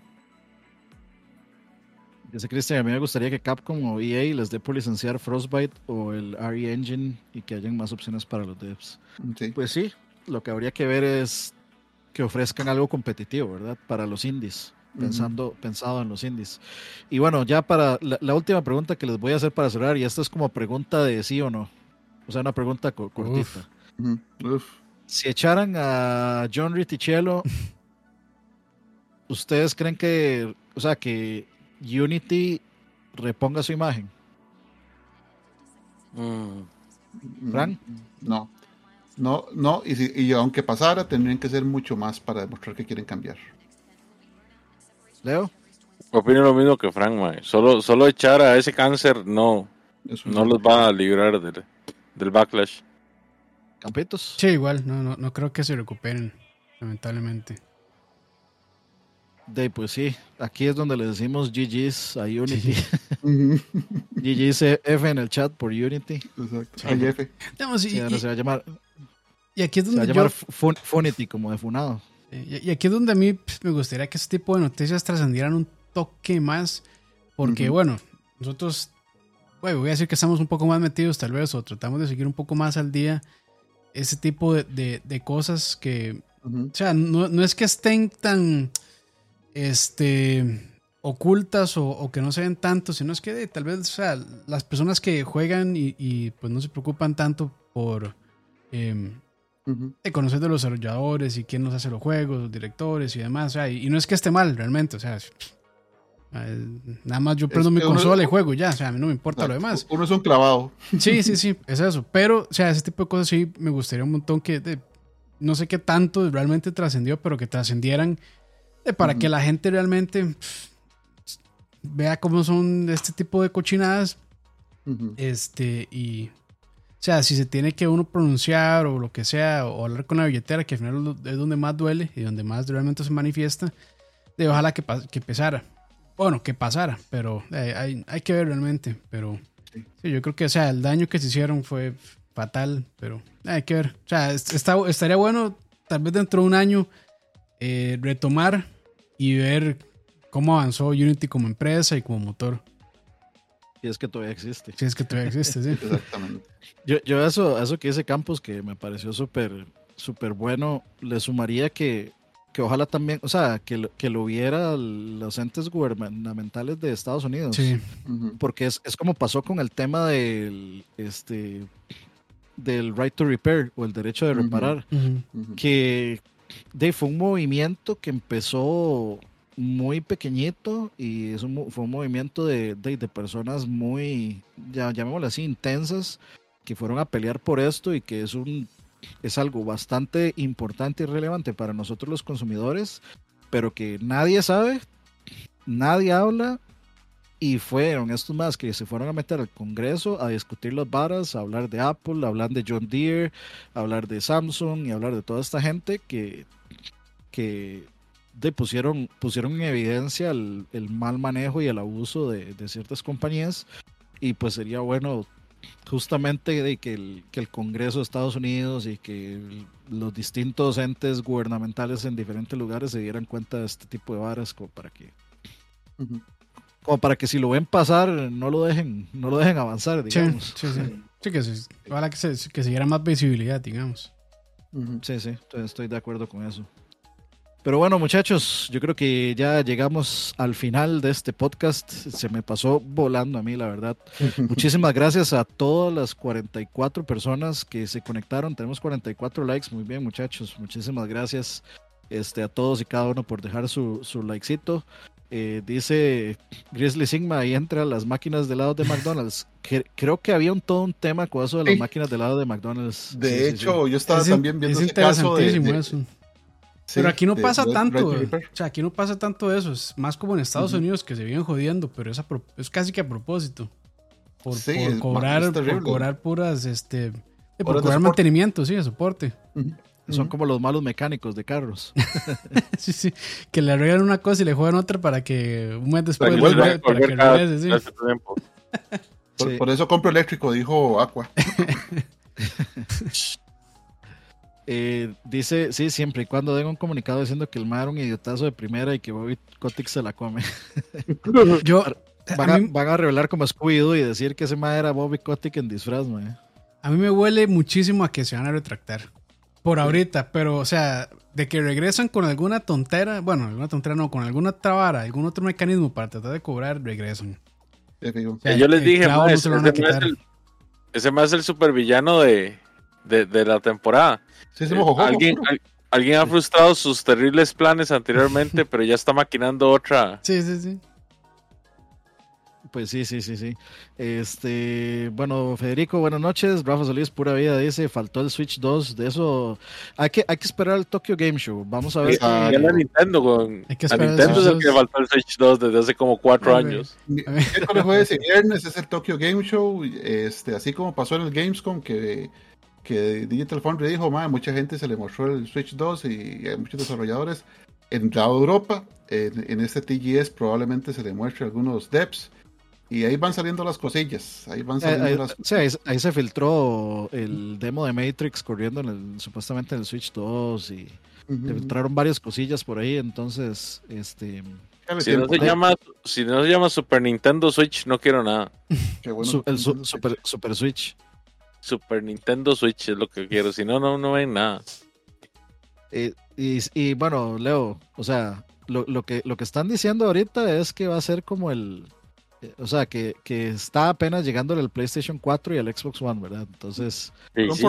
Dice Cristian, a mí me gustaría que Capcom o EA les dé por licenciar Frostbite o el RE Engine y que hayan más opciones para los devs. Sí. Pues sí, lo que habría que ver es que ofrezcan algo competitivo, ¿verdad? Para los indies. Pensando, uh -huh. pensado en los indies. Y bueno, ya para la, la, última pregunta que les voy a hacer para cerrar, y esta es como pregunta de sí o no. O sea, una pregunta co cortita. Uf. Uf. Si echaran a John Riticello, ¿ustedes creen que, o sea, que Unity reponga su imagen? Mm. ¿Frank? No. No, no, y, si, y aunque pasara, tendrían que ser mucho más para demostrar que quieren cambiar. ¿Leo? Opino lo mismo que Frank, man. Solo, solo echar a ese cáncer no, no los va a librar de, del backlash. ¿Campitos? Sí, igual, no, no, no creo que se recuperen, lamentablemente. De, pues sí, aquí es donde le decimos GG's a Unity. GG's F en el chat por Unity. Exacto. Sí. Hay F. Digamos, y, sí, ahora y, se va a llamar. Y aquí es donde se va a llamar yo, Funity, como de Funado. Y, y, aquí es donde a mí pues, me gustaría que este tipo de noticias trascendieran un toque más. Porque, uh -huh. bueno, nosotros bueno, voy a decir que estamos un poco más metidos tal vez o tratamos de seguir un poco más al día ese tipo de, de, de cosas que, uh -huh. o sea, no, no, es que estén tan este, ocultas o, o, que no se ven tanto, sino es que de, tal vez, o sea, las personas que juegan y, y pues no se preocupan tanto por eh, uh -huh. de conocer de los desarrolladores y quién nos hace los juegos, los directores y demás, o sea, y, y no es que esté mal realmente, o sea, Nada más yo prendo es mi consola y juego ya, o sea, a mí no me importa lo demás. Uno es un clavado. Sí, sí, sí, es eso. Pero, o sea, ese tipo de cosas sí me gustaría un montón que, de, no sé qué tanto realmente trascendió, pero que trascendieran para uh -huh. que la gente realmente pff, vea cómo son este tipo de cochinadas. Uh -huh. Este, y, o sea, si se tiene que uno pronunciar o lo que sea, o hablar con la billetera, que al final es donde más duele y donde más realmente se manifiesta, de ojalá que, que pesara bueno, que pasara, pero eh, hay, hay, que ver realmente. Pero sí. sí. yo creo que, o sea, el daño que se hicieron fue fatal, pero eh, hay que ver. O sea, está, estaría bueno, tal vez dentro de un año, eh, retomar y ver cómo avanzó Unity como empresa y como motor. Y es que todavía existe. Sí, es que todavía existe, sí. Exactamente. Yo, yo eso, eso que dice Campos, que me pareció súper súper bueno, le sumaría que, que ojalá también, o sea, que, lo- que lo viera los entes gubernamentales de Estados Unidos. Sí. Porque es, es como pasó con el tema del, este, del right to repair o el derecho de reparar, que de, fue un movimiento que empezó muy pequeñito y es un fue un movimiento de, de, de personas muy, ya, llamémoslo así, intensas, que fueron a pelear por esto y que es un es algo bastante importante y relevante para nosotros los consumidores, pero que nadie sabe, nadie habla y fueron estos más que se fueron a meter al Congreso a discutir las varas, a hablar de Apple, a hablar de John Deere, a hablar de Samsung y a hablar de toda esta gente que, que de pusieron, pusieron en evidencia el, el mal manejo y el abuso de, de ciertas compañías y pues sería bueno justamente de que el, que el Congreso de Estados Unidos y que los distintos entes gubernamentales en diferentes lugares se dieran cuenta de este tipo de varas como para que Ujú. Como para que si lo ven pasar no lo dejen no lo dejen avanzar sí, digamos sí, sí. Sí, que se, ojalá que se, que se diera más visibilidad, digamos. Sí, sí, estoy- estoy de acuerdo con eso. Pero bueno, muchachos, yo creo que ya llegamos al final de este podcast. Se me pasó volando a mí, la verdad. Muchísimas gracias a todas las 44 personas que se conectaron. Tenemos 44 likes. Muy bien, muchachos. Muchísimas gracias este, a todos y cada uno por dejar su, su likecito. Eh, dice Grizzly Sigma, ahí entra las máquinas de helado de McDonald's. Que- creo que había un, todo un tema con eso de las Sí. máquinas de helado de McDonald's. De Sí, sí, sí. hecho, yo estaba Es también viendo es ese caso de, interesantísimo de- eso. sí, Pero aquí no de pasa Red- tanto, Red güey. Reaper. o sea, aquí no pasa tanto eso, es más como en Estados Ujú. Unidos que se viven jodiendo, pero es, a pro- es casi que a propósito. Por, Sí, por cobrar, por cobrar puras, este, eh, por cobrar mantenimiento, sí, de soporte. Son como los malos mecánicos de carros. sí, sí, que le arreglan una cosa y le juegan otra para que un mes después vuelva para, a que cada- regrese, cada. Por, Sí. por eso compro eléctrico, dijo Aqua. Eh, dice, sí, siempre y cuando den un comunicado diciendo que el mar era un idiotazo de primera y que Bobby Kotick se la come. Yo, Van a a, mí, van a revelar como Scooby-Doo y decir que ese ma era Bobby Kotick en disfraz, mae. a mí me huele muchísimo a que se van a retractar. Por ahorita, pero, o sea, de que regresan con alguna tontera, bueno, alguna tontera no, con alguna trabara, algún otro mecanismo para tratar de cobrar, regresan. Ya que digo. O sea, yo les dije, ma, ese, quitar. el, ese es el supervillano de, de, de la temporada. Sí, sí, Eh, mojojojo. alguien, al- alguien ha frustrado sus terribles planes anteriormente, pero ya está maquinando otra. Sí, sí, sí. Pues sí, sí, sí, sí. Este, bueno, Federico, buenas noches. Rafa Solís, pura vida, dice, faltó el Switch 2. De eso, hay que, hay que esperar al Tokyo Game Show. Vamos a ver. Y, Ah, y a la Nintendo, con, Hay que a Nintendo es el que faltó el Switch 2 desde hace como cuatro Hombre. años. Mi- Miércoles, jueves y viernes es el Tokyo Game Show. Este, así como pasó en el Gamescom, que, que Digital Foundry dijo, "Ma, mucha gente se le mostró el Switch 2 y hay muchos desarrolladores. En el Europa, en, en este TGS probablemente se le muestre algunos devs. Y ahí van saliendo las cosillas. Ahí van Eh, saliendo ahí, las sí, ahí, ahí se filtró el demo de Matrix corriendo en el, supuestamente en el Switch 2 y se filtraron varias cosillas por ahí. Entonces, este, Si no, se llama, si no se llama Super Nintendo Switch, no quiero nada. Qué bueno. su- el su- super, super Switch. Super Nintendo Switch es lo que quiero. Si no, no, no ven nada. Eh, y, y bueno, Leo, o sea, lo, lo, que, lo que están diciendo ahorita es que va a ser como el. O sea, que, que está apenas llegando el PlayStation 4 y el Xbox One, ¿verdad? Entonces, Sí, sí,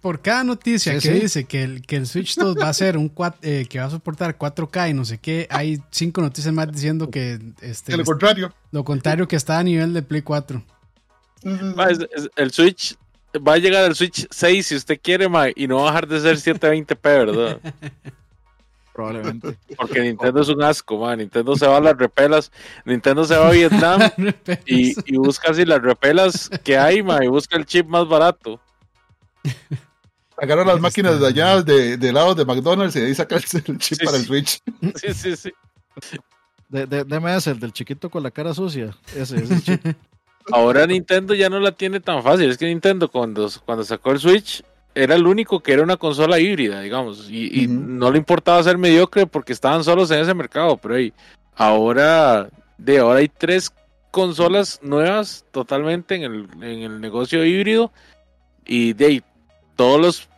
por, cada noticia Sí, que sí. dice que el, que el Switch 2 va a ser un cuat- eh, que va a soportar 4K y no sé qué, hay cinco noticias más diciendo que este, Que lo contrario. lo contrario que está a nivel de Play 4. Ma, es- es- el Switch va a llegar al Switch 6 si usted quiere, ma, y no va a dejar de ser 720p, ¿verdad? probablemente. Porque Nintendo es un asco, ma. Nintendo se va a las repelas, Nintendo se va a Vietnam y, y busca así las repelas que hay, ma, y busca el chip más barato. Agarra las máquinas de allá, de, de lado de McDonald's, y de ahí saca el, chip Sí, para el. Switch. Sí, sí, sí. De, de, deme ese, el del chiquito con la cara sucia. Ese, ese chip. Ahora Nintendo ya no la tiene tan fácil. Es que Nintendo cuando, cuando sacó el Switch era el único que era una consola híbrida, digamos. Y, no le importaba ser mediocre porque estaban solos en ese mercado. Pero hey, ahora, de ahora hay tres consolas nuevas totalmente en el, en el negocio híbrido. Y de ahí, todos los,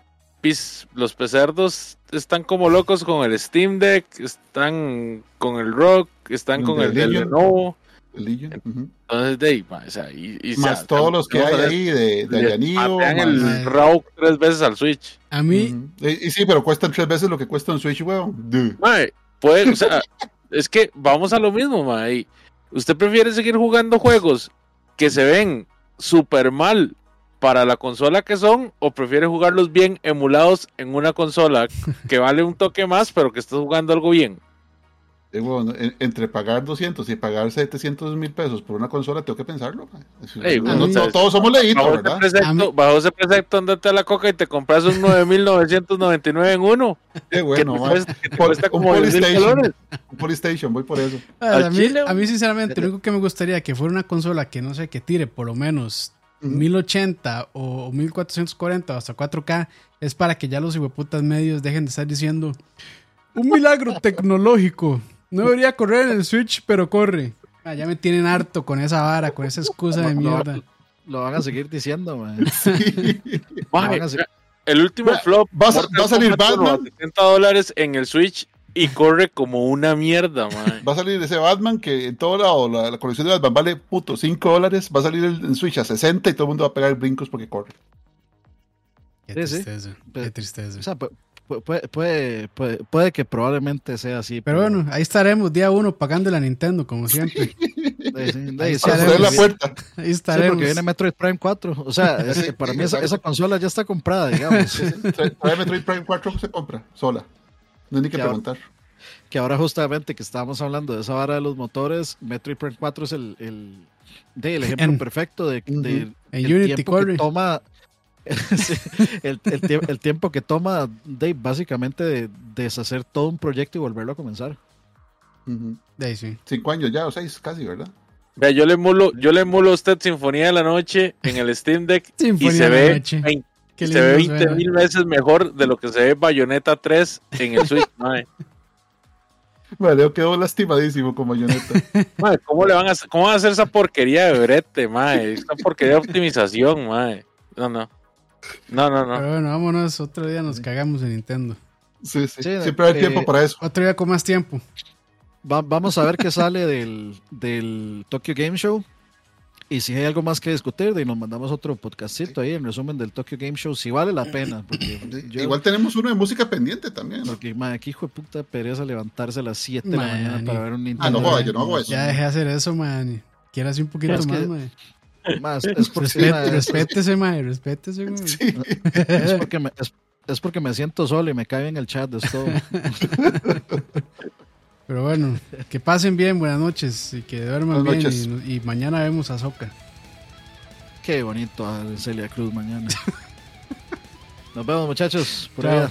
pis- los pecerdos están como locos con el Steam Deck, están con el Rock, están El con el Legion. Lenovo. El Legion, ujú. Entonces, de ahí, ma, o sea, y, y, o sea, Más todos los que hay ver, ahí de, de Allanillo, el RAW tres veces al Switch. A mí. Y, y sí, pero cuestan tres veces lo que cuesta un Switch, weón. Mae, puede, o sea, es que vamos a lo mismo, mae. ¿Usted prefiere seguir jugando juegos que se ven súper mal para la consola que son o prefiere jugarlos bien emulados en una consola que vale un toque más pero que estés jugando algo bien? Eh, en- entre pagar 200 y pagar 700 mil pesos por una consola, tengo que pensarlo. no, no todos somos leídos, Bajo ese, ¿verdad? A precepto, mí- bajo ese precepto, andate a la coca y te compras un 9999 en uno. Qué bueno, que cuesta, que te Por- cuesta un como 10 mil Polystation. dólares. Un Polystation, voy por eso. a, mí, a mí, sinceramente, lo único que me gustaría que fuera una consola que no sé, que tire por lo menos 1080 o 1440 o hasta 4K es para que ya los hijueputas medios dejen de estar diciendo un milagro tecnológico. No debería correr en el Switch, pero corre. Ah, ya me tienen harto con esa vara, con esa excusa de mierda. Lo van a seguir diciendo, man. A el último flop va va a salir Batman. 70 dólares en el Switch y corre como una mierda, mae. Va a salir ese Batman que en todo lado, la, la colección de Batman vale puto 5 dólares. Va a salir el, en Switch a 60 y todo el mundo va a pegar brincos porque corre. Qué Sí, sí. tristeza, qué tristeza. O sea, pu- pu- puede, puede, puede, puede que probablemente sea así. Pero bueno, ahí estaremos día uno pagando la Nintendo, como siempre. sí, ahí sí, estaremos. cerrar la sí, puerta. Ahí sí, estaremos. porque viene Metroid Prime 4. O sea, es que para mí esa, esa consola ya está comprada, digamos. Metroid Prime 4 se compra sola. No hay ni que Que ahora- preguntar. que ahora justamente que estábamos hablando de esa vara de los motores, Metroid Prime 4 es el, el, el ejemplo En- perfecto de, de En el Unity tiempo corre. que toma sí, el, el tie- el tiempo que toma de básicamente de deshacer todo un proyecto y volverlo a comenzar. Ujú. De ahí sí. Cinco años ya, o seis casi, ¿verdad? Vea, yo le emulo, yo le emulo a usted Sinfonía de la Noche en el Steam Deck Sinfonía y se de ve, Qué se ve lindo 20 suena. mil veces mejor de lo que se ve Bayonetta 3 en el Switch. mae. Vale, quedó lastimadísimo con Bayonetta. Mae, ¿cómo le van a hacer, cómo van a hacer esa porquería de brete, mae? Esa porquería de optimización, mae. No, no. No, no, no. Pero bueno, vámonos. Otro día nos cagamos en Nintendo. Sí, sí. Sí, Siempre hay eh, tiempo para eso. Otro día con más tiempo. Va- vamos a ver qué sale del, del Tokyo Game Show. Y si hay algo más que discutir, de nos mandamos otro podcastito ahí en resumen del Tokyo Game Show, si vale la pena. Porque yo, Igual tenemos uno de música pendiente también. ¿no? porque, madre, qué hijo de puta pereza levantarse a las 7 de la Man, mañana para ver un Ah, Nintendo. no joda, yo no hago eso. Ya dejé de hacer eso, man. Quiero así un poquito Es más, que- man. Más, es, porque, es- respétese, man. Respétese, man. es porque me, es, es porque me siento solo y me cae en el chat de esto. Pero bueno, que pasen bien, buenas noches y que duerman Buenas bien. noches. Y, y mañana vemos a Soca. Qué bonito a Celia Cruz mañana. Nos vemos, muchachos. Por Chao. allá.